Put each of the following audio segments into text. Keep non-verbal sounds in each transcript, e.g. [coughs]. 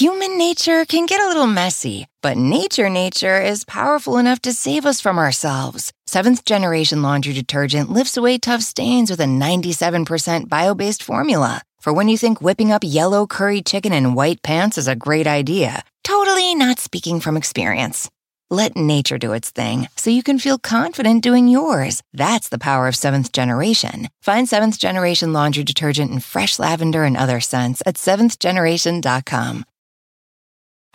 Human nature can get a little messy, but nature nature is powerful enough to save us from ourselves. Seventh generation laundry detergent lifts away tough stains with a 97% bio based formula. For when you think whipping up yellow curry chicken in white pants is a great idea, totally not speaking from experience. Let nature do its thing so you can feel confident doing yours. That's the power of seventh generation. Find seventh generation laundry detergent in fresh lavender and other scents at seventhgeneration.com.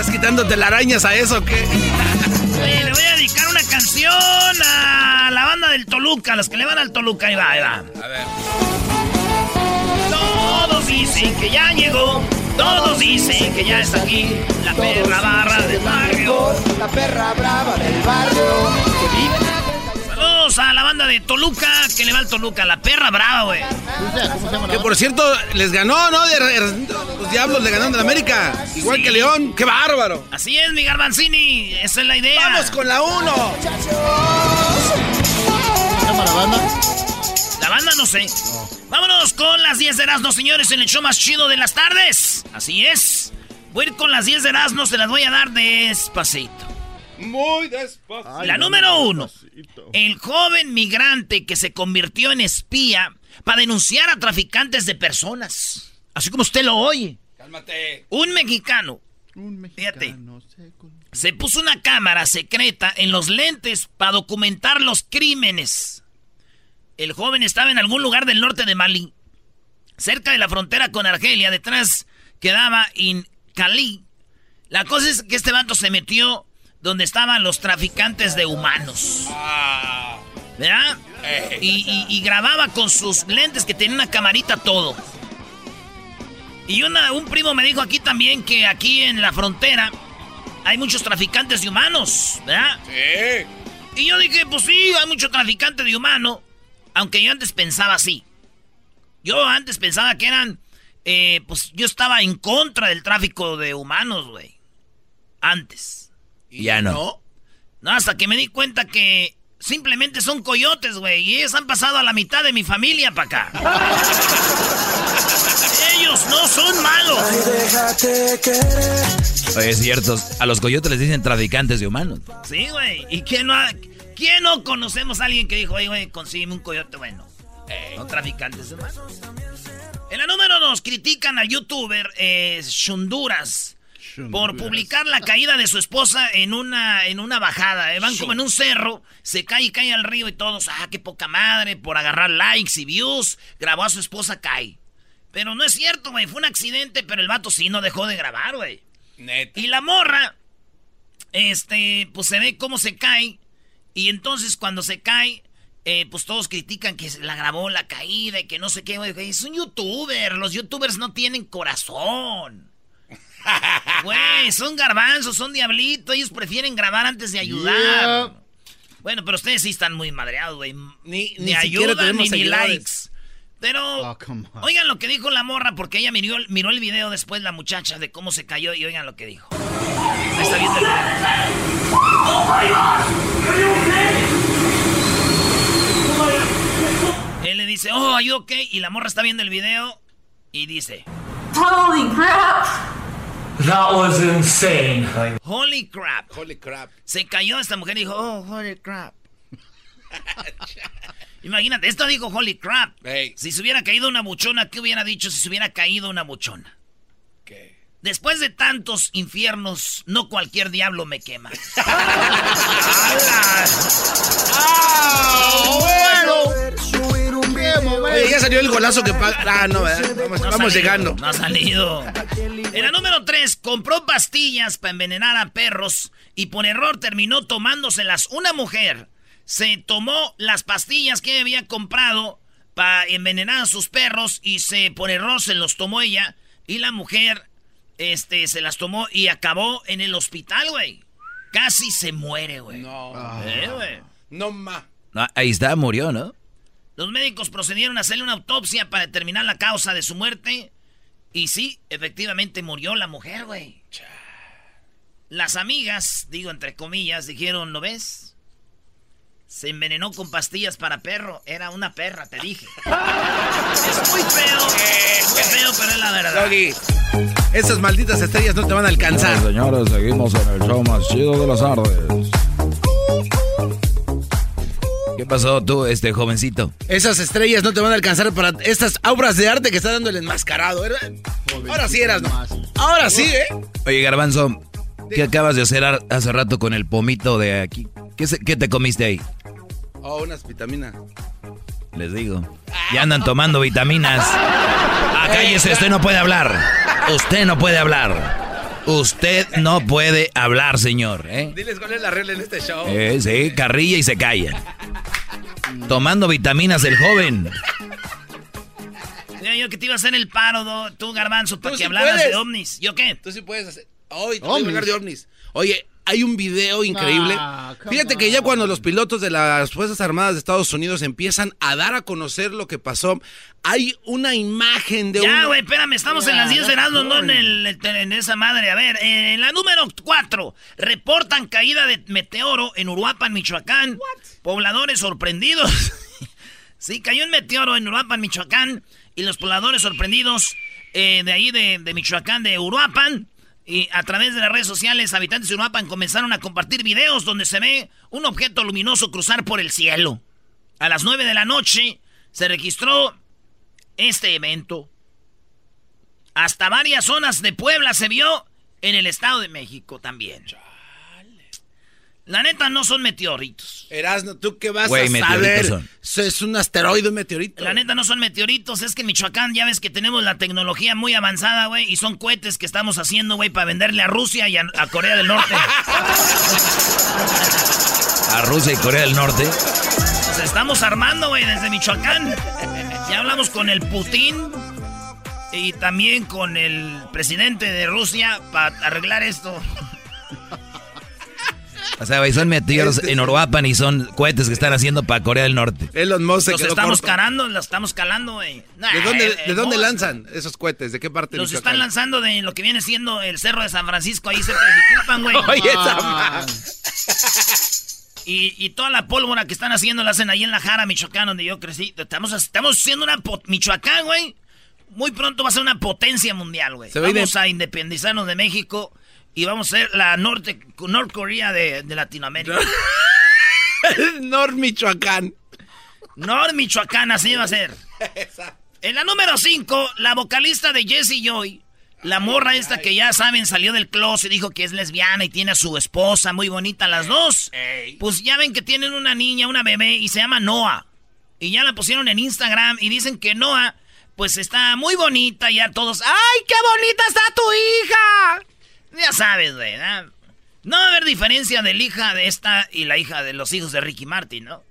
estás quitando telarañas a eso o qué? le voy a dedicar una canción a la banda del Toluca, a los que le van al Toluca. Ahí va, ahí va. A ver. Todos dicen que ya llegó. Todos dicen que ya está aquí. La perra barra del barrio. La perra brava del barrio. Que vive Saludos a la banda de Toluca, que le va al Toluca. La perra brava, güey. Que por cierto, les ganó, ¿no? De- Los diablos le ganaron de la América. Igual Sí. que León. ¡Qué bárbaro! Así es, mi Garbanzini. Esa es la idea. ¡Vamos con la 1! la banda? La banda no sé. Vámonos con las 10 de Erasmo, señores, en el show más chido de las tardes. Así es. Voy a ir con las 10 de Erasmo, se las voy a dar despacito. Muy despacio. La número uno. El joven migrante que se convirtió en espía para denunciar a traficantes de personas. Así como usted lo oye. Cálmate. Un mexicano. Fíjate. Se puso una cámara secreta en los lentes para documentar los crímenes. El joven estaba en algún lugar del norte de Mali, cerca de la frontera con Argelia. Detrás quedaba en Cali. La cosa es que este vato se metió donde estaban los traficantes de humanos. ¿Verdad? Y, y- y grababa con sus lentes que tenía una camarita todo. Y una- un primo me dijo aquí también que aquí en la frontera hay muchos traficantes de humanos, ¿verdad? Sí. Y yo dije, pues sí, hay mucho traficante de humano. Aunque yo antes pensaba así. Yo antes pensaba que eran. eh, pues yo estaba en contra del tráfico de humanos, güey. Antes. Ya no. No, hasta que me di cuenta que simplemente son coyotes, güey. Y ellos han pasado a la mitad de mi familia para acá. [laughs] ellos no son malos. Oye, es cierto, a los coyotes les dicen traficantes de humanos. Sí, güey. ¿Y quién no, ha- quién no conocemos a alguien que dijo, oye, güey, consígueme un coyote bueno? no traficantes de humanos. En la número dos, critican al youtuber eh, Shunduras por publicar la caída de su esposa en una, en una bajada. eh. Van como en un cerro, se cae y cae al río y todos, ah, qué poca madre, por agarrar likes y views, grabó a su esposa, cae. Pero no es cierto, güey, fue un accidente, pero el vato sí no dejó de grabar, güey. Neta. Y la morra, este, pues se ve cómo se cae. Y entonces cuando se cae, eh, pues todos critican que se la grabó la caída y que no sé qué. güey. Es un youtuber. Los youtubers no tienen corazón. [laughs] Güey, son garbanzos, son diablitos. Ellos prefieren grabar antes de ayudar. Bueno, pero ustedes sí están muy madreados, güey. Ni, Ni, siquiera ayudan ni, ni likes. Pero, oigan lo que dijo la morra, porque ella miró, miró el video después, la muchacha, de cómo se cayó, y oigan lo que dijo. Ahí está viendo el video. Él le dice, oh, are you okay? Y la morra está viendo el video y dice, Holy crap! That was insane. Holy crap. Holy crap. Se cayó esta mujer y dijo, oh, holy crap. [laughs] Imagínate, esto dijo holy crap. Si se hubiera caído una buchona, ¿qué hubiera dicho si se hubiera caído una buchona? ¿Qué? Después de tantos infiernos, no cualquier diablo me quema. [laughs] ¡Ah! bueno. Oye, ya salió el golazo que paga. Ah, no, Vamos, vamos llegando. No ha salido. En la número 3, compró pastillas para envenenar a perros y por error terminó tomándoselas una mujer se tomó las pastillas que había comprado para envenenar a sus perros y se por error se los tomó ella y la mujer este se las tomó y acabó en el hospital, güey. Casi se muere, güey. No. Eh, güey. No ma. ahí está, murió, ¿no? Los médicos procedieron a hacerle una autopsia para determinar la causa de su muerte. Y sí, efectivamente murió la mujer, güey. Las amigas, digo entre comillas, dijeron, ¿lo ves? Se envenenó con pastillas para perro. Era una perra, te dije. [laughs] es muy feo. Muy feo, pero es la verdad. Doggy, esas malditas estrellas no te van a alcanzar. señores, seguimos en el show más chido de las tardes. ¿Qué pasó tú, este jovencito? Esas estrellas no te van a alcanzar para estas obras de arte que está dando el enmascarado. Ahora sí eras, ¿no? Ahora sí, ¿eh? Oye, Garbanzo, ¿qué acabas de hacer hace rato con el pomito de aquí? ¿Qué, qué te comiste ahí? Oh, unas vitaminas. Les digo. Ya andan tomando vitaminas. [laughs] Ah, cállese, usted no puede hablar. Usted no puede hablar. Usted no puede hablar, señor. ¿eh? Diles cuál es la regla en este show. Eh, sí, carrilla y se calla. Tomando vitaminas el joven. yo que te iba a hacer el paro, tú, Garbanzo, para que hablaras de ovnis. ¿Yo qué? Tú sí puedes hacer. Hoy, oh, hablar de ovnis. Oye, hay un video increíble. Ah, Fíjate que ya cuando los pilotos de las Fuerzas Armadas de Estados Unidos empiezan a dar a conocer lo que pasó, hay una imagen de Ya, güey, espérame, estamos en las 10 de la no en, en esa madre. A ver, en la número 4, reportan caída de meteoro en Uruapan, Michoacán. Pobladores sorprendidos. [laughs] sí, cayó un meteoro en Uruapan, Michoacán. Y los pobladores sorprendidos eh, de ahí de, de Michoacán, de Uruapan y a través de las redes sociales, habitantes de Uruapan comenzaron a compartir videos donde se ve un objeto luminoso cruzar por el cielo. A las 9 de la noche se registró este evento. Hasta varias zonas de Puebla se vio en el Estado de México también. La neta no son meteoritos. Erasno, ¿tú qué vas a saber? Son. Es un asteroide, un meteorito. La neta no son meteoritos, es que en Michoacán ya ves que tenemos la tecnología muy avanzada, güey, y son cohetes que estamos haciendo, güey, para venderle a Rusia y a, Corea del Norte. [laughs] a Rusia y Corea del Norte. Nos estamos armando, güey, desde Michoacán. Ya hablamos con el Putin y también con el presidente de Rusia para arreglar esto. O sea, son metidos este en Uruapan y son cohetes que están haciendo para Corea del Norte. Elon Musk Los estamos calando, los estamos calando, güey. ¿De dónde, eh, ¿de dónde lanzan esos cohetes? ¿De qué parte? Los están lanzando de lo que viene siendo el cerro de San Francisco, ahí cerca de Jiquilpan, güey. [laughs] Oye, ah. y, y, toda la pólvora que están haciendo la hacen ahí en la Jara, Michoacán, donde yo crecí. Estamos, estamos haciendo una... Michoacán, güey. Muy pronto va a ser una potencia mundial, güey. Vamos a independizarnos de México y vamos a ser la norte, Norcorea de, de Latinoamérica. [laughs] Nor Michoacán. Nor Michoacán, así va a ser. En la número 5, la vocalista de Jesse Joy, la morra esta que ya saben salió del closet y dijo que es lesbiana y tiene a su esposa muy bonita las dos. Pues ya ven que tienen una niña, una bebé y se llama Noah. Y ya la pusieron en Instagram y dicen que Noah pues está muy bonita ya todos. ¡Ay, qué bonita está tu hija! Ya sabes, güey. ¿no? va a haber diferencia de la hija de esta y la hija de los hijos de Ricky Martin, ¿no?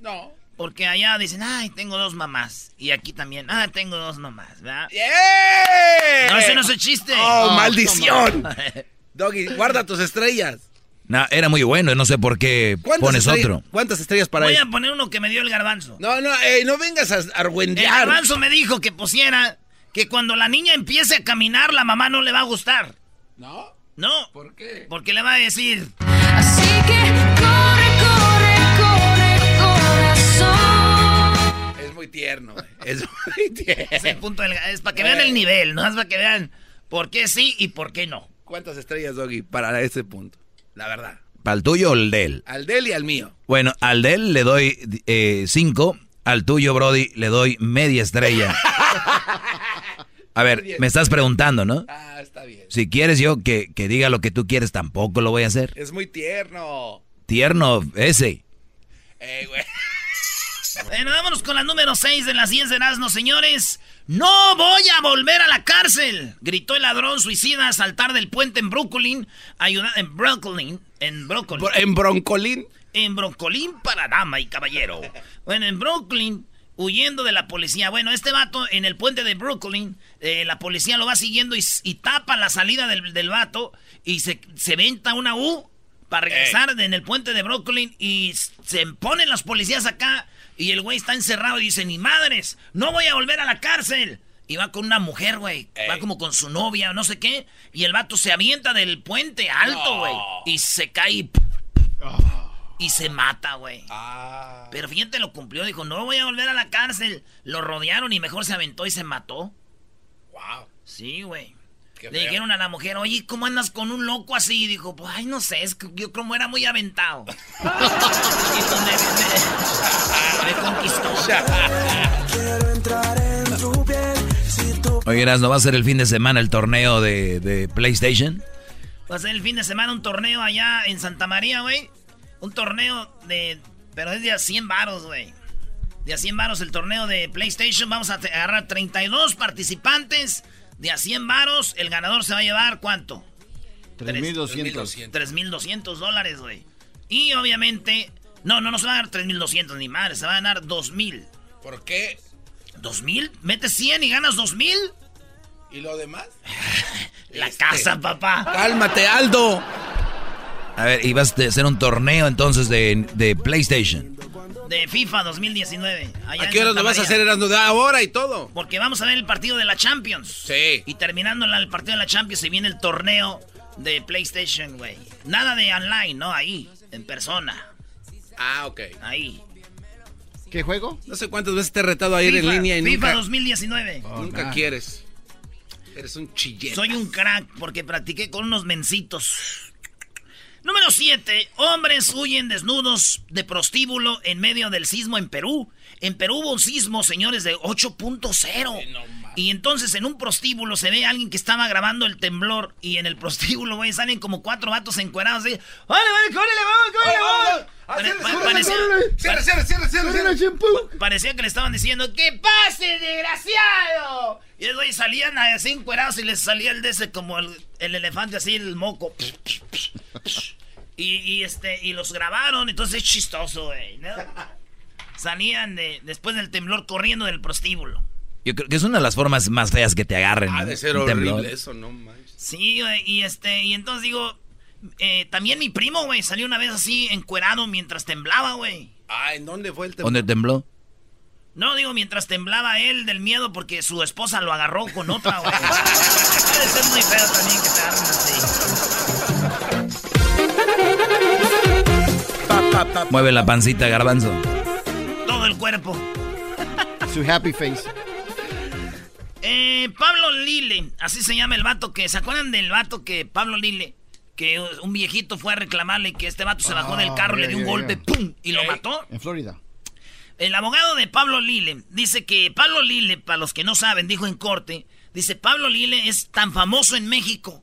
No. Porque allá dicen, ay, tengo dos mamás. Y aquí también, ah, tengo dos mamás, ¿verdad? No, ese no es el chiste. ¡Oh, maldición! [laughs] Doggy, guarda tus estrellas. No, era muy bueno, no sé por qué pones otro. ¿Cuántas estrellas para Voy a poner uno que me dio el garbanzo. No, no, no vengas a argüendear. El garbanzo me dijo que pusiera que cuando la niña empiece a caminar, la mamá no le va a gustar. ¿No? No. ¿Por qué? Porque le va a decir. Así que corre, corre, corre, corazón. Es muy tierno, es muy tierno. Es, punto es para que vean el nivel, no es para que vean. ¿Por qué sí y por qué no? ¿Cuántas estrellas, Doggy, para ese punto? La verdad. ¿Para el tuyo o el de él? Al de él y al mío. Bueno, al de él le doy eh, cinco, al tuyo, Brody, le doy media estrella. [laughs] A ver, me estás preguntando, ¿no? Ah, está bien. Si quieres yo que, que, diga lo que tú quieres, tampoco lo voy a hacer. Es muy tierno. Tierno, ese. Eh, güey. [laughs] Bueno, vámonos con la número 6 de las 10 de Erasmo, señores. ¡No voy a volver a la cárcel! Gritó el ladrón suicida a saltar del puente en Brooklyn. Ayuda en Brooklyn. En Brooklyn. ¿En Broncolín? En Broncolín para dama y caballero. Bueno, en Brooklyn, huyendo de la policía. Bueno, este vato en el puente de Brooklyn, eh, la policía lo va siguiendo y, tapa la salida del, del vato y se, se venta una U para regresar en el puente de Brooklyn y se ponen los policías acá y el güey está encerrado y dice, ni madres, no voy a volver a la cárcel. Y va con una mujer, güey. Va como con su novia o no sé qué. Y el vato se avienta del puente alto, güey. Y se cae. Y se mata, güey. Ah. Pero fíjate, lo cumplió. Dijo, no voy a volver a la cárcel. Lo rodearon y mejor se aventó y se mató. Wow. Sí, güey. Le dijeron a la mujer, oye, ¿cómo andas con un loco así? Y dijo, pues, ay, no sé, es que yo como era muy aventado. [laughs] y me, conquistó. Oye, ¿no va a ser el fin de semana el torneo de, de PlayStation? Va a ser el fin de semana un torneo allá en Santa María, güey. Un torneo de... Pero es de a 100 varos, güey. De a 100 varos el torneo de PlayStation. Vamos a agarrar 32 participantes de a 100 varos, el ganador se va a llevar ¿cuánto? 3.200. 3.200 dólares, güey. Y obviamente, no, no, no se va a dar 3.200 ni madre, se va a ganar 2.000. ¿Por qué? ¿2.000? Metes 100 y ganas 2.000. ¿Y lo demás? [laughs] La este. casa, papá. Cálmate, Aldo. A ver, y vas a hacer un torneo entonces de, de PlayStation de FIFA 2019. ¿A qué hora lo vas a hacer, Erasmo? De ahora y todo. Porque vamos a ver el partido de la Champions. Sí. Y terminando el partido de la Champions se viene el torneo de PlayStation, güey. Nada de online, ¿no? Ahí, en persona. Ah, ok. Ahí. ¿Qué juego? No sé cuántas veces te he retado a ir en línea y FIFA 2019. nunca quieres. Eres un chillete. Soy un crack porque practiqué con unos mencitos. Número 7. Hombres huyen desnudos de prostíbulo en medio del sismo en Perú. En Perú hubo un sismo, señores, de 8.0. y entonces en un prostíbulo se ve a alguien que estaba grabando el temblor. Y en el prostíbulo, güey, salen como cuatro vatos encuerados así. ¡Vale, vale, córrele, vamos, vamos! Parecía que le estaban diciendo, ¡Que pase, desgraciado! Y el güey salían así encuerados y les salía el de ese como el, elefante así, el moco. Y, este, y los grabaron, entonces es chistoso, güey, Salían de, después del temblor corriendo del prostíbulo. Yo creo que es una de las formas más feas que te agarren. Ah, de ser horrible eso, no manches. Sí, güey, y este, y entonces digo, eh, también mi primo, güey, salió una vez así encuerado mientras temblaba, güey. Ah, ¿en dónde fue el temblor? ¿Dónde tembló? No, digo, mientras temblaba él del miedo porque su esposa lo agarró con otra, güey. [laughs] Debe ser muy feo también que te agarren así. Mueve la pancita, garbanzo. Todo el cuerpo. Su happy face. Eh, Pablo Lille, así se llama el vato que. ¿Se acuerdan del vato que Pablo Lille? Que un viejito fue a reclamarle que este vato se bajó del carro, le dio un golpe, ¡pum! y lo mató. En Florida. El abogado de Pablo Lille dice que Pablo Lille, para los que no saben, dijo en corte, dice Pablo Lille es tan famoso en México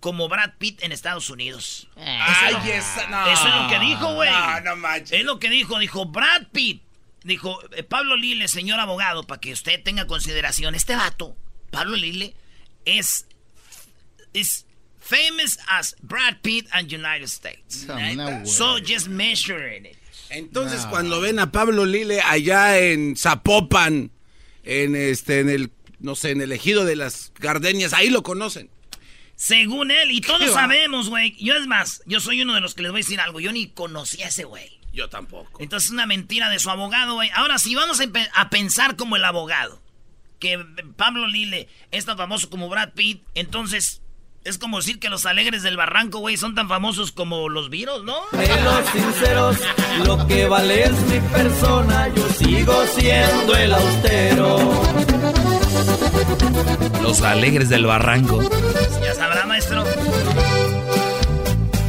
como Brad Pitt en Estados Unidos. Ay, eso, no. eso es lo que dijo, güey. No, no manches. Es lo que dijo, dijo Brad Pitt. Dijo, eh, Pablo Lille, señor abogado, para que usted tenga consideración, este vato, Pablo Lille, es, es famous as Brad Pitt and United States. so just measure it. Entonces, cuando ven a Pablo Lile allá en Zapopan, en este, en el, no sé, en el ejido de las gardenias, ahí lo conocen. Según él, y todos sabemos, güey. Yo es más, yo soy uno de los que les voy a decir algo. Yo ni conocí a ese güey. Yo tampoco. Entonces es una mentira de su abogado, güey. Ahora, si vamos a, pensar como el abogado, que Pablo Lile es tan famoso como Brad Pitt, entonces es como decir que los alegres del barranco, güey, son tan famosos como los viros, ¿no? De los sinceros, lo que vale es mi persona, yo sigo siendo el austero. Los alegres del barranco. Ya sabrá, maestro.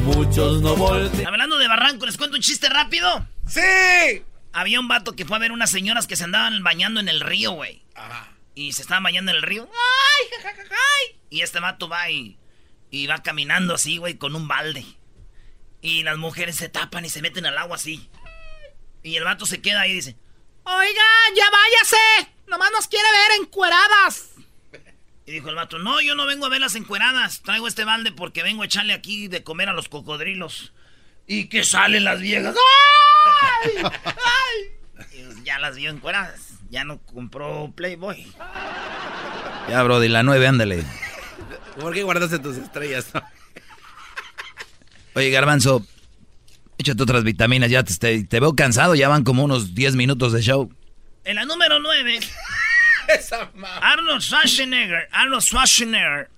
Muchos no voltean. Hablando de barranco, ¿les cuento un chiste rápido? ¡Sí! Había un vato que fue a ver unas señoras que se andaban bañando en el río, güey. Ajá. Y se estaban bañando en el río. ¡Ay! Y este vato va y, y va caminando así, güey, con un balde. Y las mujeres se tapan y se meten al agua así. Y el vato se queda ahí y dice, Oiga, ya váyase. Nomás nos quiere ver encueradas. Y dijo el vato, no, yo no vengo a ver las encueradas. Traigo este balde porque vengo a echarle aquí de comer a los cocodrilos. Y que salen las viejas. ¡Ay! ¡Ay! [laughs] Ya las vio encueradas. Ya no compró Playboy. Ya, bro, de la nueve, ándale. ¿Por qué guardaste tus estrellas? [laughs] Oye, Garbanzo, échate otras vitaminas. Ya te, te veo cansado. Ya van como unos 10 minutos de show. En la número 9, [laughs] Esa ma- Arnold Schwarzenegger, Arnold Schwarzenegger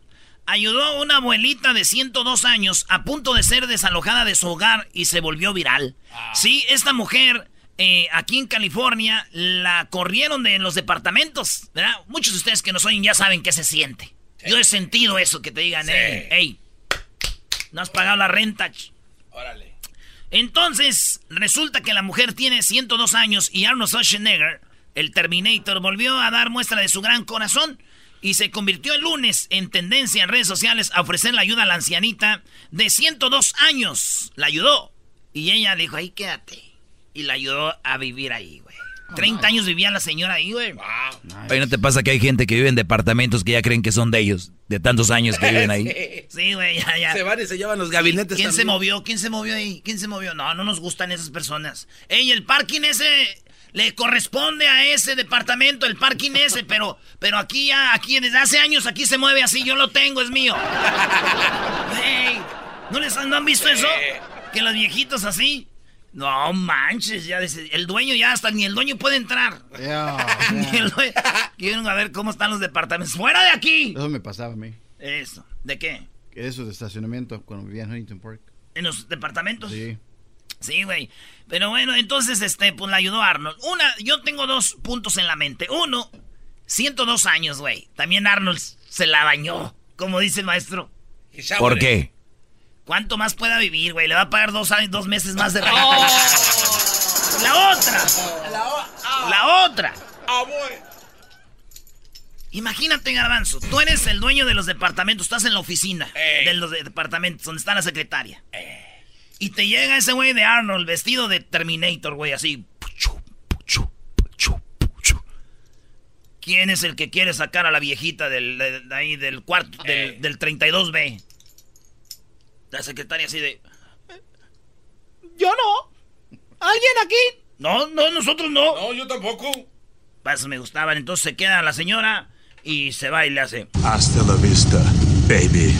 ayudó a una abuelita de 102 años a punto de ser desalojada de su hogar y se volvió viral. Sí, esta mujer eh, aquí en California la corrieron de los departamentos, ¿verdad? Muchos de ustedes que nos oyen ya saben qué se siente. Yo he sentido eso, que te digan, hey, hey, no has pagado la renta. ch". Órale. Entonces, resulta que la mujer tiene 102 años y Arnold Schwarzenegger, el Terminator, volvió a dar muestra de su gran corazón y se convirtió el lunes en tendencia en redes sociales a ofrecer la ayuda a la ancianita de 102 años. La ayudó. Y ella dijo, ahí quédate. Y la ayudó a vivir ahí, güey. 30 años vivía la señora ahí, güey. Oye, ¿no te pasa que hay gente que vive en departamentos que ya creen que son de ellos? De tantos años que viven ahí. [laughs] Sí, güey, ya, ya. Se van y se llevan los gabinetes ¿Quién se movió? ¿Quién se movió ahí? ¿Quién se movió? No, no nos gustan esas personas. Ey, el parking ese le corresponde a ese departamento, el parking ese, [laughs] pero, pero aquí ya, aquí desde hace años aquí se mueve así, yo lo tengo, es mío. [laughs] Ey, ¿no les han, no han visto eso? Que los viejitos así. No manches, ya dice, el dueño ya hasta ni el dueño puede entrar. Ya, [laughs] Ni ya. el dueño- Quieren a ver cómo están los departamentos. ¡Fuera de aquí! Eso me pasaba a mí. Eso. ¿De qué? Eso de estacionamiento cuando vivía en Huntington Park. ¿En los departamentos? Sí. Sí, güey. Pero bueno, entonces, este, pues la ayudó Arnold. Una, yo tengo dos puntos en la mente. Uno, 102 años, güey. También Arnold se la bañó, como dice el maestro. ¿Por qué? ¿Cuánto más pueda vivir, güey? Le va a pagar dos, años- dos meses más de renta. La otra. La otra. Ah, güey. Imagínate, Garbanzo, tú eres el dueño de los departamentos, estás en la oficina Ey. de los de- departamentos, donde está la secretaria. Y te llega ese güey de Arnold vestido de Terminator, güey, así. Puchu, puchu, puchu, puchu. ¿Quién es el que quiere sacar a la viejita del, de, de ahí, del cuarto, del 32B? La secretaria así de... Yo no. ¿Alguien aquí? No, no, nosotros no. No, yo tampoco. Eso me gustaban. Entonces se queda la señora y se va y le hace. Hasta la vista, baby.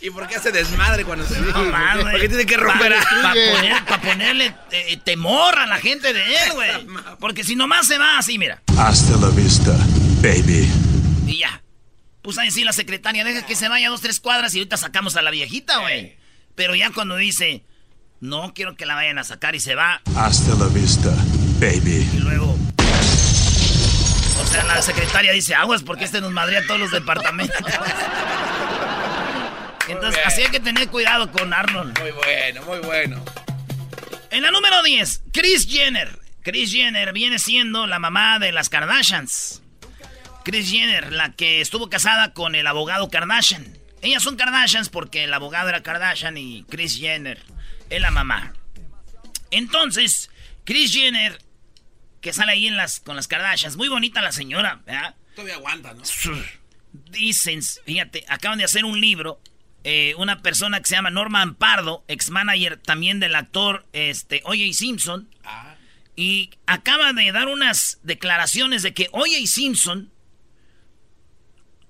¿Y por qué hace desmadre cuando se No más, güey. ¿Por qué tiene que romper Para a... poner, pa ponerle eh, temor a la gente de él, güey. [laughs] Porque si nomás se va así, mira. Hasta la vista, baby. Y ya. Pues ahí sí la secretaria deja que se vaya dos, tres cuadras y ahorita sacamos a la viejita, güey. Pero ya cuando dice, no quiero que la vayan a sacar y se va, Hasta la vista, baby. y luego. O sea, la secretaria dice, aguas porque este nos madría todos los departamentos. [laughs] Entonces, así hay que tener cuidado con Arnold. Muy bueno, muy bueno. En la número 10, Chris Jenner. Chris Jenner viene siendo la mamá de las Kardashians. Chris Jenner, la que estuvo casada con el abogado Kardashian. Ellas son Kardashians porque el abogado era Kardashian y Chris Jenner es la mamá. Entonces, Chris Jenner, que sale ahí en las, con las Kardashians, muy bonita la señora, ¿verdad? Todavía aguanta, ¿no? Dicen, fíjate, acaban de hacer un libro. eh, una persona que se llama Norman Pardo, ex manager también del actor este, O.J. Simpson. Y acaba de dar unas declaraciones de que O.J. Simpson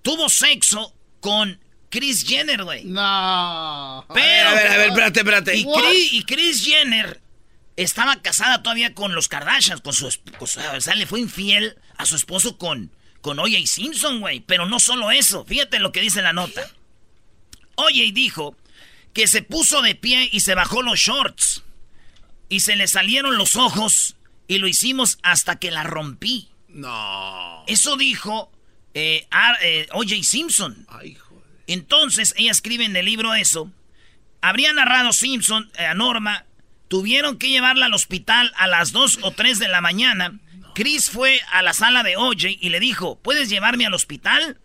tuvo sexo con Chris Jenner, güey. No. Pero. A ver, a ver, espérate, espérate. Y Chris, y Jenner estaba casada todavía con los Kardashians, con su esposo. O sea, le fue infiel a su esposo con, con O.J. Simpson, güey. Pero no solo eso. Fíjate lo que dice la nota. O.J. dijo que se puso de pie y se bajó los shorts. Y se le salieron los ojos Y lo hicimos hasta que la rompí. No. Eso dijo eh, eh O.J. Simpson. Ay, Entonces, ella escribe en el libro eso. Habría narrado Simpson eh, a Norma. Tuvieron que llevarla al hospital a las 2 o 3 de la mañana. Chris fue a la sala de O.J. y le dijo, ¿puedes llevarme al hospital?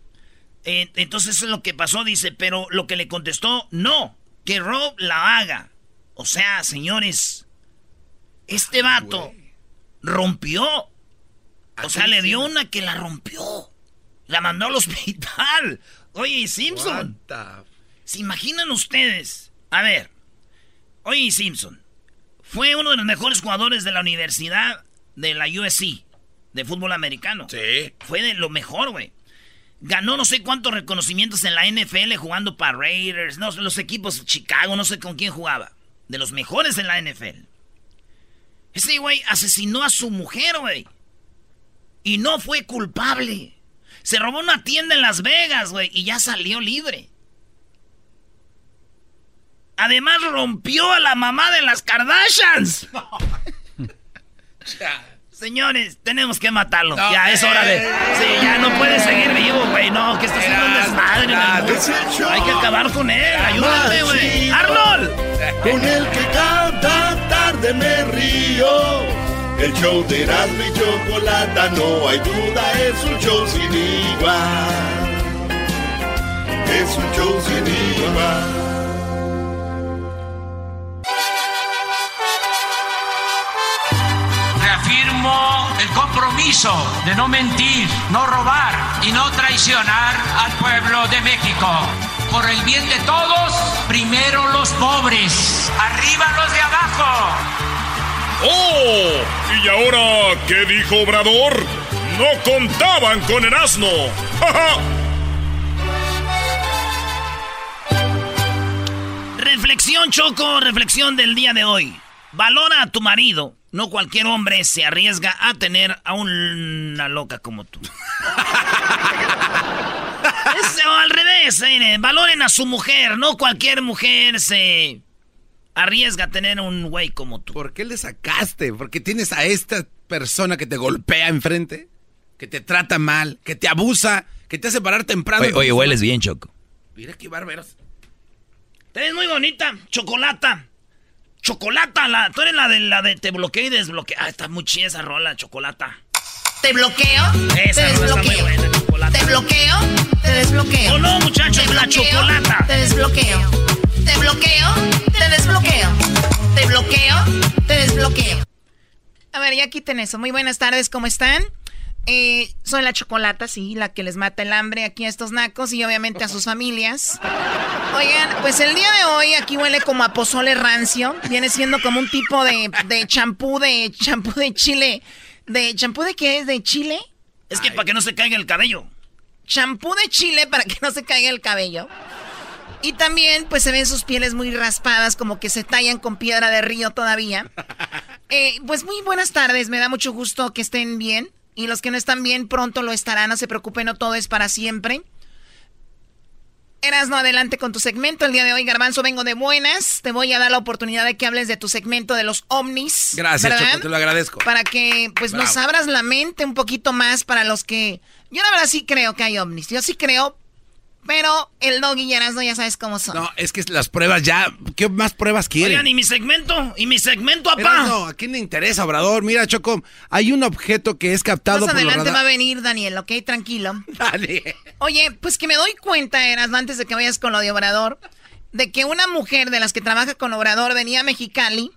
Eh, entonces es lo que pasó, dice, pero lo que le contestó, no, que Rob la haga. O sea, señores, este vato rompió. O sea, le dio una que la rompió. La mandó al hospital. [laughs] Oye, Simpson. ¿Se imaginan ustedes? A ver. Oye, Simpson. Fue uno de los mejores jugadores de la universidad de la USC. De fútbol americano. Sí. Fue de lo mejor, güey. Ganó no sé cuántos reconocimientos en la NFL jugando para Raiders. No, los equipos Chicago, no sé con quién jugaba. De los mejores en la NFL. Ese güey asesinó a su mujer, güey. Y no fue culpable. Se robó una tienda en Las Vegas, güey, y ya salió libre. Además rompió a la mamá de las Kardashians. [laughs] [laughs] Señores, tenemos que matarlo. ya es hora de. Sí, ya no puede seguir vivo, güey. No, que está haciendo un desmadre. Hay que acabar con él. Ayúdame, güey. ¡Arnold! Con el que canta tarde me río. El show de Erasmo y Chocolata, no hay duda, es un show sin igual. Es un show sin igual. el compromiso de no mentir, no robar y no traicionar al pueblo de México. Por el bien de todos, primero los pobres, arriba los de abajo. ¡Oh! ¿Y ahora qué dijo Obrador? No contaban con el asno. reflexión, Choco, reflexión del día de hoy. Valora a tu marido no cualquier hombre se arriesga a tener a una loca como tú. [laughs] o al revés, eh, valoren a su mujer. No cualquier mujer se arriesga a tener un güey como tú. ¿Por qué le sacaste? Porque tienes a esta persona que te golpea enfrente, que te trata mal, que te abusa, que te hace parar temprano. Oye, hueles bien, Choco. Mira qué bárbaros. Te ves muy bonita, chocolata. Chocolata, la, tú eres la de la de te bloqueo y desbloqueo. Ah, está muy chida esa rola, chocolata. ¿Te bloqueo? Esa te desbloqueo. ¿Te bloqueo? Te desbloqueo. Oh no, muchachos, la chocolata. Te desbloqueo. Te bloqueo, te desbloqueo. Te bloqueo, te desbloqueo. A ver, ya quiten eso. Muy buenas tardes, ¿cómo están? Eh, soy la chocolata, sí, la que les mata el hambre aquí a estos nacos y obviamente a sus familias. Oigan, pues el día de hoy aquí huele como a pozole rancio. Viene siendo como un tipo de champú de champú de, chile. ¿De champú de qué es? ¿De chile? Es que para que no se caiga el cabello. Champú de chile para que no se caiga el cabello. Y también, pues se ven sus pieles muy raspadas, como que se tallan con piedra de río todavía. [laughs] Eh, pues muy buenas tardes, me da mucho gusto que estén bien. Y los que no están bien pronto lo estarán, no se preocupen, no todo es para siempre. Eras no adelante con tu segmento. El día de hoy, Garbanzo, vengo de buenas. Te voy a dar la oportunidad de que hables de tu segmento de los ovnis. Gracias, Choco, te lo agradezco. Para que pues nos abras la mente un poquito más para los que. Yo la verdad sí creo que hay ovnis. Yo sí creo, pero el doggy y no ya sabes cómo son. No, es que las pruebas ya. ¿Qué más pruebas quieren? Oigan, ¿y mi segmento? ¿Y mi segmento, apá? no, ¿a quién le interesa, Obrador? Mira, Choco, hay un objeto que es captado más adelante va a venir, Daniel, ¿ok? Tranquilo. [laughs] Dale. Oye, pues que me doy cuenta, Eras, antes de que vayas con lo de Obrador, de que una mujer de las que trabaja con Obrador venía a Mexicali.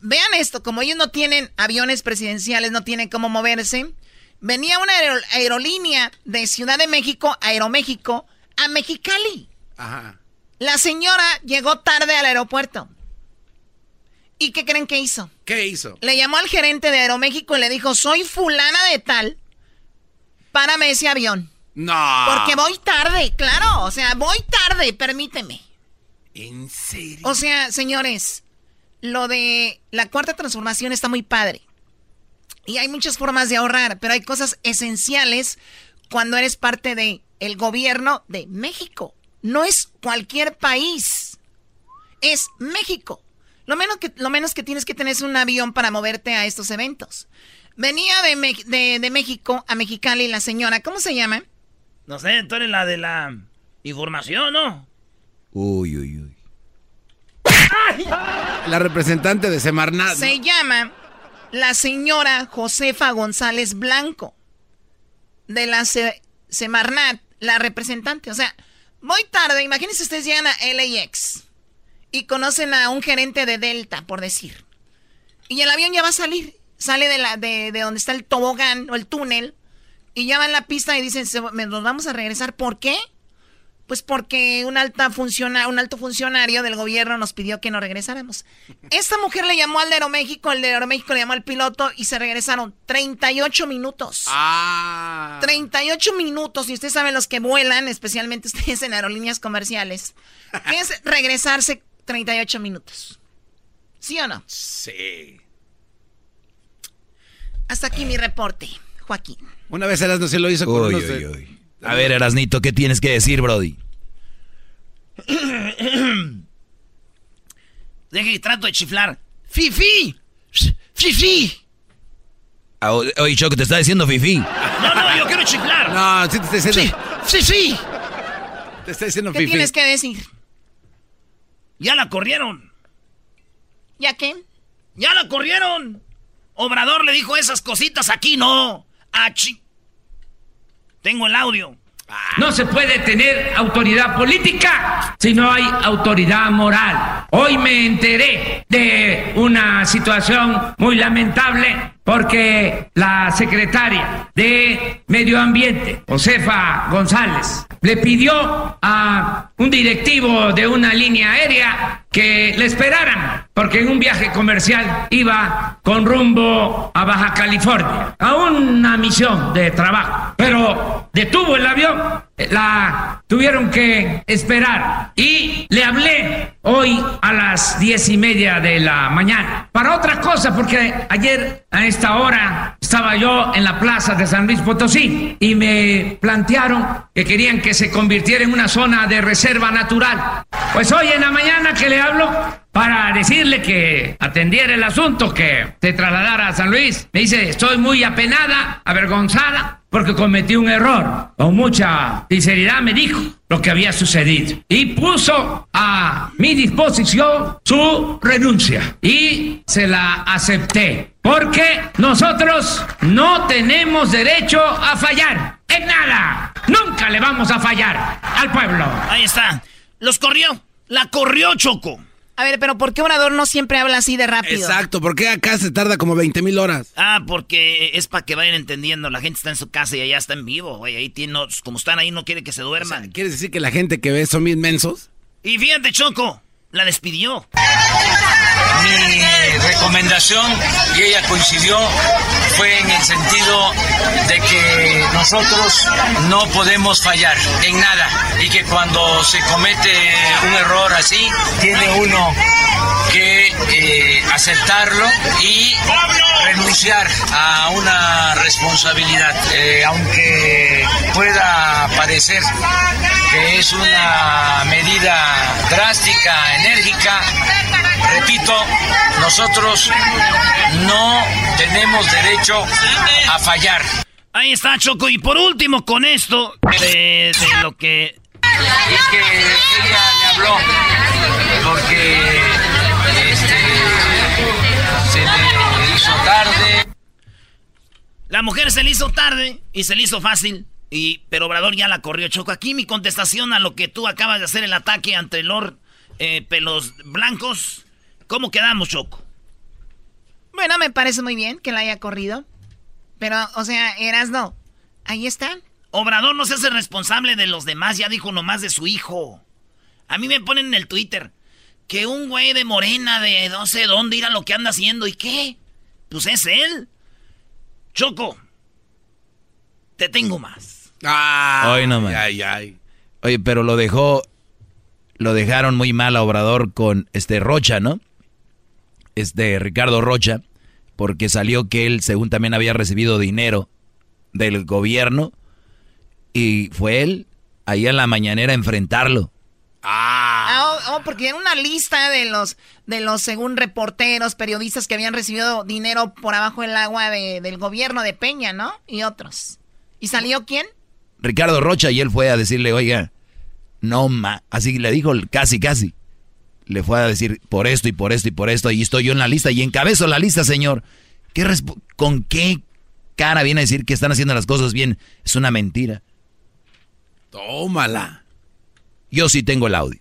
Vean esto, como ellos no tienen aviones presidenciales, no tienen cómo moverse. Venía una aerolínea de Ciudad de México, Aeroméxico, a Mexicali. Ajá. La señora llegó tarde al aeropuerto. ¿Y qué creen que hizo? ¿Qué hizo? Le llamó al gerente de Aeroméxico y le dijo, soy fulana de tal, párame ese avión. No. Porque voy tarde, claro, o sea, voy tarde, permíteme. ¿En serio? O sea, señores, lo de la cuarta transformación está muy padre. Y hay muchas formas de ahorrar, pero hay cosas esenciales cuando eres parte de el gobierno de México. No es cualquier país. Es México. Lo menos que, lo menos que tienes que tener es un avión para moverte a estos eventos. Venía de, de, México a Mexicali la señora, ¿cómo se llama? No sé, tú eres la de la información, ¿no? Uy, uy, uy. La representante de Semarnat. Se llama la señora Josefa González Blanco. De la Semarnat, la representante. O sea, muy tarde, imagínense ustedes llegan a LAX y conocen a un gerente de Delta, por decir. Y el avión ya va a salir. Sale de, la, de, de donde está el tobogán o el túnel. Y ya va en la pista y dicen, nos vamos a regresar. ¿Por qué? Pues porque un, alta funciona, un alto funcionario del gobierno nos pidió que nos regresáramos. Esta mujer le llamó al de Aeroméxico, el de Aeroméxico le llamó al piloto y se regresaron 38 minutos. Ah. 38 minutos. Y ustedes saben los que vuelan, especialmente [laughs] ustedes en aerolíneas comerciales. ¿Qué es regresarse 38 minutos? ¿Sí o no? Sí. Hasta aquí mi reporte, Joaquín. Una vez Erasmo se lo hizo con unos A ver, Erasnito, ¿qué tienes que decir, Brody? [coughs] Deje que trato de chiflar. ¡Fifi! ¡Fifi! Ah, oye, Choco, te está diciendo Fifi. No, no, yo quiero chiflar. No, sí te está diciendo. ¡Fifi! Te está diciendo ¿Qué tienes que decir? Ya la corrieron. ¿Ya qué? Ya la corrieron. Obrador le dijo esas cositas aquí, no. Achi. Tengo el audio. No se puede tener autoridad política si no hay autoridad moral. Hoy me enteré de una situación muy lamentable porque la secretaria de Medio Ambiente, Josefa González, le pidió a un directivo de una línea aérea que le esperaran, porque en un viaje comercial iba con rumbo a Baja California, a una misión de trabajo, pero detuvo el avión, la tuvieron que esperar y le hablé hoy a las diez y media de la mañana para otra cosa, porque ayer a esta hora estaba yo en la plaza de San Luis Potosí y me plantearon que querían que se convirtiera en una zona de reserva natural. Pues hoy en la mañana que le hablo para decirle que atendiera el asunto, que se trasladara a San Luis, me dice, estoy muy apenada, avergonzada, porque cometí un error. Con mucha sinceridad me dijo lo que había sucedido y puso a mi disposición su renuncia y se la acepté. Porque nosotros no tenemos derecho a fallar en nada. Nunca le vamos a fallar al pueblo. Ahí está. Los corrió. La corrió Choco. A ver, pero ¿por qué Obrador no siempre habla así de rápido? Exacto, ¿por qué acá se tarda como 20 mil horas? Ah, porque es para que vayan entendiendo. La gente está en su casa y allá está en vivo, güey. Ahí tiene, como están ahí, no quiere que se duerman. ¿Quieres decir que la gente que ve son inmensos? Y fíjate, Choco, la despidió. [laughs] Recomendación, y ella coincidió, fue en el sentido de que nosotros no podemos fallar en nada y que cuando se comete un error así, tiene uno que eh, aceptarlo y renunciar a una responsabilidad, eh, aunque pueda parecer que es una medida drástica, enérgica, repito, nosotros no tenemos derecho a fallar. Ahí está, Choco. Y por último, con esto, de, lo que... Es que ella le habló porque este, se le hizo tarde. La mujer se le hizo tarde y se le hizo fácil. Y, pero Obrador ya la corrió, Choco. Aquí mi contestación a lo que tú acabas de hacer el ataque ante Lord eh, Pelos Blancos. ¿Cómo quedamos, Choco? Bueno, me parece muy bien que la haya corrido. Pero, o sea, eras no. Ahí está. Obrador no se hace responsable de los demás, ya dijo nomás de su hijo. A mí me ponen en el Twitter que un güey de morena de no sé dónde ir a lo que anda haciendo. ¿Y qué? Pues es él. Choco, te tengo más. Ah, Ay, no, Ay, ay. Oye, pero lo dejó, lo dejaron muy mal a Obrador con este Rocha, ¿no? Este Ricardo Rocha, porque salió que él, según también había recibido dinero del gobierno, y fue él ahí en la mañanera a enfrentarlo. Ah. oh, porque era una lista de los, de los, según reporteros, periodistas que habían recibido dinero por abajo del agua del gobierno de Peña, ¿no? Y otros. ¿Y salió quién? Ricardo Rocha y él fue a decirle, oiga, no ma, así le dijo casi, casi. Le fue a decir por esto y por esto y por esto, y estoy yo en la lista y encabezo la lista, señor. ¿Qué ¿Con qué cara viene a decir que están haciendo las cosas bien? Es una mentira. Tómala. Yo sí tengo el audio.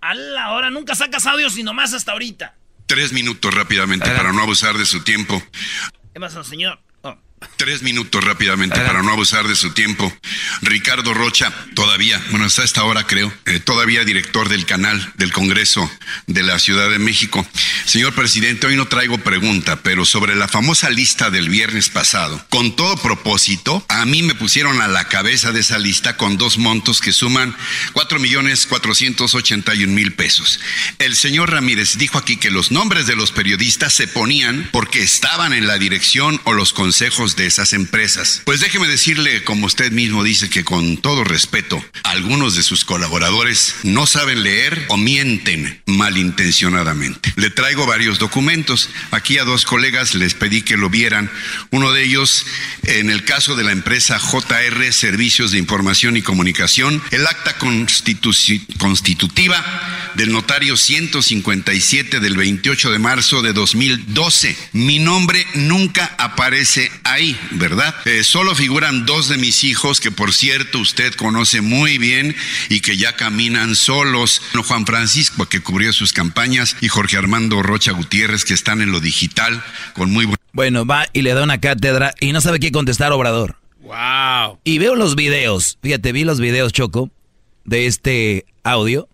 A la hora, nunca sacas audio sino más hasta ahorita. Tres minutos rápidamente para no abusar de su tiempo. ¿Qué pasa, señor? Tres minutos rápidamente para no abusar de su tiempo. Ricardo Rocha, todavía, bueno, hasta esta hora creo, eh, todavía director del canal del Congreso de la Ciudad de México. Señor presidente, hoy no traigo pregunta, pero sobre la famosa lista del viernes pasado, con todo propósito, a mí me pusieron a la cabeza de esa lista con dos montos que suman cuatro millones cuatrocientos ochenta y un mil pesos. El señor Ramírez dijo aquí que los nombres de los periodistas se ponían porque estaban en la dirección o los consejos de esas empresas. Pues déjeme decirle, como usted mismo dice, que con todo respeto, algunos de sus colaboradores no saben leer o mienten malintencionadamente. Le traigo varios documentos. Aquí a dos colegas les pedí que lo vieran. Uno de ellos, en el caso de la empresa JR Servicios de Información y Comunicación, el acta constitutiva del notario 157 del 28 de marzo de 2012. Mi nombre nunca aparece ahí ¿verdad? Eh, solo figuran dos de mis hijos que por cierto usted conoce muy bien y que ya caminan solos. Juan Francisco que cubrió sus campañas y Jorge Armando Rocha Gutiérrez que están en lo digital con muy buen... Bueno, va y le da una cátedra y no sabe qué contestar Obrador. Wow. Y veo los videos, fíjate, vi los videos Choco de este audio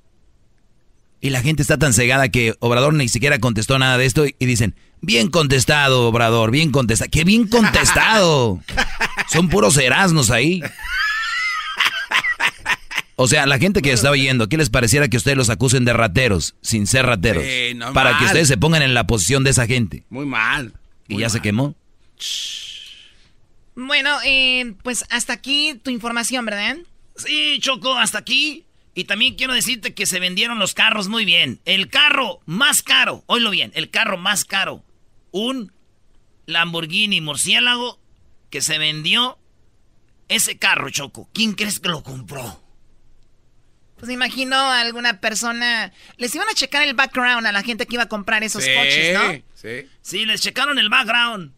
y la gente está tan cegada que Obrador ni siquiera contestó nada de esto y dicen, Bien contestado, Obrador, bien contestado. ¡Qué bien contestado! [laughs] Son puros erasnos ahí. O sea, la gente que está oyendo, ¿qué les pareciera que ustedes los acusen de rateros, sin ser rateros? para que ustedes se pongan en la posición de esa gente. Muy mal. y ya se quemó. Bueno, eh, pues hasta aquí tu información, ¿verdad? Sí, Choco, hasta aquí. Y también quiero decirte que se vendieron los carros muy bien. El carro más caro, oílo bien, el carro más caro un Lamborghini murciélago que se vendió ese carro, Choco. ¿Quién crees que lo compró? Pues imagino a alguna persona. Les iban a checar el background a la gente que iba a comprar esos coches, ¿no? Sí. Sí, les checaron el background.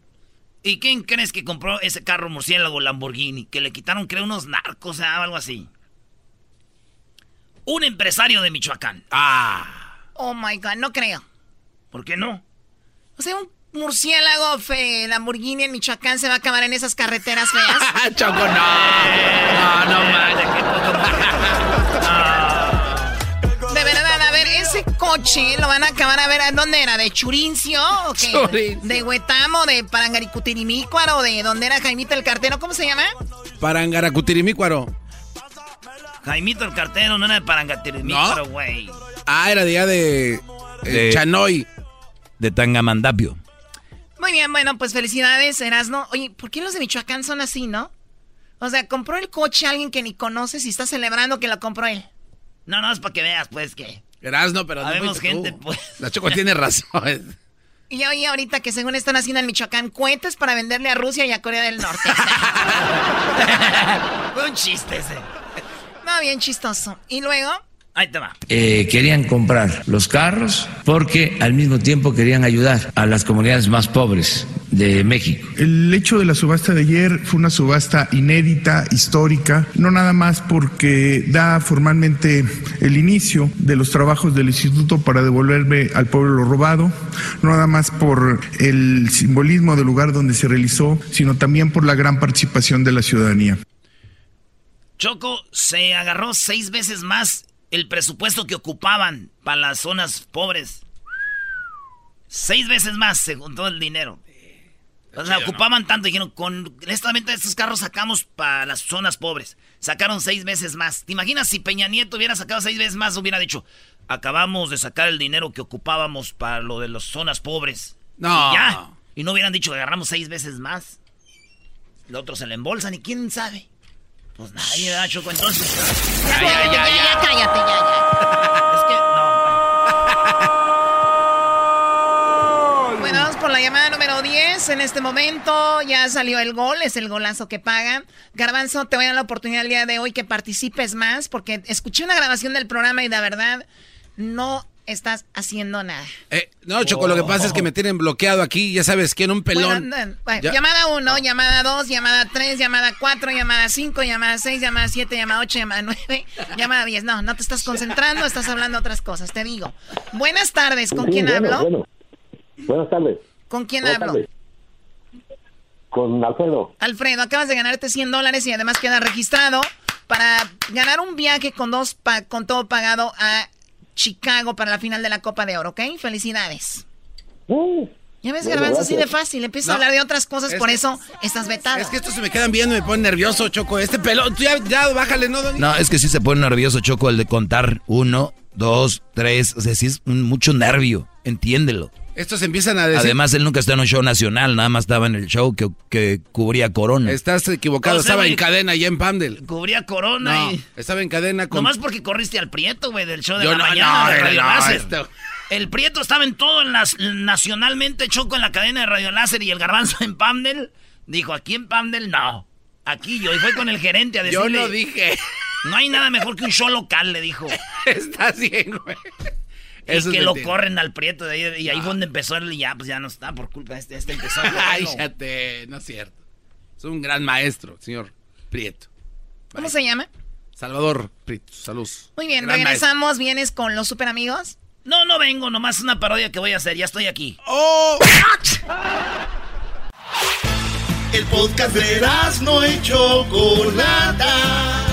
¿Y quién crees que compró ese carro murciélago Lamborghini? Que le quitaron, creo, unos narcos o algo así. Un empresario de Michoacán. Ah. Oh my God, no creo. ¿Por qué no? O sea, un murciélago fe, Lamborghini en Michoacán se va a acabar en esas carreteras feas. [laughs] Choco, no. No, no De verdad, a ver, ese coche lo van a acabar a ver, ¿a dónde era? ¿De Churincio? ¿O qué? ¿De Huetamo? ¿De Parangaricutirimícuaro? ¿De dónde era Jaimito el cartero? ¿Cómo se llama? Parangaracutirimícuaro. Jaimito el cartero no era de Parangaricutirimícuaro, güey. Ah, era de de, de Chanoy. De Tangamandapio. Muy bien, bueno, pues felicidades, Erasno. Oye, ¿por qué los de Michoacán son así, no? O sea, compró el coche alguien que ni conoces y está celebrando que lo compró él. No, no, es para que veas, pues, que... Erasno, pero no gente, pues. La Choco tiene razón. [laughs] Y oye, ahorita que según están haciendo en Michoacán cohetes para venderle a Rusia y a Corea del Norte. [laughs] [laughs] Fue un chiste ese. No, bien chistoso. ¿Y luego? Ahí te va. Eh, querían comprar los carros porque al mismo tiempo querían ayudar a las comunidades más pobres de México. El hecho de la subasta de ayer fue una subasta inédita, histórica, no nada más porque da formalmente el inicio de los trabajos del instituto para devolverme al pueblo lo robado, no nada más por el simbolismo del lugar donde se realizó, sino también por la gran participación de la ciudadanía. Choco se agarró seis veces más el presupuesto que ocupaban para las zonas pobres. Seis veces más según todo el dinero. O sea, ocupaban tanto. Dijeron, con esta venta de estos carros sacamos para las zonas pobres. Sacaron seis veces más. ¿Te imaginas si Peña Nieto hubiera sacado seis veces más? Hubiera dicho, acabamos de sacar el dinero que ocupábamos para lo de las zonas pobres. No. Y ya. Y no hubieran dicho que agarramos seis veces más. Los otros se le embolsan y quién sabe. Pues nadie da choco entonces. Ya, ya, ya, cállate, ya, ya. [laughs] es que no. bueno, vamos por la llamada número 10. En este momento ya salió el gol, es el golazo que paga. Garbanzo, te voy a dar la oportunidad el día de hoy que participes más, porque escuché una grabación del programa y la verdad no estás haciendo nada. Eh, no, Choco, lo que pasa es que me tienen bloqueado aquí, ya sabes quién, un pelón. llamada 1, llamada 2, llamada 3, llamada 4, llamada 5, llamada 6, llamada 7, llamada 8, llamada 9, [laughs] llamada 10. No, no te estás concentrando, estás hablando otras cosas, te digo. Buenas tardes, ¿con quién hablo? Buenas tardes. ¿Con quién hablo? Con Alfredo. Alfredo, acabas de ganarte 100 dólares y además queda registrado para ganar un viaje con dos con todo pagado a Chicago para la final de la Copa de Oro, ¿ok? Felicidades. Uh, ya ves, Garbanzo, así de fácil. Empieza a hablar de otras cosas, por eso estás vetado. Es que estos se me quedan viendo y me ponen nervioso, Choco. Este pelón, ya, ya bájale, ¿no, No, es que sí se pone nervioso, Choco, el de contar uno, dos, tres. O sea, sí es mucho nervio. Entiéndelo. Estos empiezan a decir... Además, él nunca está en un show nacional, nada más estaba en el show que, que cubría Corona. Estás equivocado, estaba en cadena allá en Pandel. Cubría Corona no, estaba en cadena con... Nomás porque corriste al Prieto, güey, del show de la mañana de Radio Láser. El Prieto estaba en todo, en las, nacionalmente Choco en la cadena de Radio Láser y el Garbanzo en Pandel. Dijo, aquí en Pandel, no. Aquí yo. Y fue con el gerente a decirle... Yo no dije. No hay nada mejor que un show local, le dijo. [laughs] Estás bien, güey. Y que lo corren al Prieto de ahí, y ahí fue donde empezó él y ya, pues ya no está por culpa de este, este empezó. [laughs] Ay, te, no es cierto. Es un gran maestro, señor Prieto. ¿Cómo se llama? Salvador Prieto, salud. Muy bien, regresamos, ¿vienes con los super amigos? No, no vengo, nomás una parodia que voy a hacer, ya estoy aquí. ¡Oh! El podcast de no hecho Chocolata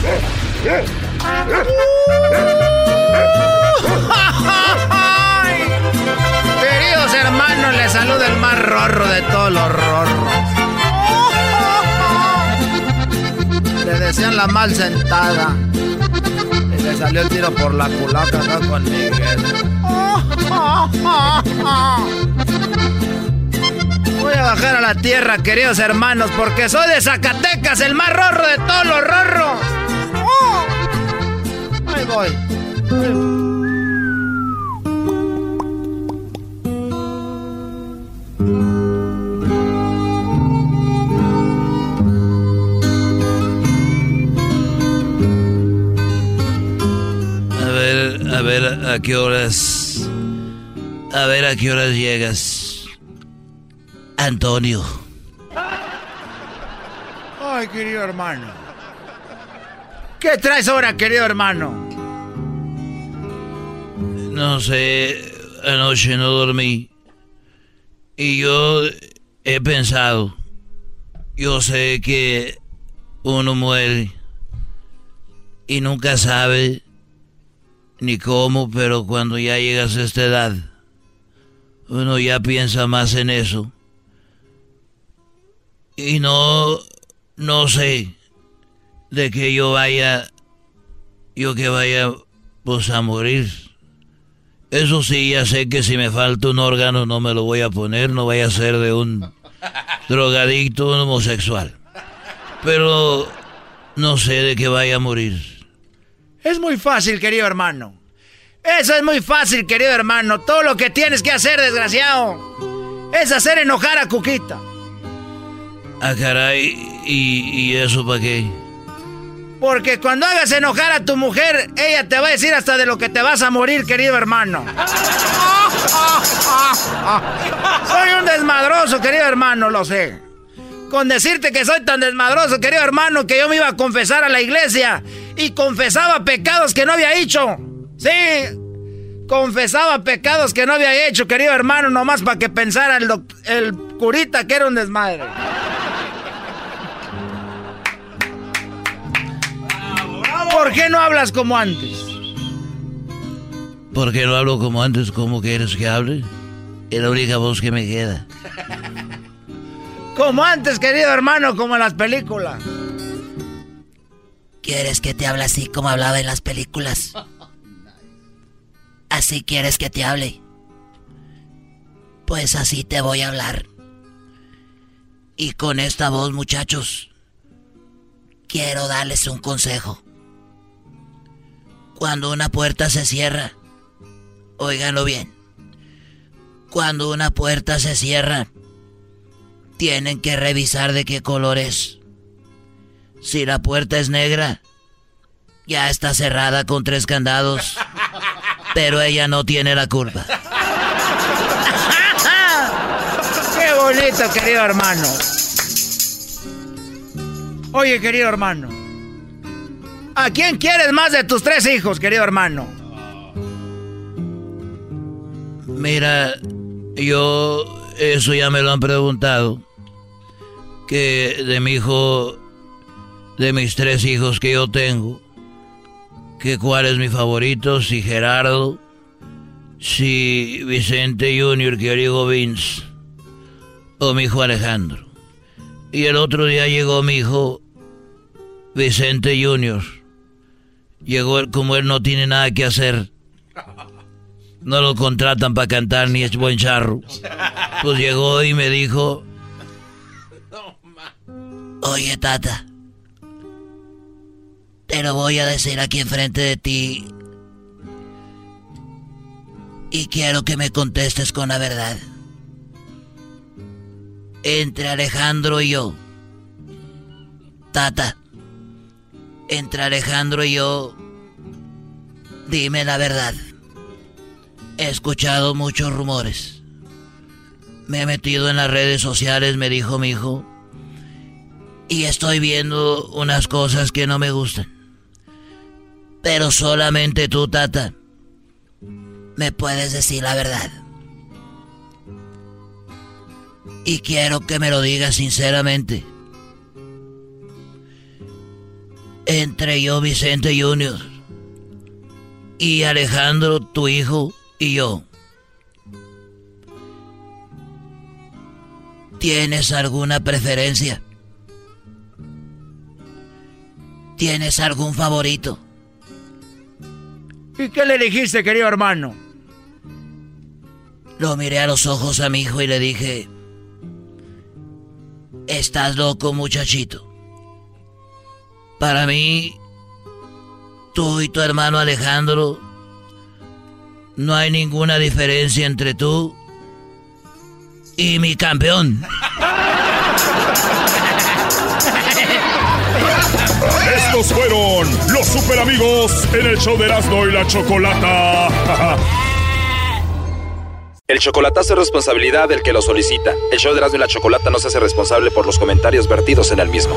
[laughs] Queridos hermanos, les saluda el más rorro de todos los rorros. Le decían la mal sentada. Y le salió el tiro por la culaca acá con Miguel. [laughs] Voy a bajar a la tierra, queridos hermanos, porque soy de Zacatecas, el más rorro de todos los rorros. Voy. A ver, a ver, a qué horas. A ver, a qué horas llegas. Antonio. Ay, querido hermano. ¿Qué traes ahora, querido hermano? No sé, anoche no dormí. Y yo he pensado, yo sé que uno muere y nunca sabe ni cómo, pero cuando ya llegas a esta edad, uno ya piensa más en eso. Y no, no sé de que yo vaya, yo que vaya, pues a morir. Eso sí, ya sé que si me falta un órgano no me lo voy a poner, no vaya a ser de un [laughs] drogadicto, un homosexual. Pero no sé de que vaya a morir. Es muy fácil, querido hermano. Eso es muy fácil, querido hermano. Todo lo que tienes que hacer, desgraciado, es hacer enojar a Cuquita. Ah, caray, ¿y, y eso para qué? Porque cuando hagas enojar a tu mujer, ella te va a decir hasta de lo que te vas a morir, querido hermano. Soy un desmadroso, querido hermano, lo sé. Con decirte que soy tan desmadroso, querido hermano, que yo me iba a confesar a la iglesia y confesaba pecados que no había hecho. Sí, confesaba pecados que no había hecho, querido hermano, nomás para que pensara el, el curita que era un desmadre. ¿Por qué no hablas como antes? ¿Por qué no hablo como antes? ¿Cómo quieres que hable? Es la única voz que me queda. Como antes, querido hermano, como en las películas. ¿Quieres que te hable así como hablaba en las películas? ¿Así quieres que te hable? Pues así te voy a hablar. Y con esta voz, muchachos, quiero darles un consejo. Cuando una puerta se cierra, óiganlo bien. Cuando una puerta se cierra, tienen que revisar de qué color es. Si la puerta es negra, ya está cerrada con tres candados, [laughs] pero ella no tiene la culpa. [laughs] ¡Qué bonito, querido hermano! Oye, querido hermano, ¿a quién quieres más de tus tres hijos, querido hermano? Mira, yo eso ya me lo han preguntado que de mi hijo, de mis tres hijos que yo tengo, que cuál es mi favorito, si Gerardo, si Vicente Junior, que yo Vince, o mi hijo Alejandro. Y el otro día llegó mi hijo Vicente Junior. Llegó como él no tiene nada que hacer. No lo contratan para cantar ni es buen charro. Pues llegó y me dijo, Oye, tata. Te lo voy a decir aquí enfrente de ti. Y quiero que me contestes con la verdad. Entre Alejandro y yo. Tata. Entre Alejandro y yo. Dime la verdad. He escuchado muchos rumores. Me he metido en las redes sociales, me dijo mi hijo y estoy viendo unas cosas que no me gustan. Pero solamente tú, Tata, me puedes decir la verdad. Y quiero que me lo digas sinceramente. Entre yo, Vicente Junior, y Alejandro, tu hijo, y yo. ¿Tienes alguna preferencia? ¿Tienes algún favorito? ¿Y qué le dijiste, querido hermano? Lo miré a los ojos a mi hijo y le dije, estás loco muchachito. Para mí, tú y tu hermano Alejandro, no hay ninguna diferencia entre tú y mi campeón. Estos fueron los super amigos en el show de Erasmo y la Chocolata. El chocolatazo es responsabilidad del que lo solicita. El show de Erasmo y la Chocolata no se hace responsable por los comentarios vertidos en el mismo.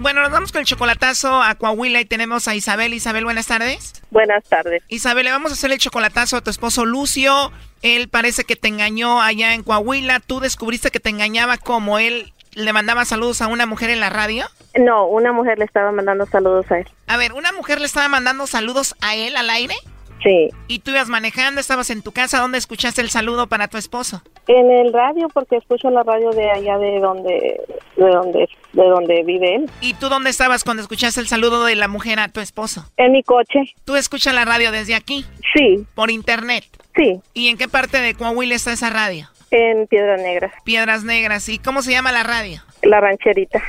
Bueno, nos vamos con el chocolatazo a Coahuila y tenemos a Isabel. Isabel, buenas tardes. Buenas tardes. Isabel, le vamos a hacer el chocolatazo a tu esposo Lucio. Él parece que te engañó allá en Coahuila. ¿Tú descubriste que te engañaba como él le mandaba saludos a una mujer en la radio? No, una mujer le estaba mandando saludos a él. A ver, ¿una mujer le estaba mandando saludos a él al aire? Sí. ¿Y tú ibas manejando, estabas en tu casa? ¿Dónde escuchaste el saludo para tu esposo? En el radio, porque escucho la radio de allá de donde, de donde, de donde vive él. ¿Y tú dónde estabas cuando escuchaste el saludo de la mujer a tu esposo? En mi coche. ¿Tú escuchas la radio desde aquí? Sí. ¿Por internet? Sí. ¿Y en qué parte de Coahuila está esa radio? En Piedras Negras. Piedras Negras. ¿Y cómo se llama la radio? La rancherita.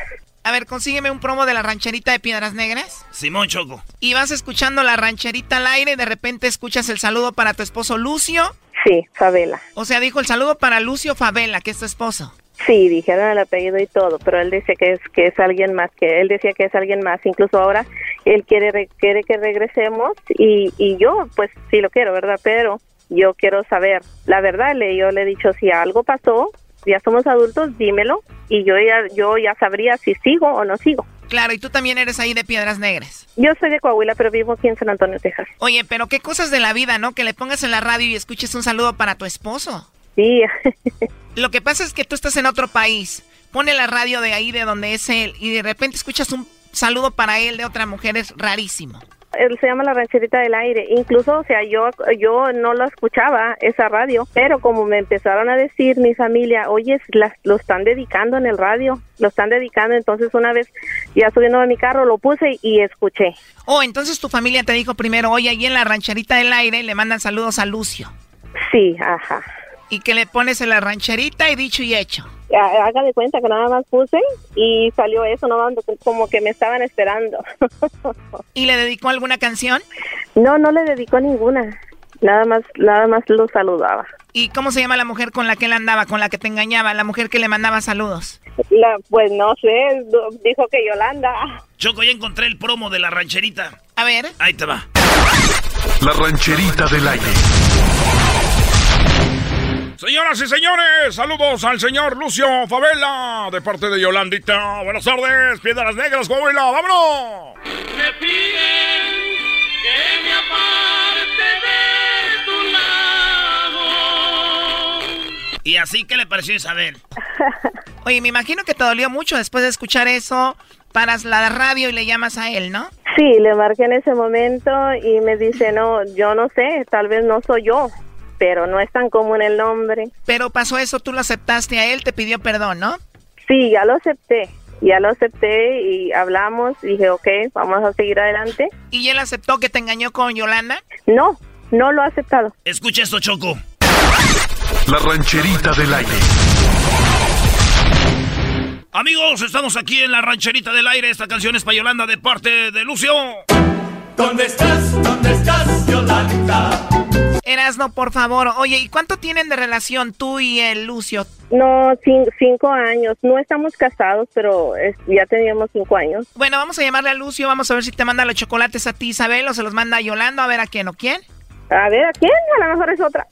A ver, consígueme un promo de la rancherita de Piedras Negras. Simón Choco. Y vas escuchando la rancherita al aire y de repente escuchas el saludo para tu esposo Lucio. Sí, Favela. O sea, dijo el saludo para Lucio Favela, que es tu esposo. Sí, dijeron el apellido y todo, pero él decía que es que es alguien más, que él decía que es alguien más. Incluso ahora él quiere quiere que regresemos y, y yo, pues sí lo quiero, ¿verdad? Pero yo quiero saber la verdad. Le yo le he dicho si algo pasó, ya somos adultos, dímelo y yo ya yo ya sabría si sigo o no sigo. Claro, y tú también eres ahí de Piedras Negras. Yo soy de Coahuila, pero vivo aquí en San Antonio, Texas. Oye, pero qué cosas de la vida, ¿no? Que le pongas en la radio y escuches un saludo para tu esposo. Sí. [laughs] Lo que pasa es que tú estás en otro país. Pone la radio de ahí, de donde es él, y de repente escuchas un saludo para él de otra mujer, es rarísimo se llama La Rancherita del Aire. Incluso, o sea, yo, yo no lo escuchaba, esa radio, pero como me empezaron a decir mi familia, oye, lo están dedicando en el radio, lo están dedicando, entonces una vez ya subiendo a mi carro lo puse y escuché. Oh, entonces tu familia te dijo primero, oye, ahí en La Rancherita del Aire le mandan saludos a Lucio. Sí, ajá. Y que le pones en La Rancherita y dicho y hecho haga de cuenta que nada más puse y salió eso, no como que me estaban esperando. [laughs] ¿Y le dedicó alguna canción? No, no le dedicó ninguna. Nada más, nada más lo saludaba. ¿Y cómo se llama la mujer con la que él andaba, con la que te engañaba, la mujer que le mandaba saludos? La, pues no sé, dijo que Yolanda. Choco, ya encontré el promo de la rancherita. A ver. Ahí te va. La rancherita del aire. Señoras y señores, saludos al señor Lucio Favela de parte de Yolandita. Buenas tardes, Piedras Negras, Coahuila, vámonos. Me piden que me aparte de tu lado. ¿Y así qué le pareció Isabel? [laughs] Oye, me imagino que te dolió mucho después de escuchar eso. Paras la radio y le llamas a él, ¿no? Sí, le marqué en ese momento y me dice, no, yo no sé, tal vez no soy yo pero no es tan común el nombre. Pero pasó eso, tú lo aceptaste a él, te pidió perdón, ¿no? Sí, ya lo acepté. Ya lo acepté y hablamos, dije, ok, vamos a seguir adelante. ¿Y él aceptó que te engañó con Yolanda? No, no lo ha aceptado. Escucha esto, Choco. La rancherita del aire. Amigos, estamos aquí en la rancherita del aire. Esta canción es para Yolanda de parte de Lucio. ¿Dónde estás? ¿Dónde estás, Yolanda? Erasno, por favor. Oye, ¿y cuánto tienen de relación tú y el Lucio? No, cinco, años. No estamos casados, pero ya teníamos cinco años. Bueno, vamos a llamarle a Lucio. Vamos a ver si te manda los chocolates a ti, Isabel, o se los manda a Yolanda. A ver a quién o quién. A ver a quién. A lo mejor es otra.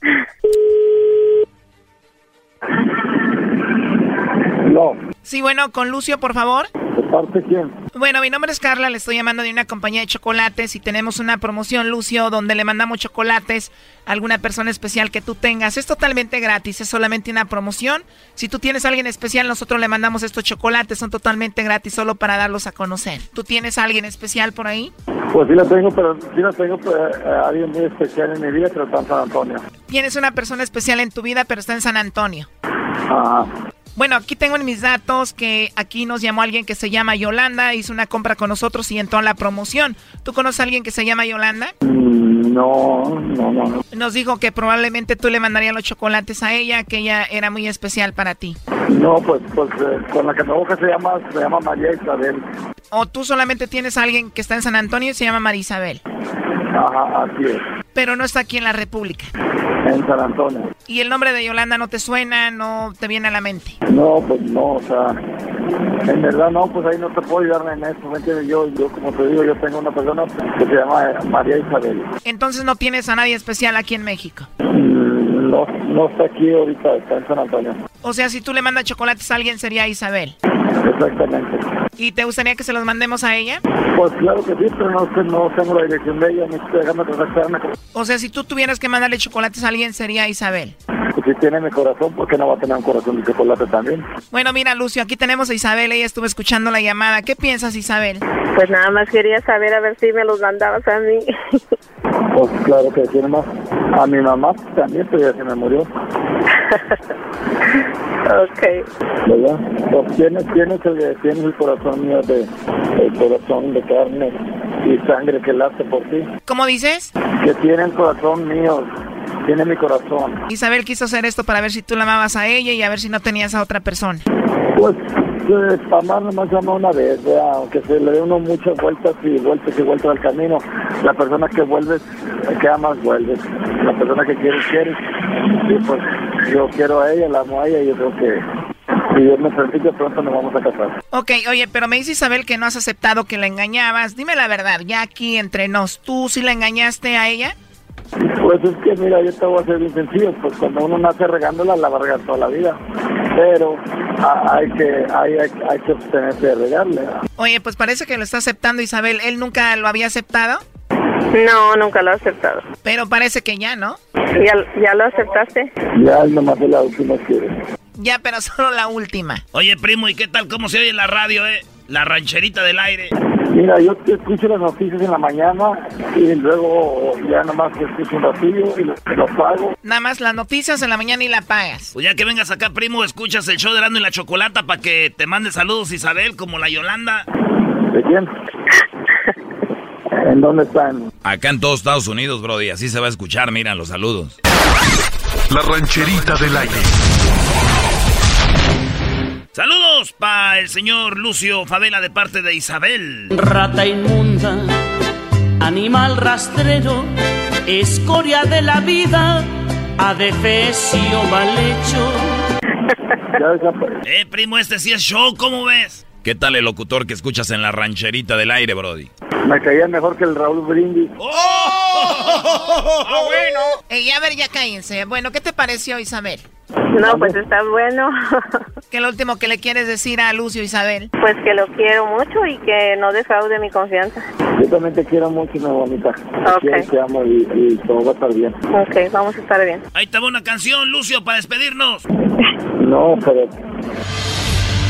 No. Sí, bueno, con Lucio, por favor. ¿De parte quién? Bueno, mi nombre es Carla, le estoy llamando de una compañía de chocolates y tenemos una promoción, Lucio, donde le mandamos chocolates a alguna persona especial que tú tengas. Es totalmente gratis, es solamente una promoción. Si tú tienes a alguien especial, nosotros le mandamos estos chocolates, son totalmente gratis solo para darlos a conocer. ¿Tú tienes a alguien especial por ahí? Pues sí la tengo, pero sí la tengo pues, a alguien muy especial en mi vida, pero está en San Antonio. Tienes una persona especial en tu vida, pero está en San Antonio. Ajá. Bueno, aquí tengo en mis datos que aquí nos llamó alguien que se llama Yolanda, hizo una compra con nosotros y entró a la promoción. ¿Tú conoces a alguien que se llama Yolanda? Mm, no, no, no. Nos dijo que probablemente tú le mandarías los chocolates a ella, que ella era muy especial para ti. No, pues, pues eh, con la que busca se llama, se llama María Isabel. ¿O tú solamente tienes a alguien que está en San Antonio y se llama María Isabel? Ajá, así es. Pero no está aquí en la República. En San Antonio. ¿Y el nombre de Yolanda no te suena, no te viene a la mente? No, pues no, o sea, en verdad no, pues ahí no te puedo ayudar en eso, ¿me entiendes? Yo, yo, como te digo, yo tengo una persona que se llama María Isabel. Entonces no tienes a nadie especial aquí en México. No, no está aquí ahorita, está en San Antonio. O sea, si tú le mandas chocolates a alguien sería Isabel. Exactamente. ¿Y te gustaría que se los mandemos a ella? Pues claro que sí, pero no, no tengo la dirección de ella, ni estoy dejando contactarme. O sea, si tú tuvieras que mandarle chocolates a alguien sería Isabel. Pues si tiene mi corazón, ¿por qué no va a tener un corazón de chocolate también? Bueno, mira, Lucio, aquí tenemos a Isabel, ella estuvo escuchando la llamada. ¿Qué piensas, Isabel? Pues nada más quería saber a ver si me los mandabas a mí. [laughs] Pues claro que tiene más. A mi mamá también, pero ya se me murió. ok. ¿Verdad? Pues tienes, tienes, el, tienes el corazón mío de, el corazón de carne y sangre que late por ti. ¿Cómo dices? Que tiene el corazón mío, tiene mi corazón. Isabel quiso hacer esto para ver si tú la amabas a ella y a ver si no tenías a otra persona. Pues, pues para amar nomás llama una vez, ¿verdad? aunque se le dé uno muchas vueltas y vueltas y vueltas al camino. La persona que vuelves, que amas, vuelves. La persona que quieres, quieres. Y pues yo quiero a ella, la amo a ella y yo creo que si Dios me permite, pronto nos vamos a casar. Ok, oye, pero me dice Isabel que no has aceptado que la engañabas. Dime la verdad, ya aquí entre nos, ¿tú sí la engañaste a ella? [laughs] Pues es que, mira, yo te voy a ser bien sencillo, pues cuando uno nace regándola, la va a regar toda la vida. Pero hay que hay, hay, hay que de regarle. Oye, pues parece que lo está aceptando Isabel. ¿Él nunca lo había aceptado? No, nunca lo he aceptado. Pero parece que ya, ¿no? ¿Ya, ya lo aceptaste? Ya, nomás de la última que... Ya, pero [laughs] solo la última. Oye, primo, ¿y qué tal? ¿Cómo se oye en la radio, eh? La rancherita del aire. Mira, yo te escucho las noticias en la mañana y luego ya nomás te escucho un ratillo y lo, lo, pago. Nada más las noticias en la mañana y la pagas. Pues ya que vengas acá, primo, escuchas el show de Rando y la Chocolata para que te mande saludos Isabel, como la Yolanda. ¿De quién? ¿En dónde están? Acá en todos Estados Unidos, Brody. Así se va a escuchar, mira, los saludos. La rancherita del aire. Saludos para el señor Lucio Favela de parte de Isabel. Rata inmunda, animal rastrero, escoria de la vida, adefesio mal hecho. [laughs] eh, primo, este sí es show, ¿cómo ves? ¿Qué tal el locutor que escuchas en la rancherita del aire, Brody? Me caía mejor que el Raúl Brindis. ¡Oh! ¡Ah, bueno! Eh, a ver, ya cállense. Bueno, ¿qué te pareció, Isabel? No, pues está bueno. [laughs] ¿Qué es lo último que le quieres decir a Lucio Isabel? Pues que lo quiero mucho y que no defraude mi confianza. Yo también te quiero mucho, mi bonita. Ok. Te, te amo y, y, todo va a estar bien. Ok, vamos a estar bien. Ahí te va una canción, Lucio, para despedirnos. No, pero...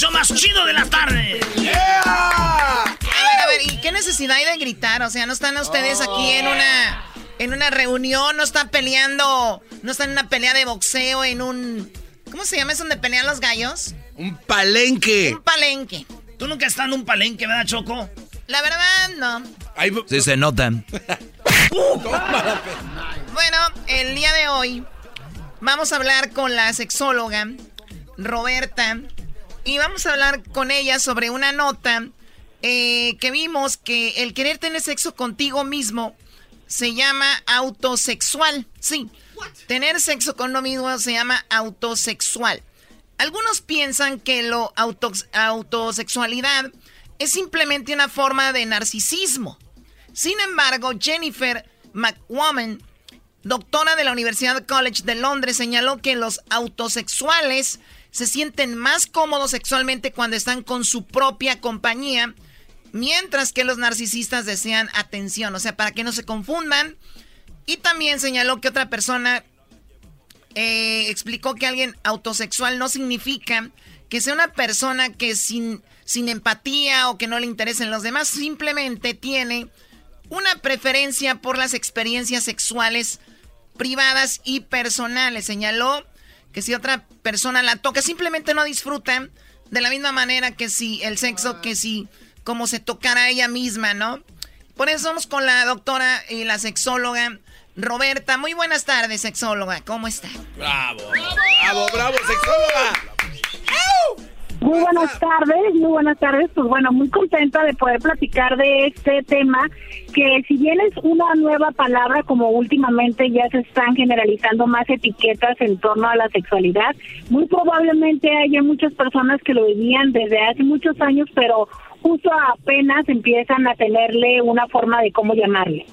show más chido de la tarde. A ver, a ver, ¿y qué necesidad hay de gritar? O sea, no están ustedes aquí en una en una reunión, no están peleando, no están en una pelea de boxeo en un ¿Cómo se llama eso donde pelean los gallos? Un palenque. Un palenque. Tú nunca estás en un palenque, ¿verdad, Choco? La verdad, no. Ahí... Sí se notan. [laughs] bueno, el día de hoy vamos a hablar con la sexóloga Roberta y vamos a hablar con ella sobre una nota eh, que vimos que el querer tener sexo contigo mismo se llama autosexual. Sí, tener sexo con uno mismo se llama autosexual. Algunos piensan que lo auto, autosexualidad es simplemente una forma de narcisismo. Sin embargo, Jennifer McWoman, doctora de la Universidad College de Londres, señaló que los autosexuales se sienten más cómodos sexualmente cuando están con su propia compañía, mientras que los narcisistas desean atención, o sea, para que no se confundan. Y también señaló que otra persona eh, explicó que alguien autosexual no significa que sea una persona que sin, sin empatía o que no le interesen los demás, simplemente tiene una preferencia por las experiencias sexuales privadas y personales. Señaló que si otra persona la toca, simplemente no disfruta de la misma manera que si el sexo, que si como se tocara ella misma, ¿no? Por eso vamos con la doctora y la sexóloga Roberta. Muy buenas tardes, sexóloga. ¿Cómo está? Bravo, bravo, bravo, sexóloga. Muy buenas tardes, muy buenas tardes. Pues bueno, muy contenta de poder platicar de este tema, que si bien es una nueva palabra, como últimamente ya se están generalizando más etiquetas en torno a la sexualidad, muy probablemente haya muchas personas que lo vivían desde hace muchos años, pero justo apenas empiezan a tenerle una forma de cómo llamarle.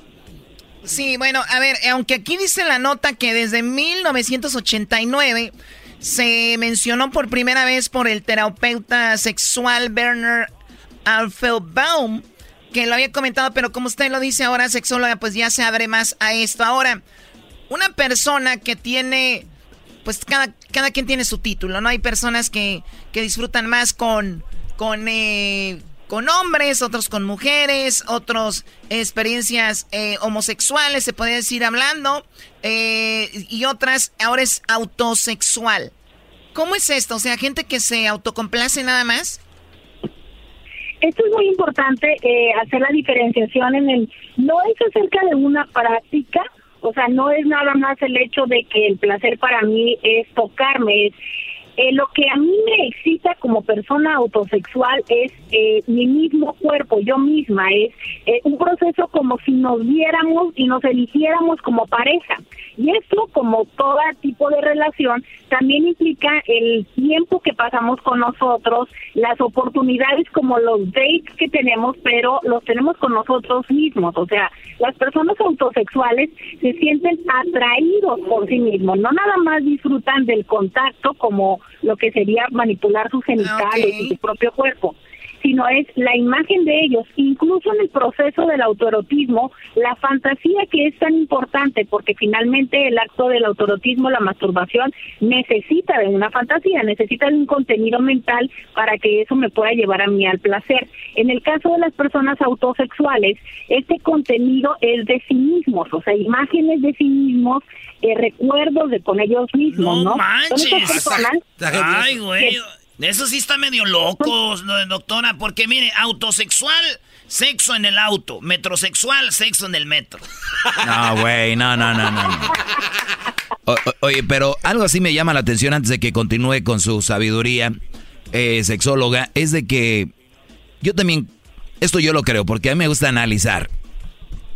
Sí, bueno, a ver, aunque aquí dice la nota que desde 1989 se mencionó por primera vez por el terapeuta sexual Werner Alfelbaum, que lo había comentado, pero como usted lo dice ahora, sexóloga, pues ya se abre más a esto. Ahora, una persona que tiene, pues cada, cada quien tiene su título, ¿no? Hay personas que, que disfrutan más con, con, eh, con hombres, otros con mujeres, otros experiencias eh, homosexuales, se puede decir hablando, eh, y otras, ahora es autosexual. ¿Cómo es esto? O sea, gente que se autocomplace nada más. esto es muy importante eh, hacer la diferenciación en el, no es acerca de una práctica, o sea, no es nada más el hecho de que el placer para mí es tocarme, es eh, lo que a mí me excita como persona autosexual es eh, mi mismo cuerpo, yo misma, es eh, un proceso como si nos viéramos y nos eligiéramos como pareja. Y esto, como todo tipo de relación, también implica el tiempo que pasamos con nosotros, las oportunidades como los dates que tenemos, pero los tenemos con nosotros mismos. O sea, las personas autosexuales se sienten atraídos por sí mismos, no nada más disfrutan del contacto como lo que sería manipular sus genitales y su propio cuerpo sino es la imagen de ellos, incluso en el proceso del autoerotismo, la fantasía que es tan importante, porque finalmente el acto del autoerotismo, la masturbación, necesita de una fantasía, necesita de un contenido mental para que eso me pueda llevar a mí al placer. En el caso de las personas autosexuales, este contenido es de sí mismos, o sea, imágenes de sí mismos, eh, recuerdos de con ellos mismos, ¿no? Manches. Ay, güey. Eso sí está medio loco, doctora, porque mire, autosexual, sexo en el auto, metrosexual, sexo en el metro. No, güey, no, no, no, no. oye, pero algo así me llama la atención antes de que continúe con su sabiduría eh, sexóloga, es de que yo también, esto yo lo creo, porque a mí me gusta analizar.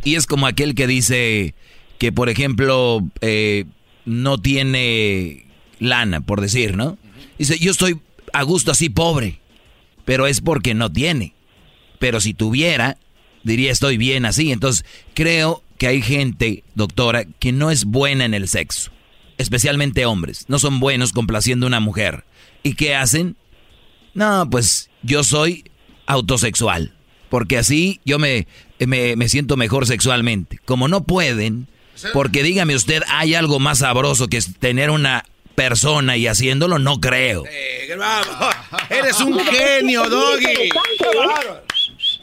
Y es como aquel que dice que, por ejemplo, eh, no tiene lana, por decir, ¿no? Dice, yo estoy a gusto así pobre, pero es porque no tiene. Pero si tuviera, diría estoy bien así. Entonces, creo que hay gente, doctora, que no es buena en el sexo. Especialmente hombres. No son buenos complaciendo a una mujer. ¿Y qué hacen? No, pues yo soy autosexual. Porque así yo me, me, me siento mejor sexualmente. Como no pueden, porque dígame usted, hay algo más sabroso que tener una persona y haciéndolo, no creo. [laughs] Eres un genio, Doggy.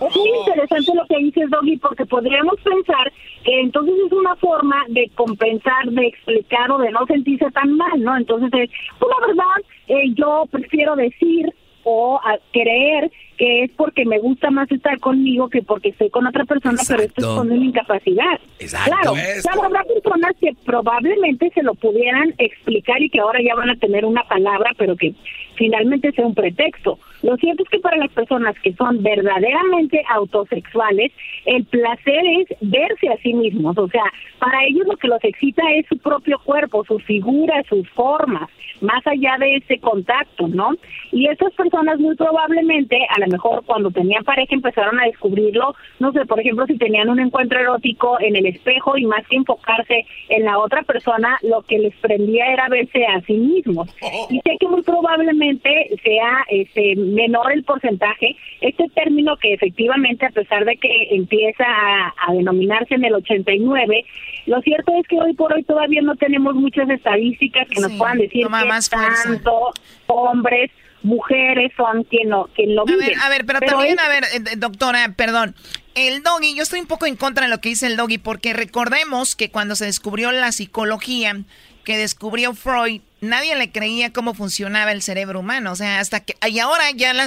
Es muy interesante lo que dices, Doggy, porque podríamos pensar que entonces es una forma de compensar, de explicar o de no sentirse tan mal, ¿no? Entonces, pues la verdad, eh, yo prefiero decir o a creer que es porque me gusta más estar conmigo que porque estoy con otra persona, pero esto es con una incapacidad. Claro, claro, habrá personas que probablemente se lo pudieran explicar y que ahora ya van a tener una palabra, pero que finalmente sea un pretexto. Lo cierto es que para las personas que son verdaderamente autosexuales, el placer es verse a sí mismos. O sea, para ellos lo que los excita es su propio cuerpo, su figura, sus formas, más allá de ese contacto, ¿no? Y esas personas muy probablemente a la mejor cuando tenían pareja empezaron a descubrirlo, no sé, por ejemplo, si tenían un encuentro erótico en el espejo y más que enfocarse en la otra persona, lo que les prendía era verse a sí mismos. Y sé que muy probablemente sea este menor el porcentaje, este término que efectivamente a pesar de que empieza a, a denominarse en el 89, lo cierto es que hoy por hoy todavía no tenemos muchas estadísticas que nos puedan decir que tanto hombres mujeres son quien lo, quien lo a Ver, a ver, pero, también, a ver, eh, doctora, perdón. El doggy, yo estoy un poco en contra de lo que dice el doggy, porque recordemos que cuando se descubrió la psicología, que descubrió Freud, nadie le creía cómo funcionaba el cerebro humano. O sea, hasta que. Y ahora ya la,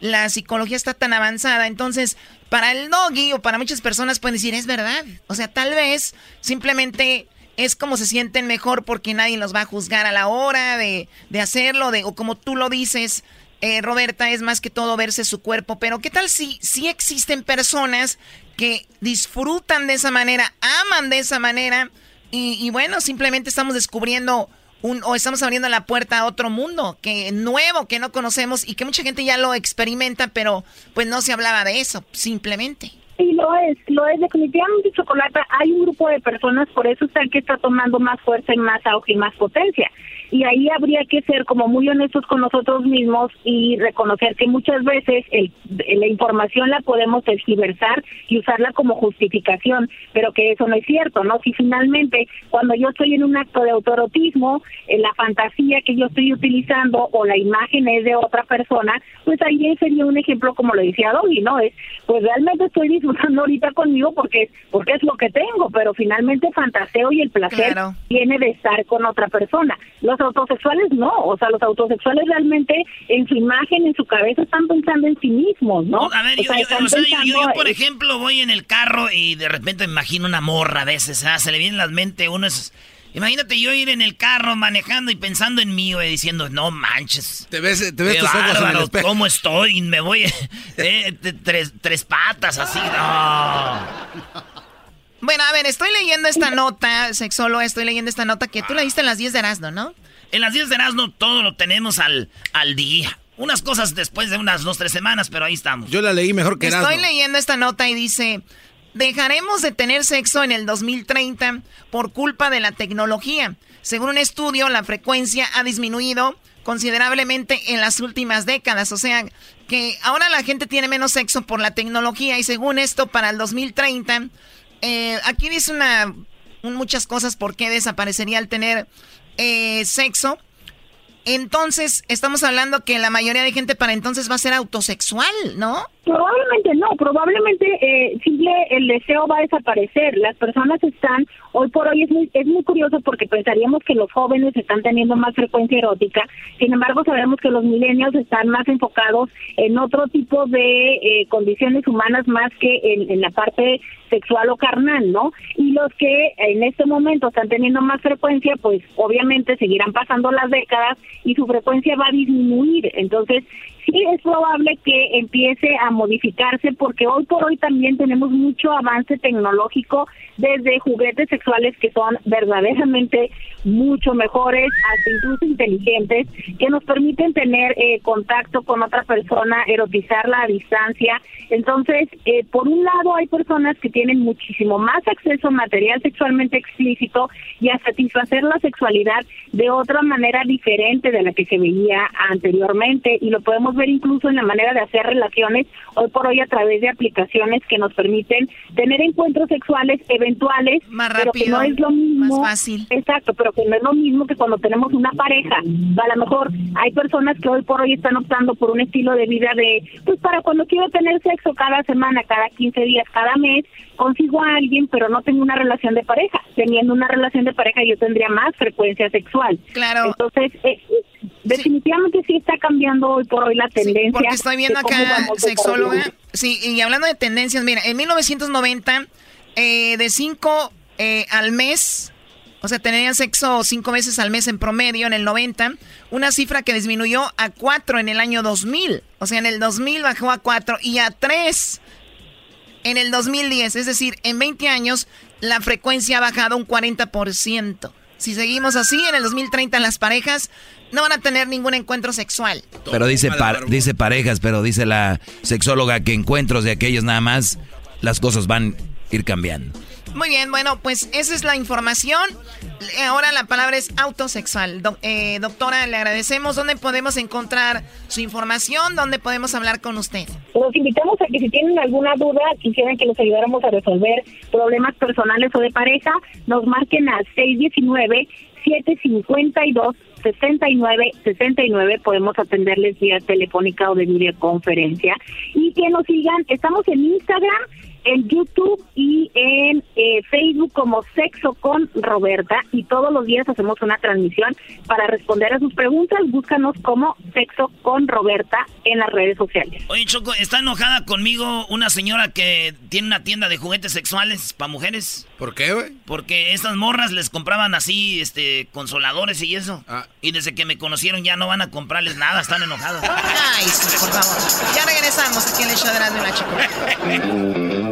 la psicología está tan avanzada. Entonces, para el doggy o para muchas personas pueden decir, es verdad. O sea, tal vez simplemente es como se sienten mejor porque nadie los va a juzgar a la hora de, hacerlo, de, o como tú lo dices, eh, Roberta, es más que todo verse su cuerpo. Pero ¿qué tal si, si existen personas que disfrutan de esa manera, aman de esa manera? Y, bueno, simplemente estamos descubriendo un, o estamos abriendo la puerta a otro mundo que nuevo, que no conocemos y que mucha gente ya lo experimenta, pero pues no se hablaba de eso, simplemente. Sí, lo es, lo es definitivamente chocolate. Hay un grupo de personas, por eso está que está tomando más fuerza y más auge y más potencia y ahí habría que ser como muy honestos con nosotros mismos y reconocer que muchas veces el, la información la podemos tergiversar y usarla como justificación, pero que eso no es cierto, ¿no? Si finalmente cuando yo estoy en un acto de autorotismo, en la fantasía que yo estoy utilizando o la imagen es de otra persona, pues ahí sería un ejemplo como lo decía Doggy, ¿no? Es, pues realmente estoy disfrutando ahorita conmigo porque, porque es lo que tengo, pero finalmente fantaseo y el placer viene de estar con otra persona. Los autosexuales no, o sea, los autosexuales realmente en su imagen, en su cabeza están pensando en sí mismos, ¿no? A ver, yo, por ejemplo voy en el carro y de repente me imagino una morra a veces, ¿ah? se le viene en la mente uno es... Imagínate yo ir en el carro manejando y pensando en mí, güey, diciendo, no manches. Te ves, te ves tus ojos en ¿Cómo estoy? Me voy [laughs] eh, tres, tres patas así, no. [laughs] Bueno, a ver, estoy leyendo esta nota, sexólogo, estoy leyendo esta nota que tú leíste en las 10 de Erasmo, ¿no? En las 10 de Erasmo todo lo tenemos al, al día. Unas cosas después de unas dos, tres semanas, pero ahí estamos. Yo la leí mejor que Erasmo. Estoy leyendo esta nota y dice, dejaremos de tener sexo en el 2030 por culpa de la tecnología. Según un estudio, la frecuencia ha disminuido considerablemente en las últimas décadas. O sea, que ahora la gente tiene menos sexo por la tecnología y según esto, para el 2030, eh, aquí dice una, muchas cosas por qué desaparecería el tener eh, sexo. Entonces, estamos hablando que la mayoría de gente para entonces va a ser autosexual, ¿no? Probablemente no, probablemente eh, simple el deseo va a desaparecer. Las personas están, hoy por hoy es muy, es muy curioso porque pensaríamos que los jóvenes están teniendo más frecuencia erótica, sin embargo sabemos que los milenios están más enfocados en otro tipo de eh, condiciones humanas más que en la parte sexual o carnal, ¿no? Y los que en este momento están teniendo más frecuencia, pues obviamente seguirán pasando las décadas y su frecuencia va a disminuir. Entonces, sí es probable que empiece a modificarse porque hoy por hoy también tenemos mucho avance tecnológico desde juguetes sexuales que son verdaderamente mucho mejores, hasta incluso inteligentes, que nos permiten tener eh, contacto con otra persona, erotizarla a distancia. Entonces, eh, por un lado hay personas que tienen muchísimo más acceso a material sexualmente explícito y a satisfacer la sexualidad de otra manera diferente de la que se veía anteriormente y lo podemos ver incluso en la manera de hacer relaciones hoy por hoy a través de aplicaciones que nos permiten tener encuentros sexuales eventuales, más pero que no es lo mismo. Más fácil. Exacto, pero que no es lo mismo que cuando tenemos una pareja. A lo mejor hay personas que hoy por hoy están optando por un estilo de vida de, pues para cuando quiero tener sexo cada semana, cada 15 días, cada mes, consigo a alguien, pero no tengo una relación de pareja. Teniendo una relación de pareja yo tendría más frecuencia sexual. Claro. Entonces, eh, definitivamente sí. está cambiando hoy por hoy la tendencia. porque estoy viendo acá, sexóloga. Sí, y hablando de tendencias, mira, en 1990, eh, de 5 eh, al mes, o sea, tenían sexo cinco veces al mes en promedio en el 90, una cifra que disminuyó a 4 en el año 2000. O sea, en el 2000 bajó a 4 y a 3 en el 2010. Es decir, en 20 años la frecuencia ha bajado un 40%. Si seguimos así, en el 2030 las parejas no van a tener ningún encuentro sexual. Pero dice, dice parejas, pero dice la sexóloga que encuentros de aquellos nada más, las cosas van a ir cambiando. Muy bien, bueno, pues esa es la información. Ahora la palabra es autosexual. Eh, doctora, le agradecemos. ¿Dónde podemos encontrar su información? ¿Dónde podemos hablar con usted? Los invitamos a que si tienen alguna duda, quisieran que los ayudáramos a resolver problemas personales o de pareja, nos marquen al 619 752 69 69 podemos atenderles vía telefónica o de videoconferencia y que nos sigan estamos en Instagram en YouTube y en eh, Facebook como Sexo con Roberta y todos los días hacemos una transmisión para responder a sus preguntas. Búscanos como Sexo con Roberta en las redes sociales. Oye, Choco, ¿está enojada conmigo una señora que tiene una tienda de juguetes sexuales para mujeres? ¿Por qué, güey? Porque estas morras les compraban así, este, consoladores y eso. Ah. Y desde que me conocieron ya no van a comprarles nada, están enojadas. [laughs] Ay, por favor. Ya regresamos aquí en el show de la Chocolate. [laughs]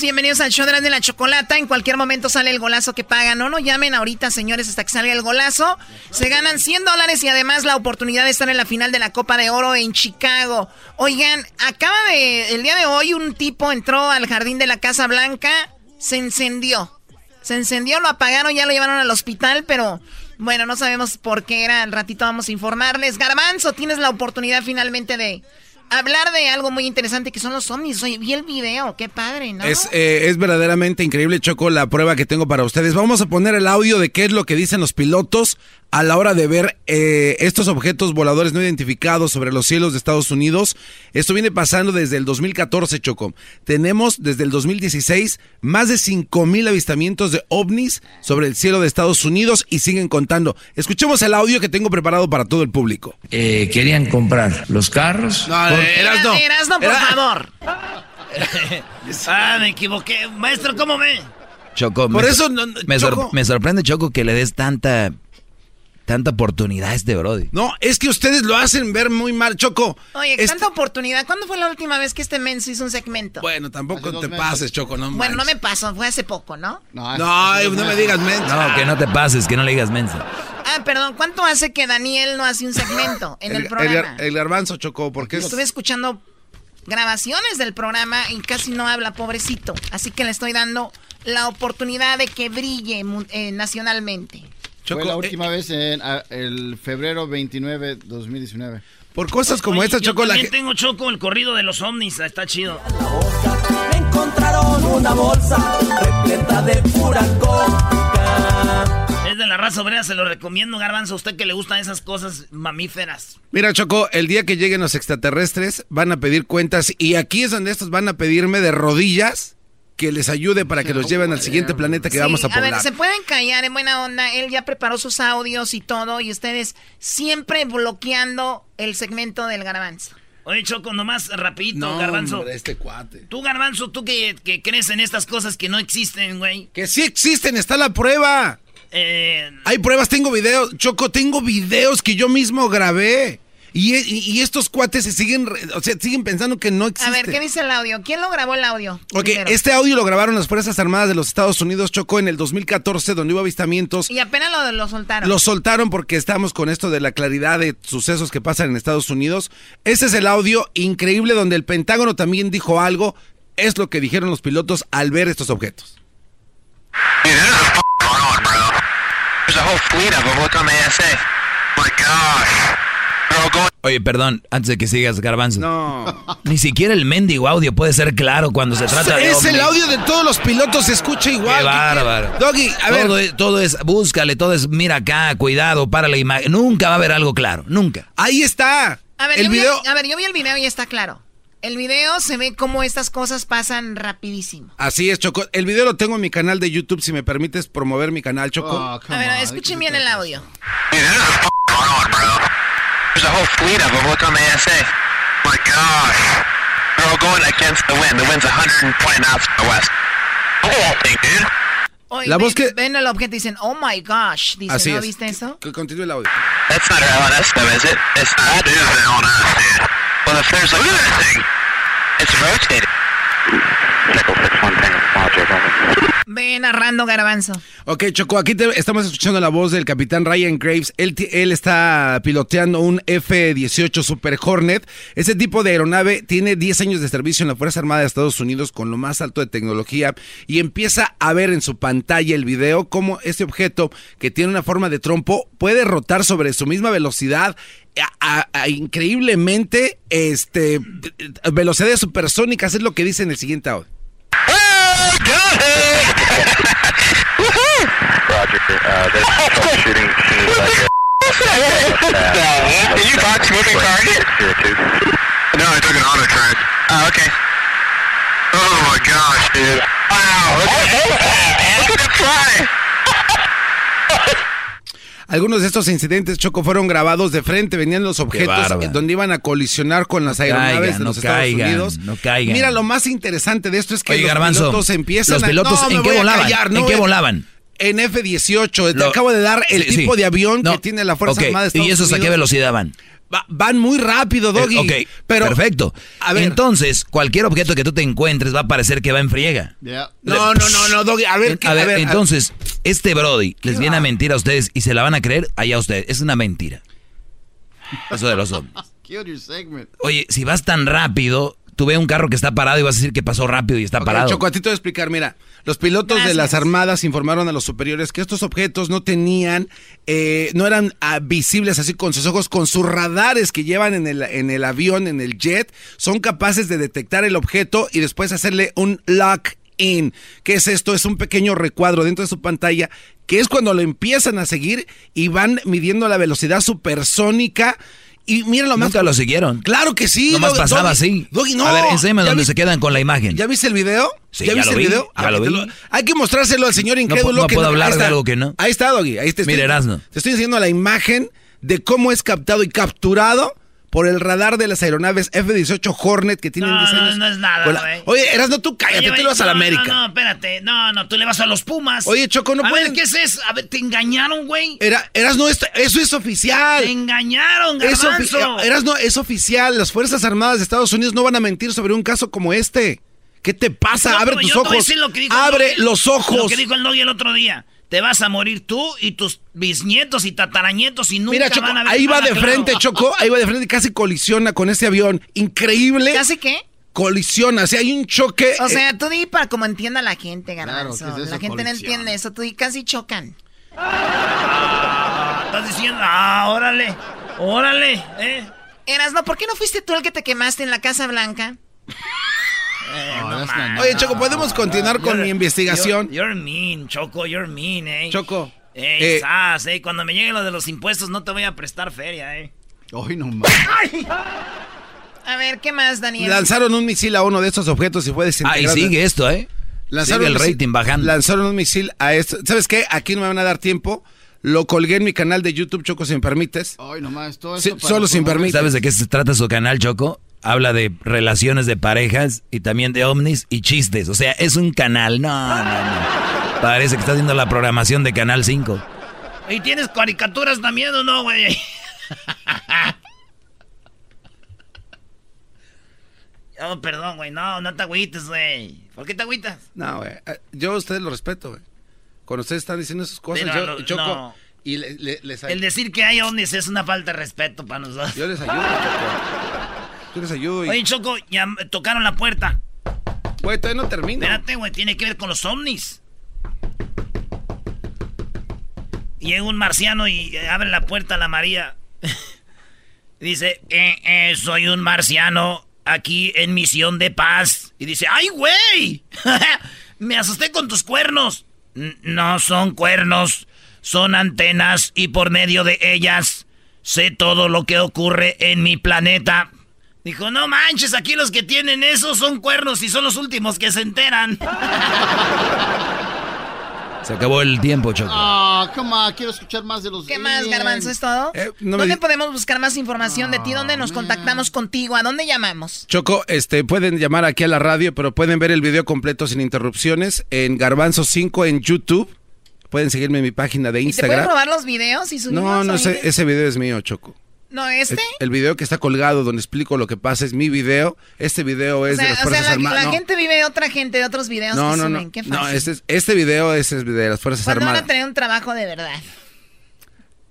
Bienvenidos al show de la chocolata. En cualquier momento sale el golazo que pagan. No nos llamen ahorita, señores, hasta que salga el golazo. Se ganan 100 dólares y además la oportunidad de estar en la final de la Copa de Oro en Chicago. Oigan, acaba de, el día de hoy un tipo entró al jardín de la Casa Blanca, se encendió. Se encendió, lo apagaron, ya lo llevaron al hospital, pero bueno, no sabemos por qué era. Al ratito vamos a informarles. Garbanzo, tienes la oportunidad finalmente de hablar de algo muy interesante que son los ovnis. Oye, vi el video, qué padre, ¿no? Eh, es verdaderamente increíble, Choco, la prueba que tengo para ustedes. Vamos a poner el audio de qué es lo que dicen los pilotos a la hora de ver eh, estos objetos voladores no identificados sobre los cielos de Estados Unidos. Esto viene pasando desde el 2014, Choco. Tenemos desde el 2016 más de 5 mil avistamientos de ovnis sobre el cielo de Estados Unidos y siguen contando. Escuchemos el audio que tengo preparado para todo el público. Eh, querían comprar los carros. No, eh, Erasno. Erasno, por favor. [laughs] ah, me equivoqué. Maestro, ¿cómo ve? Choco, Por me, eso no- me, sor- Choco. me sorprende, Choco, que le des tanta, tanta oportunidad a este Brody. No, es que ustedes lo hacen ver muy mal, Choco. Oye, Este- tanta oportunidad. ¿Cuándo fue la última vez que este menso hizo un segmento? Bueno, tampoco Hace te pases, Choco, no Bueno, no me pasó, fue hace poco, ¿no? No, No, no me digas mensa. No, que no te pases, que no le digas mensa. Ah, perdón, ¿cuánto hace que Daniel no hace un segmento en el, el, programa? el garbanzo, Choco, porque es... Estuve escuchando grabaciones del programa y casi no habla, pobrecito. Así que le estoy dando la oportunidad de que brille mu- eh, nacionalmente. Fue la eh, última vez en el febrero 29, 2019. Por cosas como Oye, esta, yo Choco, la también ge- tengo Choco el corrido de los ovnis, está chido. Encontraron una bolsa repleta de pura coca. Es de la raza obrera, se lo recomiendo, Garbanzo, a usted que le gustan esas cosas mamíferas. Mira, Choco, el día que lleguen los extraterrestres van a pedir cuentas y aquí es donde estos van a pedirme de rodillas que les ayude para que los lleven al siguiente planeta que Sí, vamos a poblar. ver, se pueden callar en buena onda. Él ya preparó sus audios y todo y ustedes siempre bloqueando el segmento del garbanzo. Oye, Choco, nomás rapidito, No, Garbanzo. hombre, este cuate. Tú, Garbanzo, tú que, que crees en estas cosas que no existen, güey. Que sí existen, está la prueba. Eh, Hay pruebas, tengo videos. Choco, tengo videos que yo mismo grabé. Y, y- estos cuates se siguen, o sea, siguen pensando que no A existe. ver, ¿qué dice el audio? ¿Quién lo grabó el audio? Ok, primero? este audio lo grabaron las Fuerzas Armadas de los Estados Unidos, Choco, en el 2014, donde hubo avistamientos. Y apenas lo, lo soltaron. Lo soltaron porque estamos con esto de la claridad de sucesos que pasan en Estados Unidos. Ese es el audio increíble donde el Pentágono también dijo algo. Es lo que dijeron los pilotos al ver estos objetos. There's a whole fleet of them. Look on the ASA. My gosh. Oye, perdón, antes de que sigas, Garbanzo. No. Ni siquiera el mendigo audio puede ser claro cuando se trata de es el audio de todos los pilotos, se escucha igual. Qué ¿Qué bárbaro. Doggy, a ver. Todo es, todo es, búscale, todo es, mira acá, cuidado, para la imagen. Nunca va a haber algo claro, nunca. Ahí está. A ver, el yo vi video. a ver, yo vi el video y está claro. El video se ve cómo estas cosas pasan rapidísimo. Así es, Choco. El video lo tengo en mi canal de YouTube, si me permites promover mi canal, Choco. Oh, A ver, escuchen bien el audio. Whole fleet of them. Look on the ASA. My gosh. They're all going against the wind. The wind's 120 knots to the west. Look at that thing, dude. Oye, La ven, voz que- ven el objeto y dicen, oh my gosh. Dicen, Así ¿no es. viste eso? Que continúe el audio. That's not our LNS, though, is it? It's not. That is the LNS, dude. Well, if there's a... Look at that thing. It's rotating. Ve narrando garbanzo. Ok, Choco, aquí estamos escuchando la voz del capitán Ryan Graves. Él, está piloteando un F-18 Super Hornet. Ese tipo de aeronave tiene 10 años de servicio en la Fuerza Armada de Estados Unidos con lo más alto de tecnología y empieza a ver en su pantalla el video cómo este objeto que tiene una forma de trompo puede rotar sobre su misma velocidad a- increíblemente este velocidades supersónicas es lo que dice en el siguiente audio. Roger, uh, there's troubleshooting like Did you box moving target? No, I took an auto track. Oh, okay. Oh my gosh, dude. Wow, look at, look at fly. Algunos de estos incidentes, Choco, fueron grabados de frente, venían los objetos donde iban a colisionar con las No aeronaves caigan, de no los Estados caigan, Unidos. no caigan. Mira, lo más interesante de esto es que Oye, los Garbanzo, pilotos empiezan los a- pilotos, No, me ¿en qué a volaban? callar, no ¿En qué a- volaban? En F-18, te Lo- acabo de dar el Sí, sí. tipo de avión No, que tiene la Fuerza ok, Armada de Estados ¿Y esos a qué velocidad van? Va- van muy rápido, Doggy. Eh, ok, pero, perfecto. A ver. Entonces, cualquier objeto que tú te encuentres va a parecer que va en friega. Yeah. No, no, no, no, Doggy. A ver, ¿qué- A ver, ver, entonces, este Brody les viene a mentir a ustedes y se la van a creer allá a ustedes. Es una mentira. Eso de los [laughs] segment. Oye, si vas tan rápido, tú ves un carro que está parado y vas a decir que pasó rápido y está parado. Choco, a ti te voy a explicar, mira, los pilotos de las armadas informaron a los superiores que estos objetos no tenían, eh, no eran ah, visibles así con sus ojos, con sus radares que llevan en el, en el avión, en el jet, son capaces de detectar el objeto y después hacerle un lock in. ¿Qué es esto? Es un pequeño recuadro dentro de su pantalla que es cuando lo empiezan a seguir y van midiendo la velocidad supersónica. Y mira lo más. Nunca lo siguieron. Claro que sí. Nomás pasaba así. no. A ver, enséñame dónde se quedan con la imagen. ¿Ya viste el video? Sí, ¿Ya, ya viste lo el vi, video? ya lo vi. Hay que mostrárselo al señor incrédulo. no que puedo ahí hablar de algo que no. Ahí está, Doggy. Ahí te estoy, Mira, Erasno. Te estoy diciendo la imagen de cómo es captado y capturado por el radar de las aeronaves F-18 Hornet que tienen No, no, no es nada, con la- güey. Oye, Erasno, tú cállate, Oye, tú le vas a la América. No, no, espérate. No, no, tú le vas a los Pumas. Oye, Choco, no a pueden- ver, ¿qué es eso? A ver, ¿te engañaron, güey? Era, Erasno, esto- eso es oficial. Te engañaron, Es garbanzo. ofi- Erasno, es oficial. Las Fuerzas Armadas de Estados Unidos no van a mentir sobre un caso como este. ¿Qué te pasa? Abre tus yo ojos. decir lo que dijo el Abre los ojos. Lo que dijo el Doggy el otro día. Te vas a morir tú y tus bisnietos y tataranietos y nunca Mira, Choco, van a ver ahí va de claro. frente, Choco. Ahí va de frente y casi colisiona con ese avión. Increíble. ¿Casi qué? Colisiona. O sea, hay un choque. O eh, sea, tú di para como entienda la gente, Garbanzo. ¿qué es eso, la gente no entiende eso. Tú di casi chocan. Ah, estás diciendo, ah, órale, órale, eh. Eras, no, ¿por qué no fuiste tú el que te quemaste en la Casa Blanca? Eh, No, no that's man. not- Oye, Choco, ¿podemos continuar con You're- mi investigación? You're, you're mean, Choco, you're mean, eh. Choco, Eh, eh, sas, eh, cuando me llegue lo de los impuestos no te voy a prestar feria, eh. Hoy no más. A ver, ¿qué más, Daniel? Lanzaron un misil a uno de estos objetos y fue Ah, y desintegrado. sigue esto, ¿eh? Sigue el misil- rating bajando. Lanzaron un misil a esto. ¿Sabes qué? Aquí no me van a dar tiempo. Lo colgué en mi canal de YouTube, Choco, si me permites. Hoy nomás, todo Sí, esto para solo sin permiso. ¿Sabes de qué se trata su canal, Choco? Habla de relaciones de parejas y también de ovnis y chistes. O sea, es un canal. No, no, no. Parece que está haciendo la programación de Canal 5. ¿Y tienes caricaturas también o no, güey? [laughs] Oh, perdón, güey, no, no te agüites, güey. ¿Por qué te agüitas? No, güey. eh, Yo a ustedes lo respeto, güey. Cuando ustedes están diciendo esas cosas, Pero yo lo- Choco. no. Y le- le- les, El decir que hay ovnis es una falta de respeto para nosotros. yo les ayudo, Choco. [laughs] Yo les ayudo y. Oye, Choco, ya tocaron la puerta. Güey, todavía no termino. Espérate, güey, tiene que ver con los ovnis. Llega un marciano y eh, abre la puerta a la María. [laughs] dice, eh, eh, soy un marciano aquí en misión de paz. Y dice, ¡ay, güey! [laughs] Me asusté con tus cuernos. "N- No son cuernos, son antenas y por medio de ellas sé todo lo que ocurre en mi planeta. Dijo, no manches, aquí los que tienen eso son cuernos y son los últimos que se enteran. [laughs] Se acabó el tiempo, Choco. Ah, come on, quiero escuchar más de los ¿Qué más. Garbanzo? ¿Es todo? Eh, no ¿Dónde podemos buscar más información de ti? ¿Dónde nos contactamos contigo? ¿A dónde llamamos? Choco, este, pueden llamar aquí a la radio, pero pueden ver el video completo sin interrupciones en Garbanzo 5 en YouTube. Pueden seguirme en mi página de ¿Y te pueden Instagram. robar los videos y subirlos? No, no, ese, ese video es mío, Choco. ¿No, este? El, el video que está colgado donde explico lo que pasa es mi video. Este video O es de sea, las o sea, Fuerzas la, Armadas. la No, gente vive de otra gente, de otros videos no, que no, suben. no. Qué No, fácil. este, es- este video es, de las Fuerzas ¿Cuándo van Armadas. a tener un trabajo de verdad?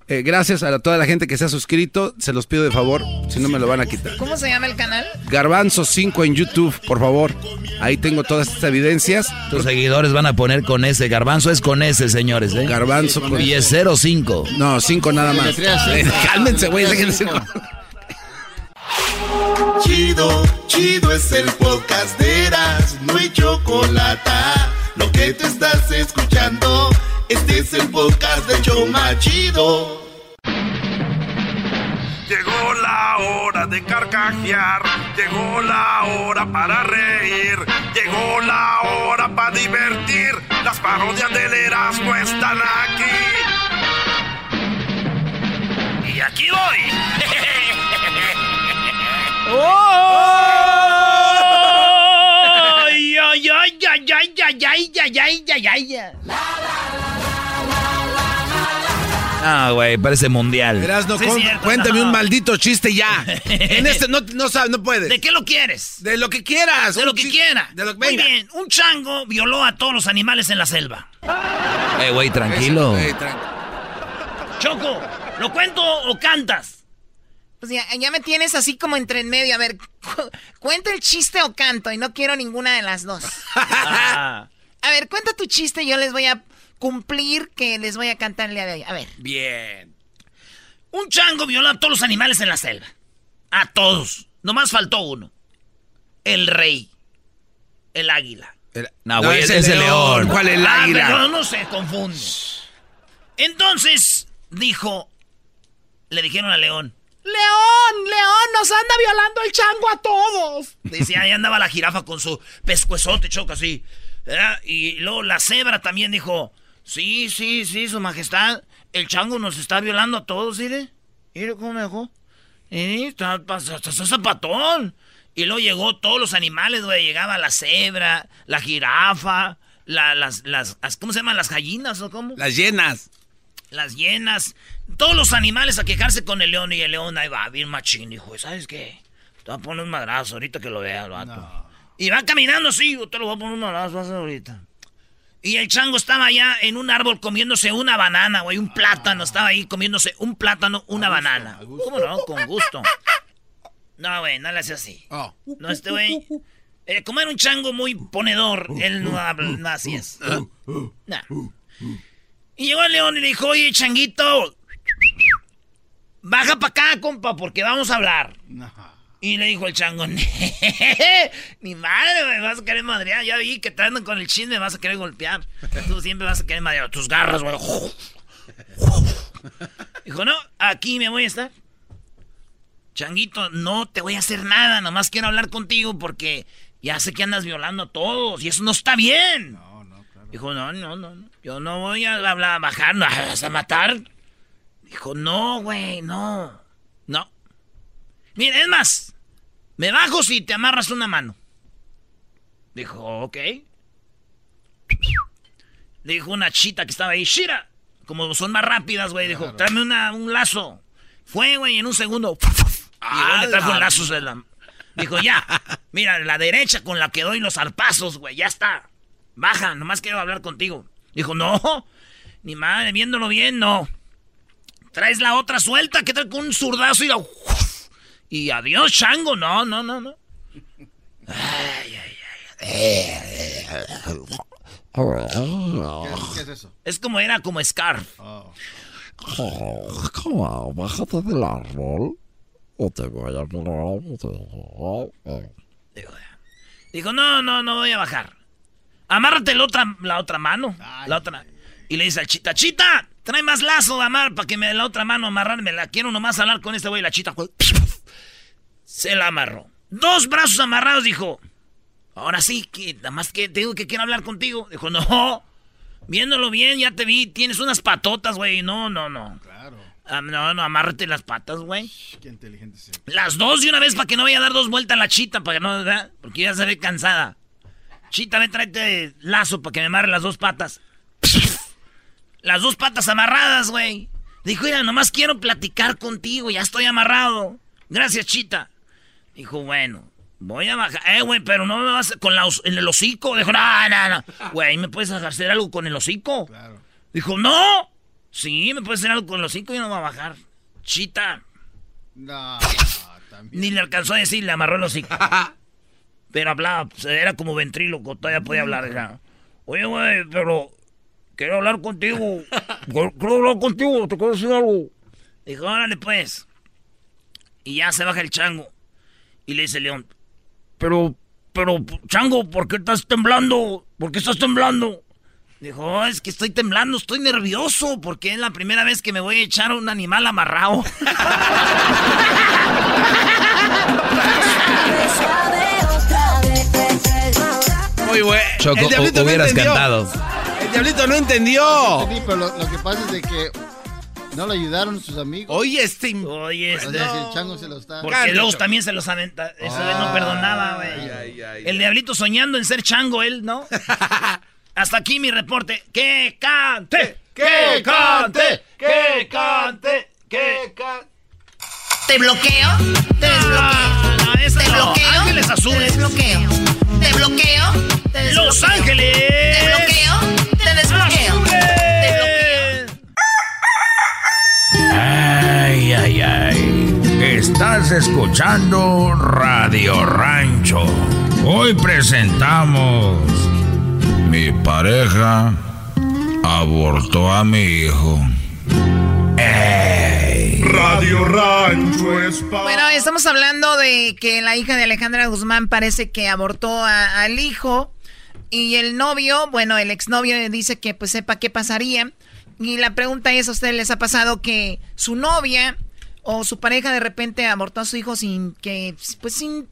Eh, gracias a toda la gente que se ha suscrito. Se los pido de favor, si no me lo van a quitar. ¿Cómo se llama el canal? Garbanzo 5 en YouTube, por favor. Ahí tengo todas estas evidencias. Tus seguidores van a poner con ese. Garbanzo es con ese, señores, ¿eh? Garbanzo con Y es 05. No, 5 nada más. Cinco. Cálmense, güey. déjense- Chido, chido es el podcast de Eras, no hay chocolate. Lo que te estás escuchando, este es el podcast de Choma Chido. Llegó la hora de carcajear, llegó la hora para reír, llegó la hora para divertir. Las parodias del Erasmo están aquí. Y aquí voy. [laughs] [laughs] ¡Ay, ay, ay, ay, ay, ay, ay, ay, ay, ay, ay, ay! Ah, güey, parece mundial. Erasno, Sí, con- cierto, cuéntame no. un maldito chiste ya. [laughs] En este no, no sabes, no puedes. ¿De qué lo quieres? De lo que quieras. De lo que quiera. De lo, Muy venga. bien, un chango violó a todos los animales en la selva. Eh, güey, tranquilo. Ey. Choco, ¿lo cuento o cantas? Pues ya, ya me tienes así como entre en medio. A ver, cuenta el chiste o canto y no quiero ninguna de las dos. [laughs] a ver, cuenta tu chiste y yo les voy a cumplir que les voy a cantar el día de hoy. A ver. Bien. Un chango viola a todos los animales en la selva. A todos. Nomás faltó uno. El rey. El águila. no, güey, es, el león. ¿Cuál es el Ah, águila? pero no se confunde. Entonces, dijo, le dijeron al león. León, León, nos anda violando el chango a todos. Decía, ahí andaba la jirafa con su pescuezote choca así. ¿verdad? Y luego la cebra también dijo, sí, sí, sí, su majestad, el chango nos está violando a todos, mire. Mire cómo me dejó. Y está, zapatón. Y luego llegó todos los animales, güey. Llegaba la cebra, la jirafa, la- las, las, ¿cómo se llaman? Las gallinas o cómo? Las llenas. Las llenas. Todos los animales a quejarse con el león. Y el león ahí va, bien machín. Dijo, ¿sabes qué? Te voy a poner un madrazo ahorita que lo vea el vato. Y va caminando así, yo te lo voy a poner un madrazo a ahorita. Y el chango estaba allá en un árbol comiéndose una banana, güey, un plátano. Estaba ahí comiéndose un plátano, una banana. ¿Cómo no? Con gusto. No, güey, no le hace así. No, este güey. eh, como era un chango muy ponedor, él no habla, [laughs] no así es. Nah. Y llegó el león y le dijo, oye, changuito, baja para acá, compa, porque vamos a hablar. Y le dijo el chango, [laughs] ni madre, me vas a querer madrear. Ya vi que te con el chisme, me vas a querer golpear. Tú siempre vas a querer madrear. Tus garras, güey. [laughs] Dijo, no, aquí me voy a estar. Changuito, no te voy a hacer nada, nomás quiero hablar contigo porque ya sé que andas violando a todos y eso no está bien. Dijo, no, no, no, no, yo no voy a hablar, a bajar, no, [laughs] vas a matar. Dijo, no, güey, no, no. Mira, es más, me bajo si te amarras una mano. Dijo, ok. Dijo una chita que estaba ahí, Shira. Como son más rápidas, güey, dijo, tráeme una, un lazo. Fue, güey, en un segundo. Y luego le trajo el lazo de la... Dijo, ya, mira, la derecha con la que doy los zarpazos, güey, ya está. Baja, nomás quiero hablar contigo. Dijo, no, ni madre, viéndolo bien, no. Traes la otra suelta, ¿qué tal con un zurdazo y la... Y adiós, chango, no, no, no, no. ¿Qué es eso? Es como era como Scarf. ¿Cómo? Bájate del árbol o te voy a... Dijo, no, no, no voy a bajar. Amárrate la otra, la otra mano. La otra. Y le dice al chita, chita, trae más lazo de amar para que me dé la otra mano amarrarme. La quiero nomás hablar con este güey. La chita se la amarró. Dos brazos amarrados, dijo. Ahora sí, que nada más que tengo que quiero hablar contigo. Dijo, no. Viéndolo bien, ya te vi. Tienes unas patotas, güey. No, no, no. Claro. Ah, no, no, amárrate las patas, güey. Qué inteligente es. Las dos de una vez para que no vaya a dar dos vueltas a la chita, para que no, ¿verdad? Porque ya se ve cansada. Chita, ve, tráete lazo para que me amarre las dos patas. Las dos patas amarradas, güey. Dijo, mira, nomás quiero platicar contigo, ya estoy amarrado. Gracias, Chita. Dijo, bueno, voy a bajar. Eh, güey, pero no me vas a- con la, el hocico. Dijo, no, no, no. Güey, ¿me puedes hacer algo con el hocico? Dijo, no. Sí, me puedes hacer algo con el hocico y no va a bajar. Chita. No, Ni le alcanzó a decir, le amarró el hocico. [laughs] pero hablaba, pues, era como ventríloco, todavía podía hablar. Oye, güey, pero quiero hablar contigo. [laughs] Quiero hablar contigo, te quiero decir algo. Dijo, órale pues. Y ya se baja el chango. Y le dice León, pero, pero, chango, ¿por qué estás temblando? ¿Por qué estás temblando? Dijo, "Oh, es que estoy temblando, estoy nervioso, porque es la primera vez que me voy a echar a un animal amarrado. [laughs] Muy bueno. Choco, El diablito hu- no hubieras entendió. cantado. El diablito no entendió. Sí, pero lo, lo que pasa es de que no le ayudaron sus amigos. Oye, este. Oye, este. si el chango se lo está. Porque luego también se los aventa. Eso de no perdonaba, güey. El diablito soñando en ser chango, él, ¿no? [laughs] Hasta aquí mi reporte. ¡Que cante! ¡Que cante! ¡Que cante! ¡Que cante! ¿Te bloqueo? ¿Te desbloqueo? ¿Te bloqueo? Ángeles Azules. ¿Te desbloqueo? ¿Te bloqueo? ¿Te desbloqueo? ¡Los Ángeles! ¿Te bloqueo? ¿Te desbloqueo? Ay, ay, ay. Está escuchando Radio Rancho. Hoy presentamos Mi pareja abortó a mi hijo. Radio Rancho es Bueno, estamos hablando de que la hija de Alejandra Guzmán parece que abortó al hijo y el novio, bueno, el exnovio dice que pues sepa qué pasaría. Y la pregunta es, ¿a ustedes les ha pasado que su novia o su pareja de repente abortó a su hijo sin que, pues sin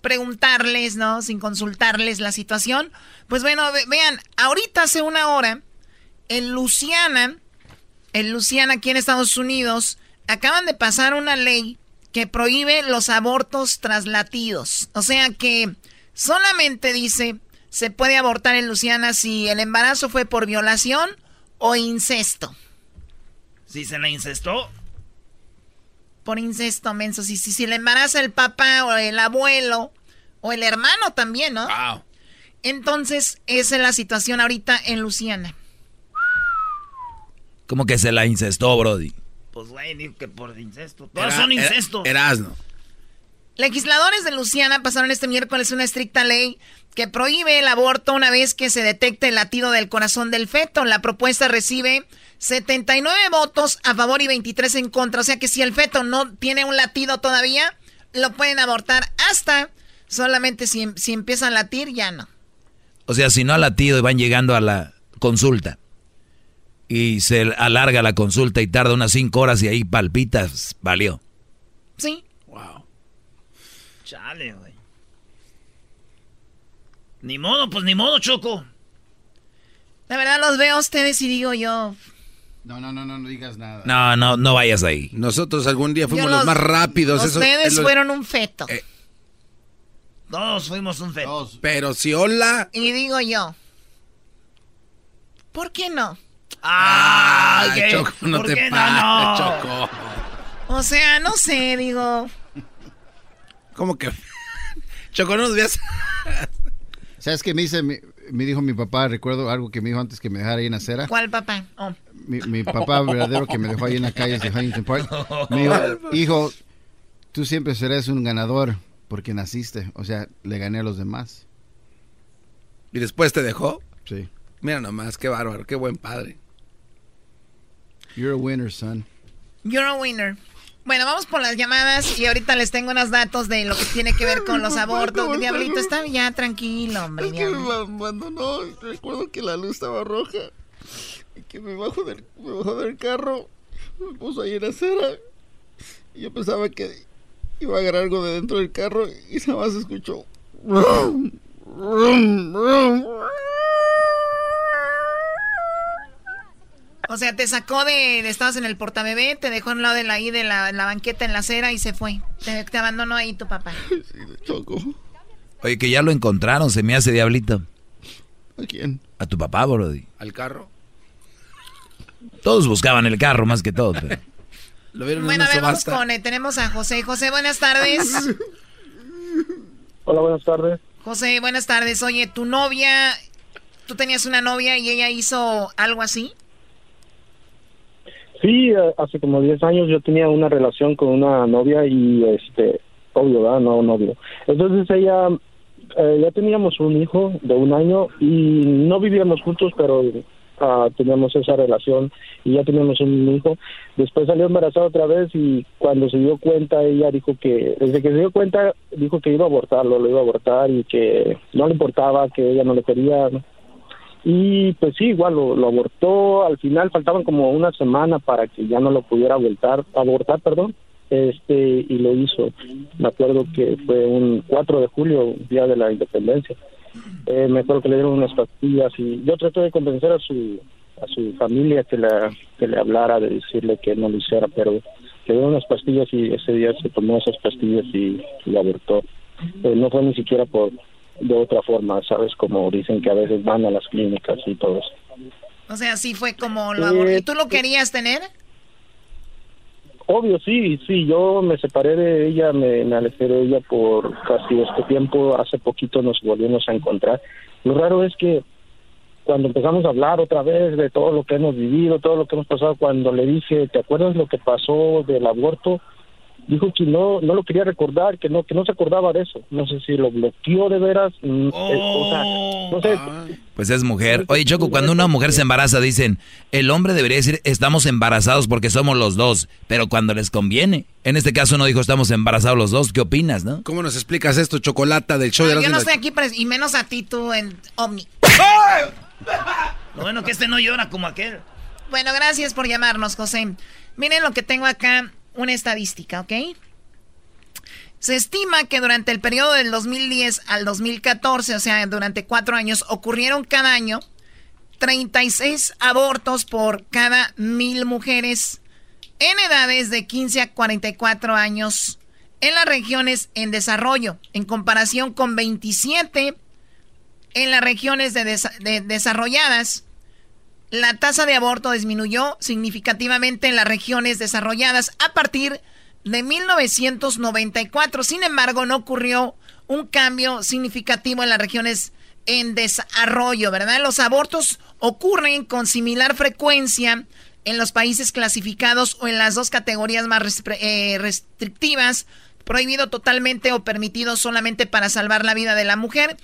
preguntarles, ¿no? Sin consultarles la situación. Pues bueno, vean, ahorita hace una hora, en Luciana, en Luciana aquí en Estados Unidos, acaban de pasar una ley que prohíbe los abortos traslatidos. O sea que solamente dice se puede abortar en Luciana si el embarazo fue por violación o incesto. Si se la incestó. Por incesto, menso. Si, si, si le embaraza el papá o el abuelo o el hermano también, ¿no? Wow. Entonces, esa es la situación ahorita en Luciana. ¿Cómo que se la incestó, Brody? Pues, güey, que por incesto. Todos son incestos. Erasno. Legisladores de Luciana pasaron este miércoles una estricta ley que prohíbe el aborto una vez que se detecte el latido del corazón del feto. La propuesta recibe 79 votos a favor y 23 en contra. O sea que si el feto no tiene un latido todavía, lo pueden abortar hasta solamente si, si empieza a latir, ya no. O sea, si no ha latido y van llegando a la consulta y se alarga la consulta y tarda unas 5 horas y ahí palpitas, valió. Sí. Chale, güey. Ni modo, pues ni modo, Choco. La verdad los veo a ustedes y digo yo. No, no, no, no, no digas nada. No, no, no vayas ahí. Nosotros algún día fuimos los, más rápidos. Ustedes fueron un feto. Eh. Todos fuimos un feto. Pero si hola. Y digo yo. ¿Por qué no? Ah, Choco, no te qué no? Choco. O sea, no sé, digo. ¿Cómo que? [laughs] Choco, no nos veas. [laughs] ¿Sabes qué me dice? Me, dijo mi papá, recuerdo algo que me dijo antes que me dejara ahí en la acera. ¿Cuál papá? Oh. Mi, papá [laughs] verdadero que me dejó ahí en la calle de Huntington Park. Me dijo, hijo, tú siempre serás un ganador porque naciste. O sea, le gané a los demás. ¿Y después te dejó? Sí. Mira nomás, qué bárbaro, qué buen padre. You're a winner, son. You're a winner. Bueno, vamos por las llamadas y ahorita les tengo unos datos de lo que tiene que ver con los abortos. Diablito, está ya tranquilo, hombre. Es que me abandonó. Recuerdo que la luz estaba roja y que me bajó del, me bajó del carro, me puso ahí en la acera y yo pensaba que iba a agarrar algo de dentro del carro y nada más escuchó. O sea, te sacó de, estabas en el portabebé, te dejó en lado de la, ahí de la, banqueta en la acera y se fue. Te, abandonó ahí tu papá. [laughs] Sí, choco. Oye, que ya lo encontraron, se me hace diablito. ¿A quién? A tu papá, Brody. ¿Al carro? Todos buscaban el carro más que todo. Lo vieron bueno, a ver, vamos con, eh, tenemos a José. José, buenas tardes. Hola, buenas tardes. José, buenas tardes. Oye, tu novia, tú tenías una novia y ella hizo algo así. Sí, eh, hace como 10 años yo tenía una relación con una novia y, este, obvio, ¿verdad? No, novio. Entonces ella, eh, ya teníamos un hijo de un año y no vivíamos juntos, pero uh, teníamos esa relación y ya teníamos un hijo. Después salió embarazada otra vez y cuando se dio cuenta, ella dijo que, desde que se dio cuenta, dijo que iba a abortarlo, lo iba a abortar y que no le importaba, que ella no le quería. Y pues sí, igual lo, abortó, al final faltaban como una semana para que ya no lo pudiera abortar, abortar, perdón, este y lo hizo. Me acuerdo que fue un 4 de julio, día de la independencia. Eh, me acuerdo que le dieron unas pastillas y yo traté de convencer a su a su familia que, la, que le hablara, de decirle que no lo hiciera, pero le dieron unas pastillas y ese día se tomó esas pastillas y, lo abortó. Eh, no fue ni siquiera por de otra forma, ¿sabes? Como dicen que a veces van a las clínicas y todo eso. O sea, sí fue como lo ¿Y tú lo querías tener? Obvio, sí, sí, yo me separé de ella, me, me alejé de ella por casi este tiempo, hace poquito nos volvimos a encontrar. Lo raro es que cuando empezamos a hablar otra vez de todo lo que hemos vivido, todo lo que hemos pasado, cuando le dije, ¿te acuerdas lo que pasó del aborto? Dijo que no no lo quería recordar, que no que no se acordaba de eso. No sé si lo bloqueó de veras. mm, eh, o sea, no sé. Pues es mujer. Oye, Choco, cuando una mujer se embaraza dicen, el hombre debería decir, estamos embarazados porque somos los dos, pero cuando les conviene. En este caso no dijo, estamos embarazados los dos. ¿Qué opinas, no? ¿Cómo nos explicas esto, Chocolata, del show de Yo no estoy aquí, y menos a ti tú en Omni. Lo bueno que este no llora como aquel. Bueno, gracias por llamarnos, José. Miren lo que tengo acá, una estadística, ¿ok? Se estima que durante el periodo del 2010 al 2014, o sea, durante cuatro años, ocurrieron cada año 36 abortos por cada mil mujeres en edades de 15 a 44 años en las regiones en desarrollo, en comparación con 27 en las regiones de de- desarrolladas. La tasa de aborto disminuyó significativamente en las regiones desarrolladas a partir de 1994. Sin embargo, no ocurrió un cambio significativo en las regiones en desarrollo, ¿verdad? Los abortos ocurren con similar frecuencia en los países clasificados o en las dos categorías más eh, restrictivas, prohibido totalmente o permitido solamente para salvar la vida de la mujer.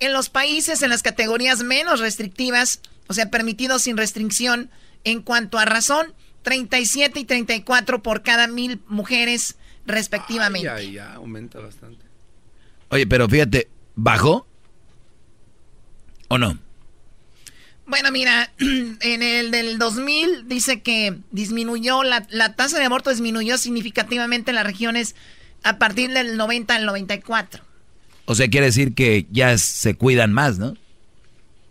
En los países en las categorías menos restrictivas, o sea, permitido sin restricción en cuanto a razón, 37 y 34 por cada mil mujeres respectivamente. Ay, ay, ya, aumenta bastante. Oye, pero fíjate, ¿bajó? ¿O no? Bueno, mira, [clears throat] en el del 2000 dice que disminuyó, la, la tasa de aborto disminuyó significativamente en las regiones a partir del 90 al 94. O sea, quiere decir que ya se cuidan más, ¿no?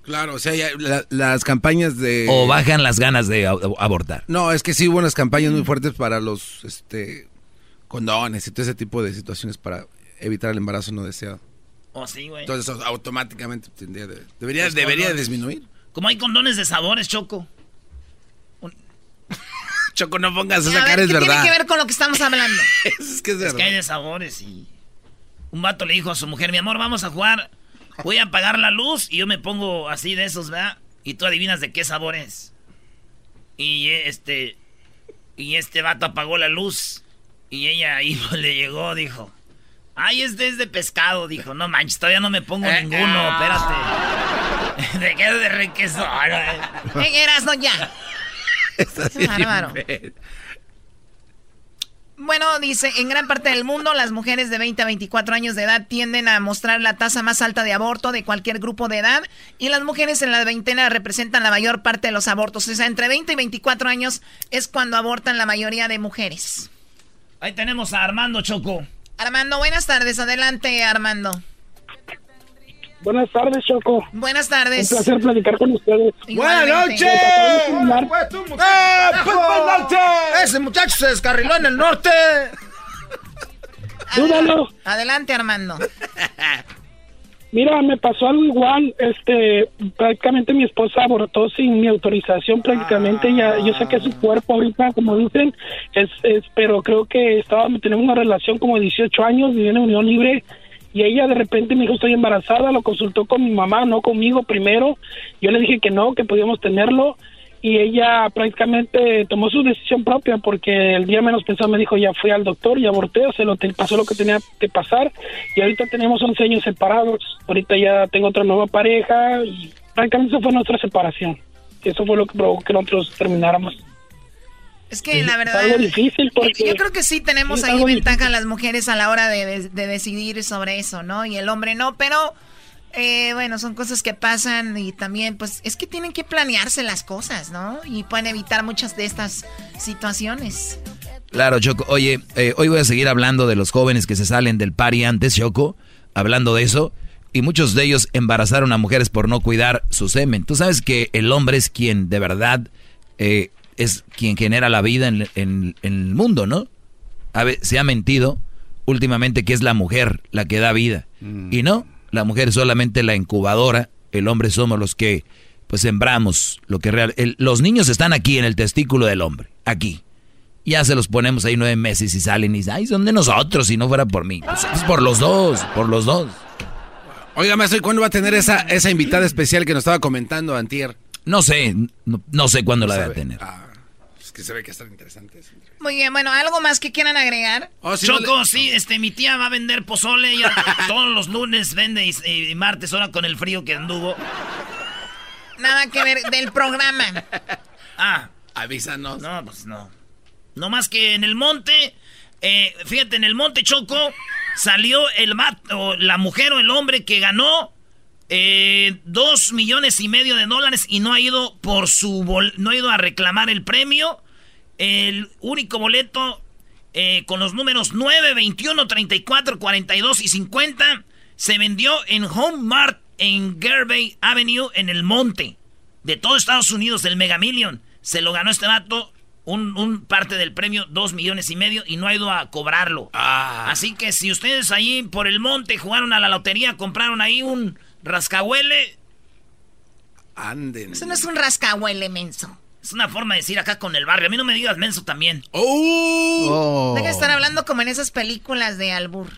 Claro, o sea, ya la- las campañas de... O bajan las ganas de ab- abortar. No, es que sí hubo unas campañas muy fuertes para los este condones y todo ese tipo de situaciones para evitar el embarazo no deseado. Oh, sí, güey. Entonces eso automáticamente tendría de- debería, Los debería condones. disminuir. Como hay condones de sabores, Choco. [laughs] Choco, no pongas A esa cara, es ¿qué verdad. tiene que ver con lo que estamos hablando? [laughs] es que es Es que hay de sabores y... Un vato le dijo a su mujer, mi amor, vamos a jugar. Voy a apagar la luz y yo me pongo así de esos, ¿verdad? Y tú adivinas de qué sabor es. Y este... Y este vato apagó la luz. Y ella ahí [laughs] le llegó, dijo... Ay, este es de pescado, dijo. No manches, todavía no me pongo Eh, ninguno, ah. espérate. [laughs] ¿De qué de requesón? [laughs] Eh, Erasno, ya. Qué bárbaro. Bueno, dice, en gran parte del mundo las mujeres de 20 a 24 años de edad tienden a mostrar la tasa más alta de aborto de cualquier grupo de edad y las mujeres en la veintena representan la mayor parte de los abortos. O sea, entre 20 y 24 años es cuando abortan la mayoría de mujeres. Ahí tenemos a Armando Choco. Armando, buenas tardes. Adelante, Armando. Buenas tardes, Choco. Buenas tardes. Un placer platicar con ustedes. Igualmente. ¡Eh, pues, buenas noches! Ese muchacho se descarriló en el norte. Dúdalo. Adelante, Armando. [laughs] Mira, me pasó algo igual. Este, prácticamente mi esposa abortó sin mi autorización. Prácticamente ya, yo sé que su cuerpo ahorita, como dicen, es, es, pero creo que estaba, tenemos una relación como de 18 años, viviendo en unión libre. Y ella de repente me dijo, estoy embarazada, lo consultó con mi mamá, no conmigo primero. Yo le dije que no, que podíamos tenerlo. Y ella prácticamente tomó su decisión propia porque el día menos pensado me dijo, ya fui al doctor y aborté, o lo te- pasó lo que tenía que pasar. Y ahorita tenemos 11 años separados. Ahorita ya tengo otra nueva pareja y prácticamente esa fue nuestra separación. Eso fue lo que provocó que nosotros termináramos. Es que la Es verdad. algo difícil porque- Yo creo que sí tenemos es ahí ventaja las mujeres a la hora de, de- de decidir sobre eso, ¿no? Y el hombre no, pero. eh, bueno, son cosas que pasan y también, pues, es que tienen que planearse las cosas, ¿no? Y pueden evitar muchas de estas situaciones. Claro, Choco. Oye, eh, hoy voy a seguir hablando de los jóvenes que se salen del party antes, Choco, hablando de eso. Y muchos de ellos embarazaron a mujeres por no cuidar su semen. Tú sabes que el hombre es quien de verdad eh, es quien genera la vida en, en- en el mundo, ¿no? A ver, se ha mentido últimamente que es la mujer la que da vida. Y no, la mujer es solamente la incubadora, el hombre somos los que pues sembramos lo que real. el- los niños están aquí en el testículo del hombre, aquí. Ya se los ponemos ahí nueve meses y salen y dicen, ay, son de nosotros si no fuera por mí. Pues es por los dos, por los dos. Oiga, maestro, ¿y cuándo va a tener esa, esa invitada especial que nos estaba comentando Antier? No sé, no, no sé cuándo la voy a tener. Es que se ve que están interesantes. Muy bien, bueno, ¿algo más que quieran agregar? Oh, Choco, sí, este, mi tía va a vender pozole. [laughs] Todos los lunes vende y, martes, ahora con el frío que anduvo. Nada que ver del programa. Ah. Avísanos. No, pues no. No más que en el monte, eh, fíjate, en el monte Choco salió el o la mujer o el hombre que ganó eh, dos millones y medio de dólares y no ha ido por su no ha ido a reclamar el premio. El único boleto eh, con los números 9, 21, 34, 42 y 50 se vendió en Home Mart en Gervay Avenue en el monte de todo Estados Unidos, del Mega Million. Se lo ganó este dato, un, parte del premio, dos millones y medio, y no ha ido a cobrarlo. Ah. Así que si ustedes ahí por el monte jugaron a la lotería, compraron ahí un rascahuele. Anden. Eso no es un rascahuele, menso. Es una forma de decir acá con el barrio. A mí no me digas menso también. ¡Oh! Deja de estar hablando como en esas películas de Albur.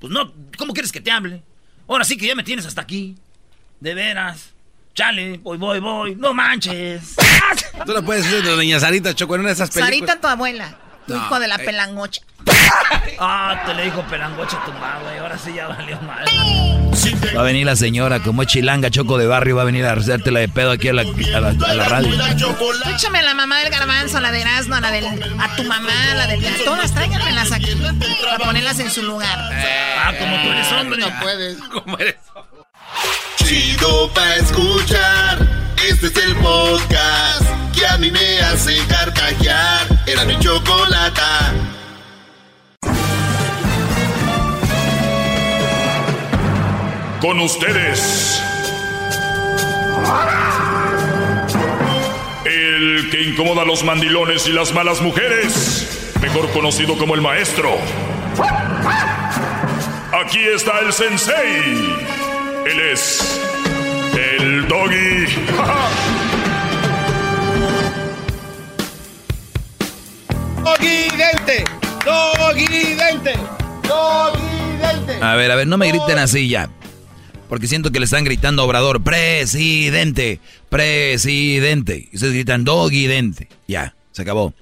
Pues no, ¿cómo quieres que te hable? Ahora sí que ya me tienes hasta aquí. De veras. Chale, voy, voy, voy. No manches. Tú no puedes decir de doña Sarita, Choco, en una de esas películas. Sarita, tu abuela. Tu hijo de la eh. pelangocha. Ah, te le dijo pelangocha a tu madre. Ahora sí ya valió mal. Va a venir la señora, como es chilanga, choco de barrio, va a venir a hacértela de pedo aquí a la, a la, radio. Échame a la mamá del garbanzo, a la de Erasmo, a la del. a tu mamá, a la del. Todas tráiganmelas aquí. Para ponerlas en su lugar. ah, como tú eres hombre. No puedes. [laughs] Como eres Chido pa' escuchar. Este es el podcast que a mí me hace carcajear. Era mi chocolata. Con ustedes. El que incomoda a los mandilones y las malas mujeres. Mejor conocido como el maestro. Aquí está el sensei. Él es el doggy. [laughs] doggy dente. Doggy dente. Doggy dente. A ver, a ver, no me griten así ya. Porque siento que le están gritando a Obrador, presidente, presidente. Y ustedes gritan doggy dente. Ya, se acabó.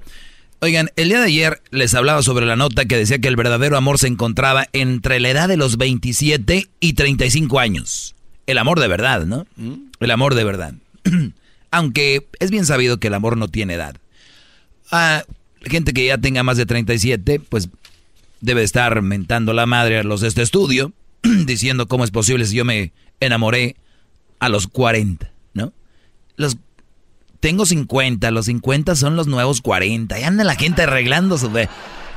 Oigan, el día de ayer les hablaba sobre la nota que decía que el verdadero amor se encontraba entre la edad de los 27 y 35 años. El amor de verdad, ¿no? Mm. El amor de verdad. [clears throat] Aunque es bien sabido que el amor no tiene edad. Ah, gente que ya tenga más de 37, pues debe estar mentando la madre a los de este estudio, [clears throat] diciendo cómo es posible si yo me enamoré a los 40, ¿no? Los tengo 50, los 50 son los nuevos 40. Y anda la gente arreglando su...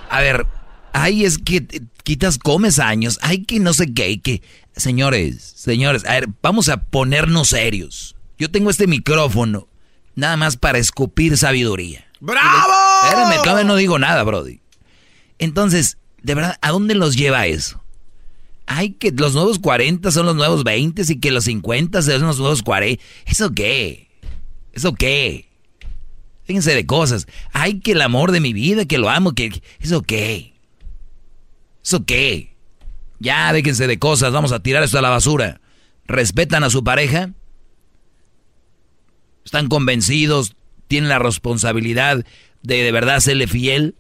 A ver, ay, es que quitas, comes años, ay, que no sé qué, que... Señores, señores, a ver, vamos a ponernos serios. Yo tengo este micrófono nada más para escupir sabiduría. ¡Bravo! Espérame, todavía no digo nada, Brody. Entonces, de verdad, ¿a dónde los lleva eso? Ay, que los nuevos 40 son los nuevos 20 y que los 50 son los nuevos 40. ¿Eso qué? ¿Eso qué? Fíjense de cosas. Ay, que el amor de mi vida, que lo amo, que... ¿Eso qué? ¿Eso qué? Ya, déjense de cosas, vamos a tirar esto a la basura. ¿Respetan a su pareja? ¿Están convencidos? ¿Tienen la responsabilidad de de verdad serle fiel?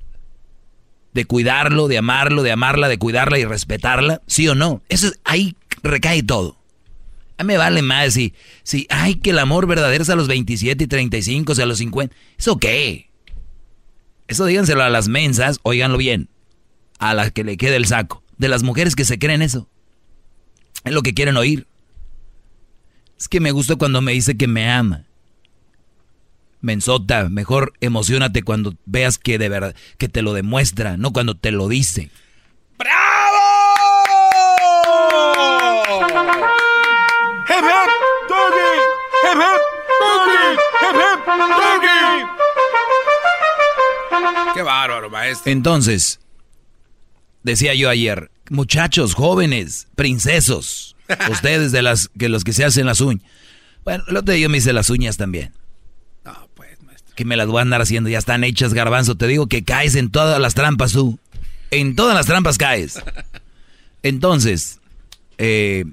¿De cuidarlo, de amarlo, de amarla, de cuidarla y respetarla? ¿Sí o no? Eso, ahí recae todo. A me vale más si, si, ay, que el amor verdadero es a los 27 y 35, o sea, a los 50. ¿Eso qué? Eso díganselo a las mensas, oiganlo bien, a las que le quede el saco. De las mujeres que se creen eso. Es lo que quieren oír. Es que me gusta cuando me dice que me ama. Mensota, mejor emocionate cuando veas que de verdad, que te lo demuestra, no cuando te lo dice. ¡Qué bárbaro, maestro! Entonces, decía yo ayer, muchachos, jóvenes, princesos, [laughs] ustedes de las que los que se hacen las uñas. Bueno, el otro día yo me hice las uñas también. Que me las voy a andar haciendo, ya están hechas, garbanzo. Te digo que caes en todas las trampas tú. En todas las trampas caes. Entonces, eh,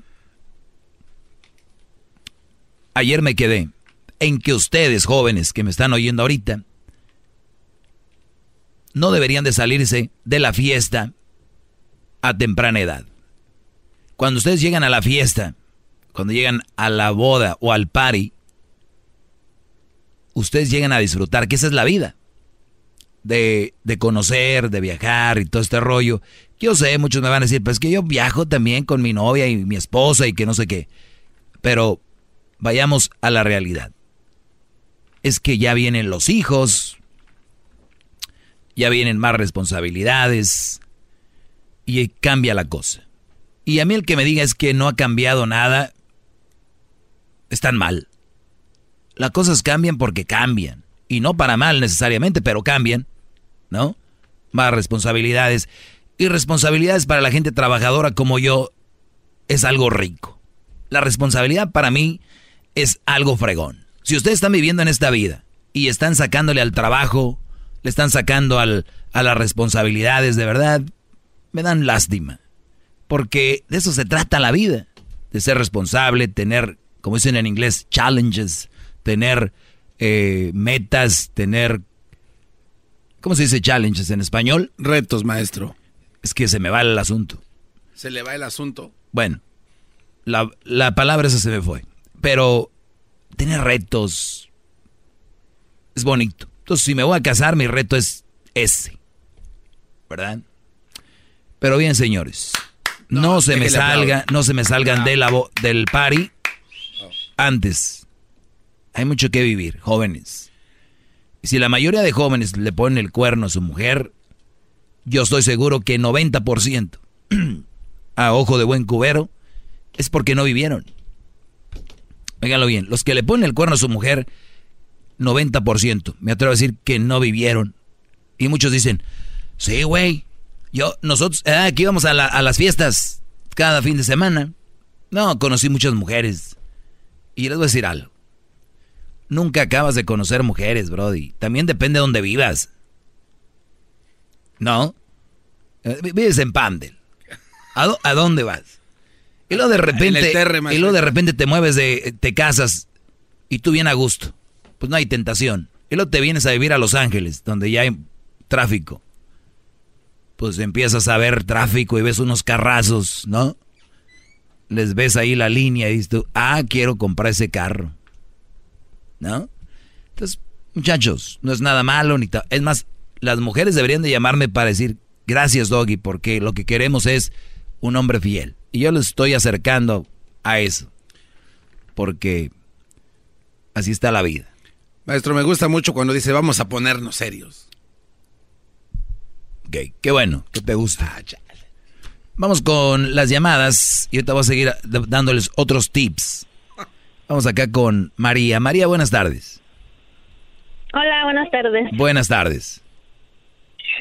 ayer me quedé en que ustedes, jóvenes que me están oyendo ahorita, no deberían de salirse de la fiesta a temprana edad. Cuando ustedes llegan a la fiesta, cuando llegan a la boda o al party, ustedes llegan a disfrutar, que esa es la vida. De, de, conocer, de viajar y todo este rollo. Yo sé, muchos me van a decir, pues que yo viajo también con mi novia y mi esposa y que no sé qué. Pero vayamos a la realidad. Es que ya vienen los hijos, ya vienen más responsabilidades y cambia la cosa. Y a mí el que me diga es que no ha cambiado nada, están mal. Las cosas cambian porque cambian. Y no para mal necesariamente, pero cambian, ¿no? Más responsabilidades. Y responsabilidades para la gente trabajadora como yo es algo rico. La responsabilidad para mí es algo fregón. Si ustedes están viviendo en esta vida y están sacándole al trabajo, le están sacando al, a las responsabilidades de verdad, me dan lástima. Porque de eso se trata la vida. De ser responsable, tener, como dicen en inglés, challenges, tener eh, metas, tener... ¿Cómo se dice challenges en español? Retos, maestro. Es que se me va el asunto. Se le va el asunto. Bueno, la, la palabra esa se me fue. Pero tener retos es bonito. Entonces, si me voy a casar, mi reto es ese. ¿Verdad? Pero bien, señores. No, se me salga, no se me salgan de la, del party antes. Hay mucho que vivir, jóvenes. Si la mayoría de jóvenes le ponen el cuerno a su mujer, yo estoy seguro que 90% [clears throat] a ojo de buen cubero es porque no vivieron. Óiganlo bien, los que le ponen el cuerno a su mujer 90%. Me atrevo a decir que no vivieron. Y muchos dicen, sí, güey. Yo, nosotros, eh, aquí íbamos a, las fiestas cada fin de semana. No, conocí muchas mujeres. Y les voy a decir algo. Nunca acabas de conocer mujeres, Brody. También depende de dónde vivas. ¿No? Eh, vives en Pandel. ¿A, dónde vas? Y luego de repente, y luego de repente te mueves de, te casas y tú bien a gusto pues no hay tentación. Y luego te vienes a vivir a Los Ángeles, donde ya hay tráfico. Pues empiezas a ver tráfico y ves unos carrazos, ¿no? Les ves ahí la línea y dices tú, ah, quiero comprar ese carro. ¿No? Entonces, muchachos, no es nada malo ni Es más, las mujeres deberían de llamarme para decir, gracias Doggy, porque lo que queremos es un hombre fiel. Y yo les estoy acercando a eso. Porque así está la vida. Maestro, me gusta mucho cuando dice vamos a ponernos serios. Ok, qué bueno, que te gusta. Ah, vamos con las llamadas y ahorita voy a seguir dándoles otros tips. Vamos acá con María. María, buenas tardes. Hola, buenas tardes. Buenas tardes.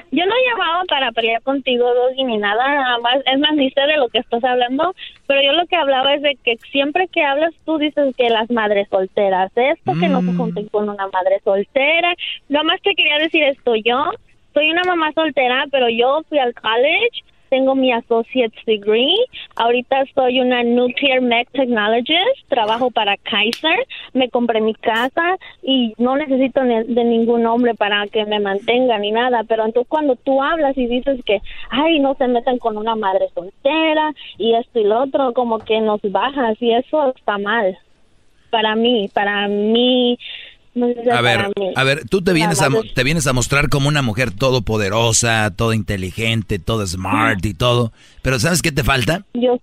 Yo no he llamado para pelear contigo, Doggy, ni nada, nada más. Es más, ni sé de lo que estás hablando, pero yo lo que hablaba es de que siempre que hablas tú dices que las madres solteras, esto, que no se mm. junten con una madre soltera. Nada más te quería decir esto, yo soy una mamá soltera, pero yo fui al college tengo mi associate's degree. Ahorita soy una nuclear mech technologist, trabajo para Kaiser, me compré mi casa y no necesito de ningún hombre para que me mantenga ni nada, pero entonces cuando tú hablas y dices que, ay, no se metan con una madre soltera y esto y lo otro, como que nos bajas y eso está mal. Para mí, para mí, a ver, a ver, tú te vienes a, te vienes a mostrar como una mujer todopoderosa, toda inteligente, todo smart y todo, pero ¿sabes qué te falta? Yo.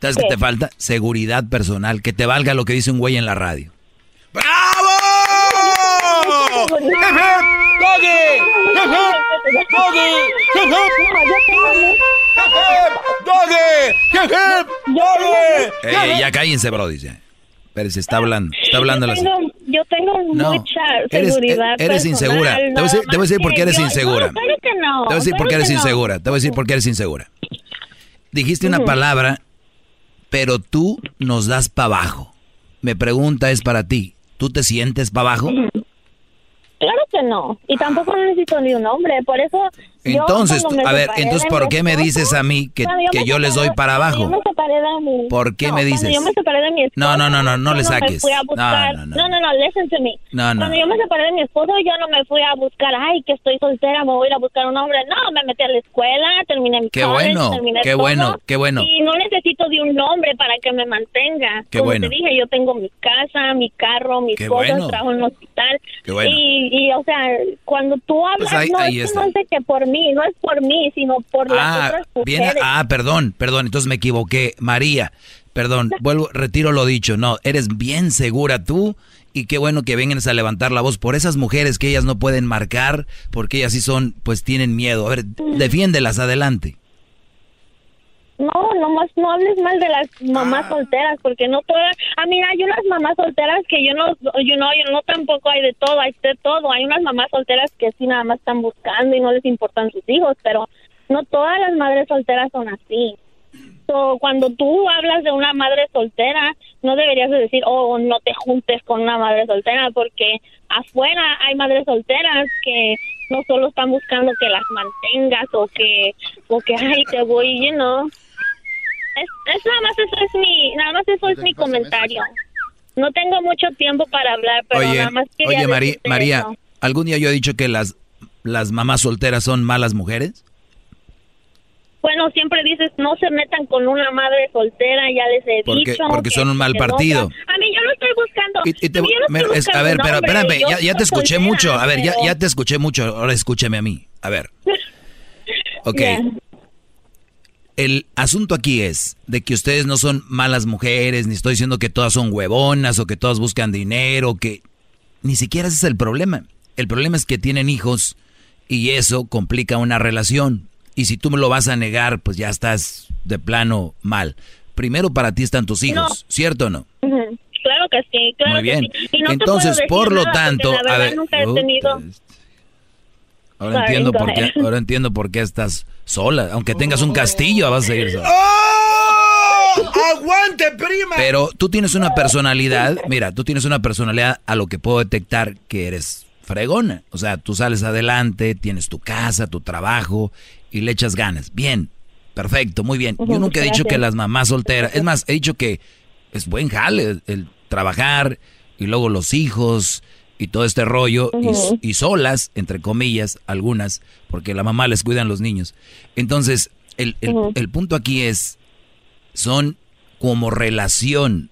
¿Sabes qué, te falta? Seguridad personal, que te valga lo que dice un güey en la radio. ¡Bravo! ¡Doggy! ¡Doggy! ¡Doggy! ya cállense, bro, dice. Pero se está hablando, está hablando yo tengo, yo tengo mucha seguridad Eres, insegura. te, voy a decir, por qué eres insegura. te voy a decir por qué eres insegura. Te voy a decir por qué eres insegura. Dijiste una palabra, pero tú nos das para abajo. Mi pregunta es para ti. ¿Tú te sientes para abajo? Claro que no. Y tampoco necesito ni un hombre. Por eso Entonces, a ver, entonces, ¿por qué me dices a mí que, que yo les doy para abajo? Yo me separé de mi... ¿Por qué me dices? No, no, no, no, no le saques. No, no, no, no, listen to me. No, no. Cuando yo me separé de mi esposo, yo no me fui a buscar, ay, que estoy soltera, me voy a ir a buscar un hombre. No, me metí a la escuela, terminé mi Qué bueno, qué bueno, qué bueno. Y no necesito de un hombre para que me mantenga. Qué bueno. te dije, yo tengo mi casa, mi carro, mis cosas, trabajo en un hospital. Qué bueno. Y, y, o sea, cuando tú hablas, Pues ahí- no, no es que por mí, no es por mí, sino por las Ah, otras viene, mujeres. ah, perdón, perdón, entonces me equivoqué. María, perdón, [laughs] vuelvo, retiro lo dicho. No, eres bien segura tú y qué bueno que vengas a levantar la voz por esas mujeres que ellas no pueden marcar porque ellas sí son, pues tienen miedo. A ver, defiéndelas, adelante. No, nomás no hables mal de las mamás solteras, porque no todas. Ah, mira, hay unas mamás solteras que yo no, yo no, yo no tampoco hay de todo, hay de todo. Hay unas mamás solteras que sí nada más están buscando y no les importan sus hijos, pero no todas las madres solteras son así. So, cuando tú hablas de una madre soltera, no deberías de decir, oh, no te juntes con una madre soltera, porque afuera hay madres solteras que no solo están buscando que las mantengas o que, o que, ay, te voy, you know. Es, es nada más eso es mi, nada más eso es mi comentario. No tengo mucho tiempo para hablar, pero Oye, nada más quería oye María, eso. ¿algún día yo he dicho que las, las mamás solteras son malas mujeres? Bueno, siempre dices, no se metan con una madre soltera, ya les he Porque- dicho. porque que- son un mal no partido. a mí yo no estoy buscando. Y- y te- a yo no estoy ver, pero hombre, espérame, ya, ya te escuché soltera, mucho. A ver, ya, pero- ya te escuché mucho. Ahora escúchame a mí. A ver. [laughs] Ok. El asunto aquí es de que ustedes no son malas mujeres, ni estoy diciendo que todas son huevonas o que todas buscan dinero, que ni siquiera ese es el problema. El problema es que tienen hijos y eso complica una relación. Y si tú me lo vas a negar, pues ya estás de plano mal. Primero para ti están tus hijos, No. ¿cierto o no? Claro que sí, claro Muy bien. que sí. Y no te Entonces, por lo nada, tanto, a ver, nunca he tenido... Ahora Sorry, entiendo por qué, ahora entiendo por qué estás sola. Aunque tengas un castillo, vas a seguir sola. ¡Oh! ¡Aguante, prima! Pero tú tienes una personalidad, mira, tú tienes una personalidad a lo que puedo detectar que eres fregona. O sea, tú sales adelante, tienes tu casa, tu trabajo y le echas ganas. Bien, perfecto, muy bien. Yo nunca he dicho gracias. que las mamás solteras, es más, he dicho que es buen jale el, el trabajar y luego los hijos y todo este rollo y- solas, entre comillas, algunas, porque la mamá les cuidan los niños. Entonces, el, el- punto aquí es, son como relación,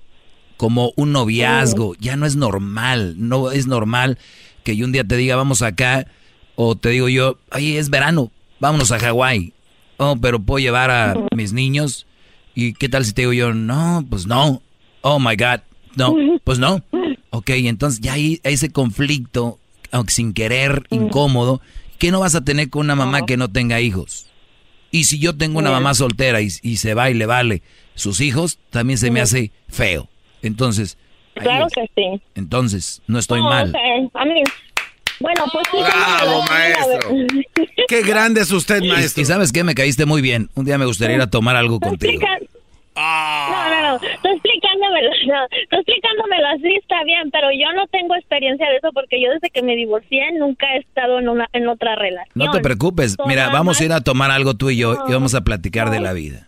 como un noviazgo, ya no es normal, no es normal que yo un día te diga vamos acá o te digo yo, oye, es verano, vámonos a Hawái. Oh, pero puedo llevar a mis niños y qué tal si te digo yo, no, pues no. Oh my god, no, [laughs] pues no. Ok, entonces ya hay ese conflicto, aunque sin querer, incómodo, que no vas a tener con una mamá que no tenga hijos. Y si yo tengo una mamá soltera y, y se va y le vale sus hijos, también se me hace feo. Entonces, Claro que sí. entonces, no estoy Oh, mal. ok. A mí, bueno, pues sí. Bravo, maestro. Qué grande es usted, maestro. Y, y sabes qué, me caíste muy bien. Un día me gustaría ir a tomar algo contigo. Explica- No, no, no. Tú explicándomelo, no. Tú explicándomelo así está bien, pero yo no tengo experiencia de eso porque yo desde que me divorcié nunca he estado en una en otra relación. No te preocupes. Mira, vamos a ir a tomar algo tú y yo y vamos a platicar de la vida.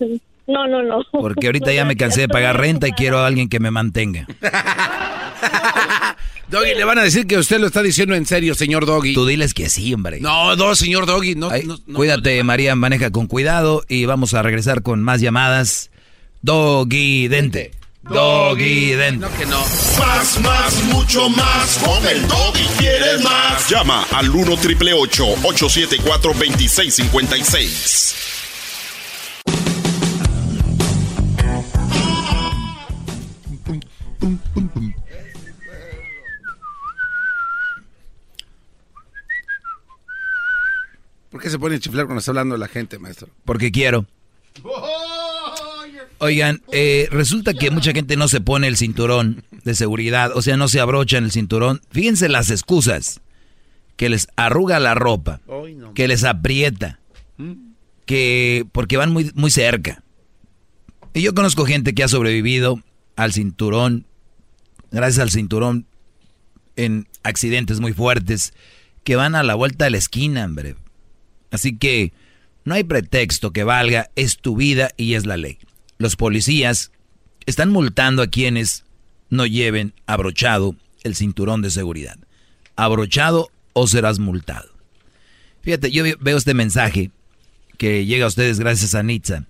[laughs] No, no, no. Porque ahorita ya me cansé de pagar renta y quiero a alguien que me mantenga. [laughs] [laughs] Doggy, le van a decir que usted lo está diciendo en serio, señor Doggy. Tú diles que sí, hombre. No, no, señor Doggy, no. Ay, no, no. cuídate, María, maneja con cuidado y vamos a regresar con más llamadas. Doggy Dente. Doggy Dente. No, que no. Más, más, mucho más. Con el Doggy quieres más. Llama al 1 triple 874 2656. ¿Por qué se pone a chiflar cuando está hablando la gente, maestro? Porque quiero. Oigan, eh, resulta que mucha gente no se pone el cinturón de seguridad, o sea, no se abrocha en el cinturón. Fíjense las excusas. Que les arruga la ropa, que les aprieta, que porque van muy, muy cerca. Y yo conozco gente que ha sobrevivido al cinturón, gracias al cinturón, en accidentes muy fuertes, que van a la vuelta de la esquina, hombre. Así que no hay pretexto que valga, es tu vida y es la ley. Los policías están multando a quienes no lleven abrochado el cinturón de seguridad. Abrochado o serás multado. Fíjate, yo veo este mensaje que llega a ustedes gracias a Nitza.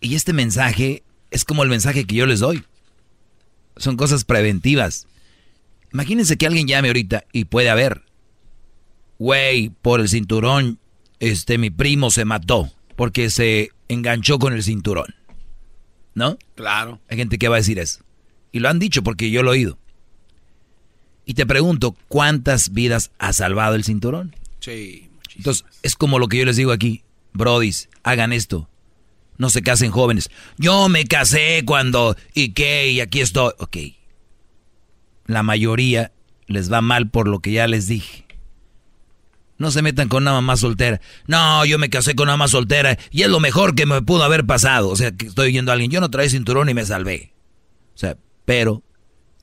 Y este mensaje es como el mensaje que yo les doy. Son cosas preventivas. Imagínense que alguien llame ahorita y puede haber, güey, por el cinturón, este, mi primo se mató porque se enganchó con el cinturón. ¿No? Claro. Hay gente que va a decir eso. Y lo han dicho porque yo lo he oído. Y te pregunto, ¿cuántas vidas ha salvado el cinturón? Sí. Entonces, es como lo que yo les digo aquí. Brodis, hagan esto. No se casen jóvenes. Yo me casé cuando... ¿Y qué? Y aquí estoy. Ok. La mayoría les va mal por lo que ya les dije. No se metan con una mamá soltera. No, yo me casé con una mamá soltera y es lo mejor que me pudo haber pasado. O sea, que estoy oyendo a alguien. Yo no traía cinturón y me salvé. O sea, pero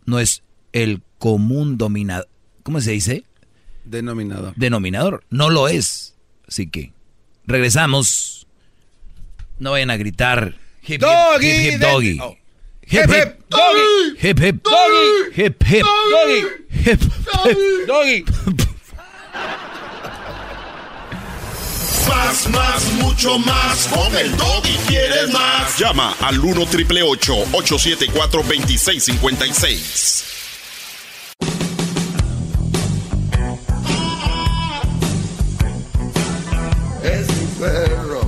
no es el común dominador. ¿Cómo se dice? Denominador. Denominador. No lo es. Así que regresamos. No vayan a gritar. Hip, Doggy, hip, hip, doggy. oh. Hip, hip, doggy. Hip, hip, Doggy. Hip, hip, Doggy. Hip, Doggy. Más, más, mucho más. Con el doggy quieres más. Llama al 1 triple 874 2656. Es mi perro.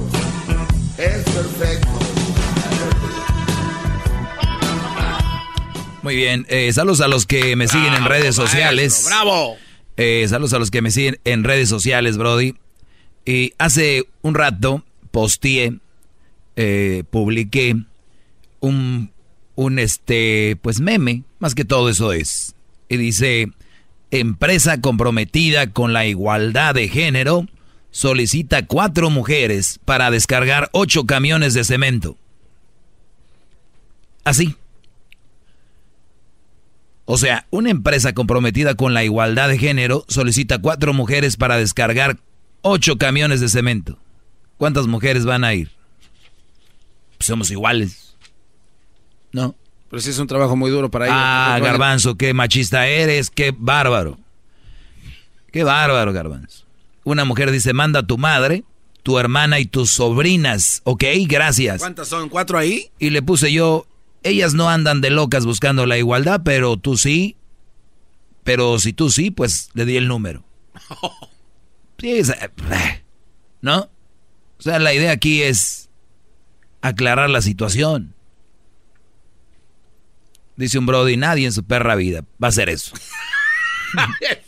Es perfecto. Muy bien, eh, saludos a los que me siguen en redes sociales. ¡Bravo! Eh, saludos a los que me siguen en redes sociales, Brody. Y hace un rato posteé, eh, publiqué un, un este, pues meme, más que todo eso es. Y dice, empresa comprometida con la igualdad de género solicita cuatro mujeres para descargar ocho camiones de cemento. Así. O sea, una empresa comprometida con la igualdad de género solicita cuatro mujeres para descargar ocho camiones de cemento. ¿Cuántas mujeres van a ir? Pues somos iguales. ¿No? Pero sí es un trabajo muy duro para ellos. Ah, Garbanzo, qué machista eres, qué bárbaro. Qué bárbaro, Garbanzo. Una mujer dice, manda a tu madre, tu hermana y tus sobrinas. Ok, gracias. ¿Cuántas son? ¿Cuatro ahí? Y le puse yo, ellas no andan de locas buscando la igualdad, pero tú sí. Pero si tú sí, pues le di el número. [laughs] ¿No? O sea, la idea aquí es aclarar la situación. Dice un Brody, nadie en su perra vida va a hacer eso. [laughs]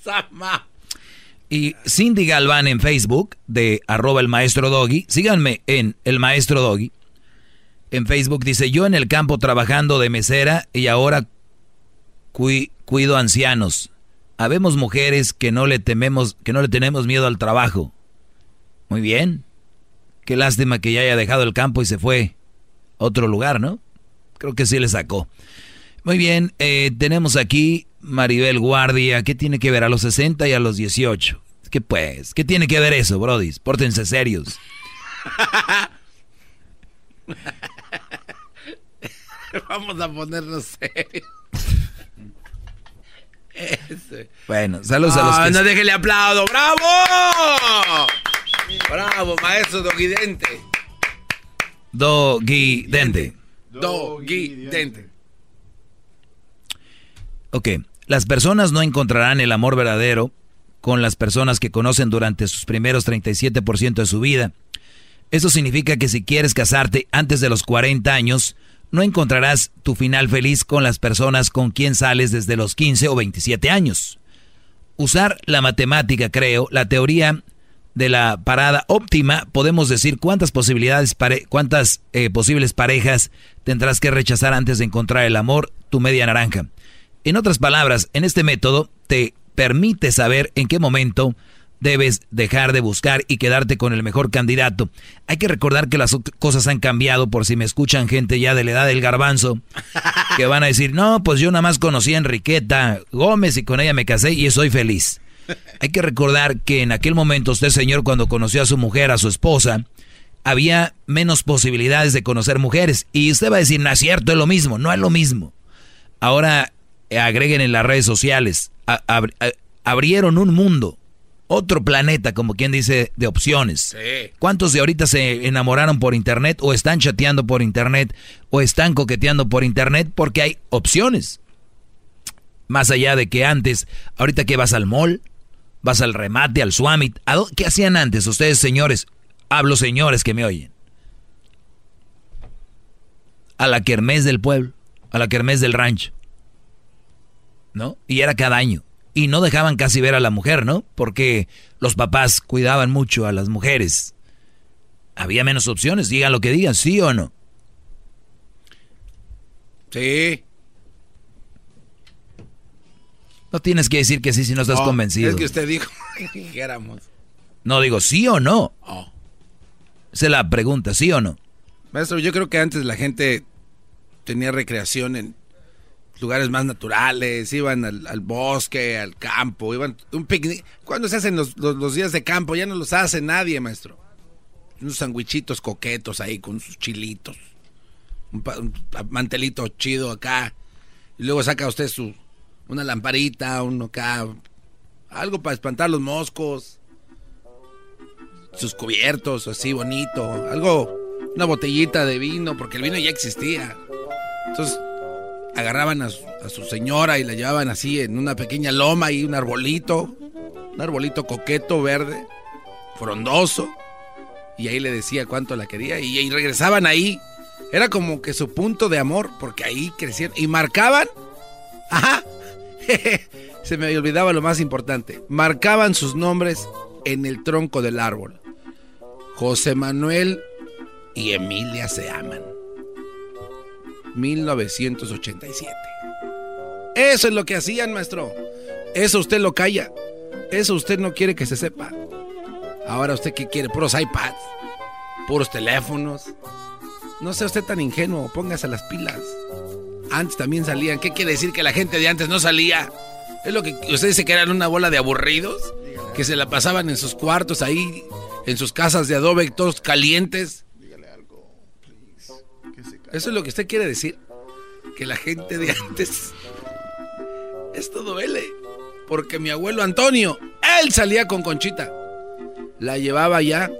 Y Cindy Galván en Facebook, de arroba el maestro Doggy. Síganme en el maestro Doggy. En Facebook dice, yo en el campo trabajando de mesera y ahora cui- cuido ancianos. Habemos mujeres que no le tememos, que no le tenemos miedo al trabajo. Muy bien. Qué lástima que ya haya dejado el campo y se fue a otro lugar, ¿no? Creo que sí le sacó. Muy bien, eh, tenemos aquí Maribel Guardia. ¿Qué tiene que ver a los 60 y a los 18? ¿Qué pues? ¿Qué tiene que ver eso, brodis? Pórtense serios. [laughs] Vamos a ponernos serios. Bueno, saludos a los Ah, que... no déjele aplaudo. ¡Bravo! Bravo, maestro Doguidente. Doggy Dente. Doguidente. Ok, las personas no encontrarán el amor verdadero con las personas que conocen durante sus primeros 37% de su vida. Eso significa que si quieres casarte antes de los 40 años, no encontrarás tu final feliz con las personas con quien sales desde los 15 o 27 años. Usar la matemática, creo, la teoría de la parada óptima, podemos decir cuántas posibilidades, cuántas eh, posibles parejas tendrás que rechazar antes de encontrar el amor, tu media naranja. En otras palabras, en este método te permite saber en qué momento debes dejar de buscar y quedarte con el mejor candidato. Hay que recordar que las cosas han cambiado por si me escuchan gente ya de la edad del garbanzo, [laughs] que van a decir, no, pues yo nada más conocí a Enriqueta Gómez y con ella me casé y soy feliz. [laughs] Hay que recordar que en aquel momento usted, señor, cuando conoció a su mujer, a su esposa, había menos posibilidades de conocer mujeres. Y usted va a decir, no es cierto, es lo mismo. No es lo mismo. Ahora eh, agreguen en las redes sociales, abrieron un mundo, otro planeta, como quien dice, de opciones. ¿Cuántos de ahorita se enamoraron por internet o están chateando por internet o están coqueteando por internet porque hay opciones? Más allá de que antes, ahorita que vas al mall, vas al remate, al swamit, ¿qué hacían antes ustedes, señores? Hablo señores que me oyen. A la kermés del pueblo, a la kermés del rancho. ¿No? Y era cada año. Y no dejaban casi ver a la mujer, ¿no? Porque los papás cuidaban mucho a las mujeres. Había menos opciones, digan lo que digan, sí o no. Sí. No tienes que decir que sí si no estás convencido. Es que usted dijo [laughs] que dijéramos. No digo sí o no. Oh. Esa es la pregunta, ¿sí o no? Maestro, yo creo que antes la gente tenía recreación en lugares más naturales, iban al, bosque, al campo, iban un picnic. ¿Cuándo se hacen los, días de campo? Ya no los hace nadie, maestro. Unos sandwichitos coquetos ahí con sus chilitos. Un, un, mantelito chido acá. Y luego saca usted su una lamparita, uno acá, algo para espantar los moscos, sus cubiertos, así bonito, algo, una botellita de vino, porque el vino ya existía. Entonces agarraban a su, señora y la llevaban así en una pequeña loma y un arbolito, un arbolito coqueto, verde, frondoso, y ahí le decía cuánto la quería y, regresaban ahí. Era como que su punto de amor, porque ahí crecieron y marcaban, ajá, [laughs] Se me olvidaba lo más importante. Marcaban sus nombres en el tronco del árbol. José Manuel y Emilia se aman. 1987. Eso es lo que hacían, maestro. Eso usted lo calla. Eso usted no quiere que se sepa. Ahora usted qué quiere? Puros iPads. Puros teléfonos. No sea usted tan ingenuo. Póngase las pilas. Antes también salían. ¿Qué quiere decir que la gente de antes no salía? Es lo que usted dice que eran una bola de aburridos, que se la pasaban en sus cuartos ahí, en sus casas de adobe, todos calientes. Eso es lo que usted quiere decir. Que la gente de antes. Esto duele. Porque mi abuelo Antonio, él salía con Conchita. La llevaba ya.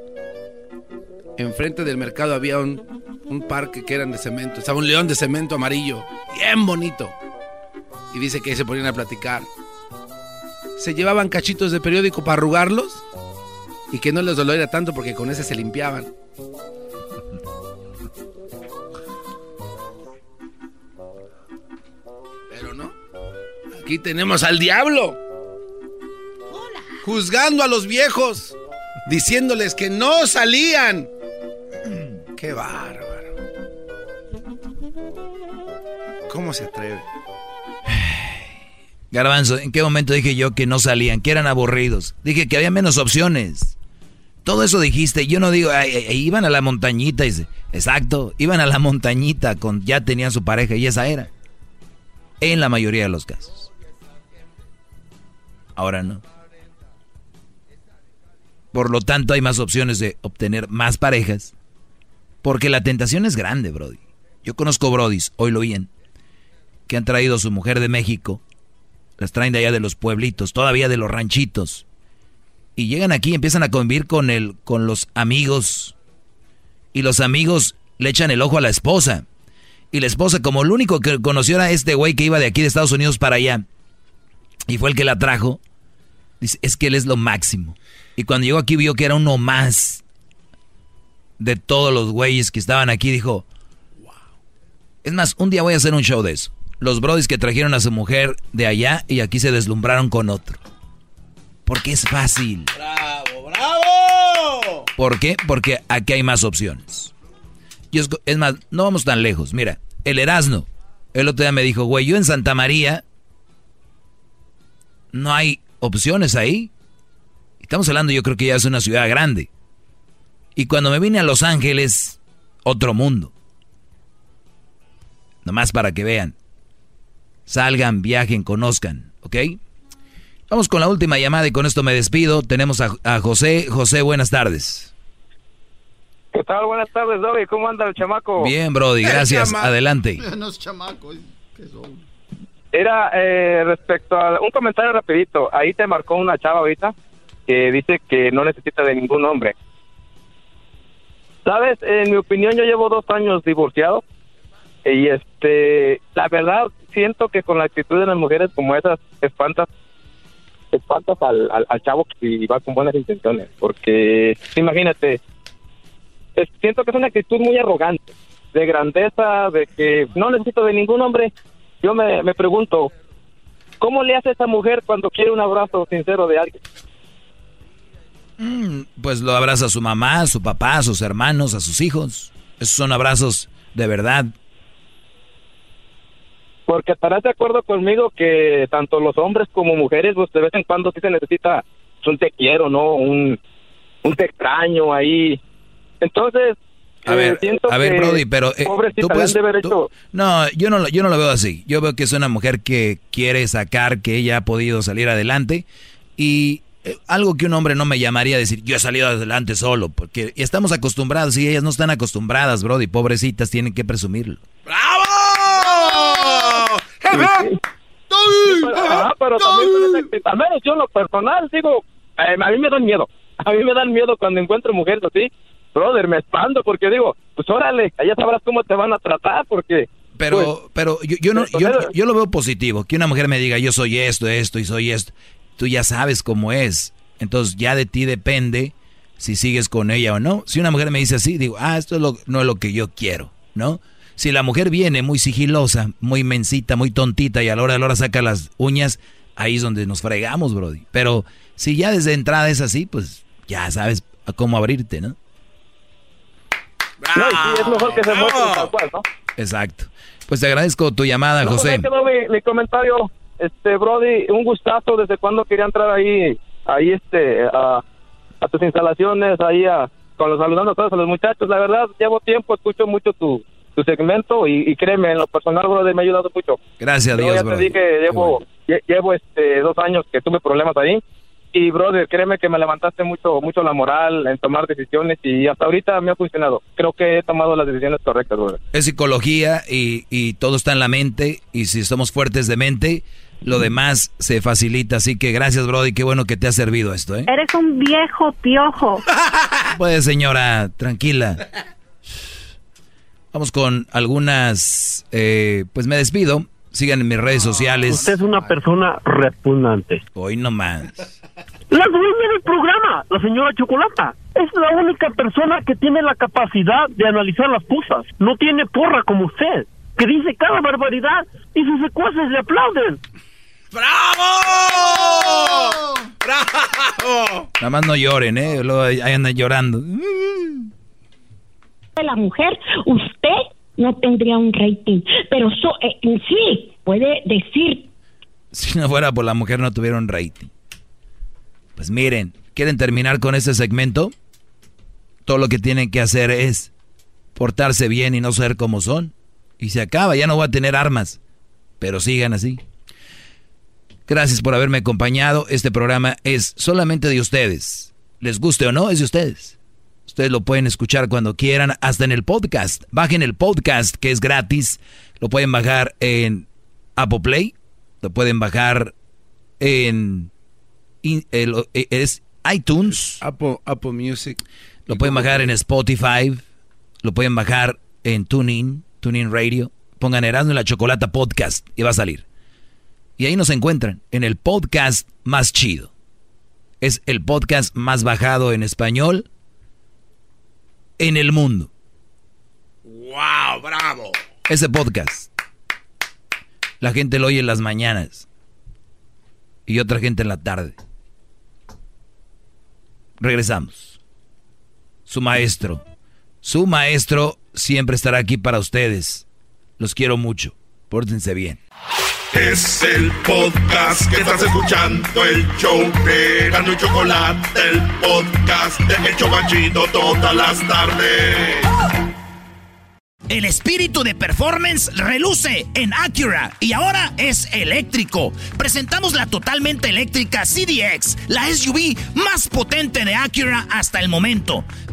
Enfrente del mercado había un, un parque que eran de cemento. Estaba un león de cemento amarillo, bien bonito. Y dice que se ponían a platicar. Se llevaban cachitos de periódico para arrugarlos y que no les doliera tanto porque con ese se limpiaban. Aquí tenemos al diablo. Juzgando a los viejos, diciéndoles que no salían. Qué bárbaro. ¿Cómo se atreve? [sighs] Garbanzo, ¿en qué momento dije yo que no salían, que eran aburridos? Dije que había menos opciones. Todo eso dijiste, yo no digo, iban a la montañita, exacto, iban a la montañita, con, ya tenían su pareja y esa era. En la mayoría de los casos. Ahora no. Por lo tanto, hay más opciones de obtener más parejas. Porque la tentación es grande, Brody. Yo conozco Brodis, hoy lo oyen que han traído su mujer de México, las traen de allá de los pueblitos, todavía de los ranchitos, y llegan aquí y empiezan a convivir con, el, con los amigos, y los amigos le echan el ojo a la esposa, y la esposa, como el único que conoció a este güey que iba de aquí de Estados Unidos para allá, y fue el que la trajo, dice, es que él es lo máximo. Y cuando llegó aquí vio que era uno más de todos los güeyes que estaban aquí, dijo, es más, un día voy a hacer un show de eso los brodis que trajeron a su mujer de allá y aquí se deslumbraron con otro. Porque es fácil. ¡Bravo, bravo! ¿Por qué? Porque aquí hay más opciones. Y es, más, no vamos tan lejos. Mira, el Erasno, el otro día me dijo, güey, yo en Santa María no hay opciones ahí. Estamos hablando, yo creo que ya es una ciudad grande. Y cuando me vine a Los Ángeles, otro mundo. Nomás para que vean. Salgan, viajen, conozcan, ¿ok? Vamos con la última llamada y con esto me despido. Tenemos a, a José. José, buenas tardes. ¿Qué tal? Buenas tardes, Doggy. ¿Cómo anda el chamaco? Bien, Brody, gracias. Adelante. [laughs] No es chamaco, Era eh, respecto a un comentario rapidito. Ahí te marcó una chava ahorita que dice que no necesita de ningún hombre. Sabes, en mi opinión yo llevo dos años divorciado y este, la verdad siento que con la actitud de las mujeres como esas espantas, espantas al, al, chavo que va con buenas intenciones, porque imagínate, siento que es una actitud muy arrogante, de grandeza, de que no necesito de ningún hombre. Yo me, me pregunto, ¿cómo le hace esa mujer cuando quiere un abrazo sincero de alguien? Mm, pues lo abraza a su mamá, a su papá, a sus hermanos, a sus hijos. Esos son abrazos de verdad. Porque estarás de acuerdo conmigo que tanto los hombres como mujeres, pues de vez en cuando sí se necesita un te quiero, ¿no? Un, un te extraño ahí. Entonces, a ver, eh, a ver, Brody, pero eh, tú puedes, no, yo no, yo no lo veo así. Yo veo que es una mujer que quiere sacar que ella ha podido salir adelante y eh, algo que un hombre no me llamaría a decir, yo he salido adelante solo, porque estamos acostumbrados y ellas no están acostumbradas, Brody, pobrecitas, tienen que presumirlo. ¡Bravo! Ah, pero también, yo en lo personal digo, a mí me dan miedo. A mí me dan miedo cuando encuentro mujeres así brother, me expando porque digo, pues órale, allá sabrás cómo te van a tratar porque... Pero, pues, pero yo, yo no, yo, yo, lo veo positivo, que una mujer me diga, yo soy esto, esto y soy esto. Tú ya sabes cómo es. Entonces ya de ti depende si sigues con ella o no. Si una mujer me dice así, digo, ah, esto es lo, no es lo que yo quiero, ¿no? Si la mujer viene muy sigilosa, muy mensita, muy tontita y a la hora de la hora saca las uñas, ahí es donde nos fregamos, Brody. Pero si ya desde entrada es así, pues ya sabes a cómo abrirte, ¿no? No, y sí, es mejor que se muestre tal cual, ¿no? Exacto. Pues te agradezco tu llamada, José. quedó mi, mi, comentario, este, Brody, un gustazo desde cuando quería entrar ahí, ahí, este, a, a tus instalaciones, ahí a, con los saludando a todos a los muchachos. La verdad, llevo tiempo, escucho mucho tu, tu segmento y, y créeme, en lo personal, Brody, me ha ayudado mucho. Gracias a Dios, Yo ya te dije, llevo, llevo este, dos años que tuve problemas ahí y brother, créeme que me levantaste mucho mucho la moral en tomar decisiones y hasta ahorita me ha funcionado. Creo que he tomado las decisiones correctas, brother. Es psicología y, y todo está en la mente y si estamos fuertes de mente, lo demás se facilita. Así que gracias, Brody, qué bueno que te ha servido esto, ¿eh? Eres un viejo piojo. [laughs] Pues, señora, tranquila. Vamos con algunas, eh, pues me despido. Sigan en mis redes sociales. Usted es una persona repugnante. Hoy no más. La dueña del programa, la señora Chocolata, es la única persona que tiene la capacidad de analizar las cosas. No tiene porra como usted, que dice cada barbaridad y sus secuaces le aplauden. ¡Bravo! ¡Bravo! Nada más no lloren, ¿eh? Luego ahí andan llorando. De la mujer, usted no tendría un rating. Pero so, eh, sí, puede decir. Si no fuera por la mujer, no tuviera un rating. Pues miren, ¿quieren terminar con este segmento? Todo lo que tienen que hacer es portarse bien y no ser como son. Y se acaba, ya no voy a tener armas. Pero sigan así. Gracias por haberme acompañado. Este programa es solamente de ustedes. Les guste o no, es de ustedes. Ustedes lo pueden escuchar cuando quieran, hasta en el podcast. Bajen el podcast que es gratis. Lo pueden bajar en Apple Play. Lo pueden bajar en es iTunes. Apple, Apple Music. Lo pueden bajar en Spotify. Lo pueden bajar en TuneIn, TuneIn Radio. Pongan Erasmo y la Chocolata Podcast y va a salir. Y ahí nos encuentran en el podcast más chido. Es el podcast más bajado en español en el mundo. ¡Wow! ¡Bravo! Ese podcast. La gente lo oye en las mañanas. Y otra gente en la tarde. Regresamos. Su maestro. Su maestro siempre estará aquí para ustedes. Los quiero mucho. Pórtense bien. Es el podcast que estás escuchando, el show de Gano y Chocolate, el podcast de El Chocachito todas las tardes. El espíritu de performance reluce en Acura y ahora es eléctrico. Presentamos la totalmente eléctrica CDX, la SUV más potente de Acura hasta el momento.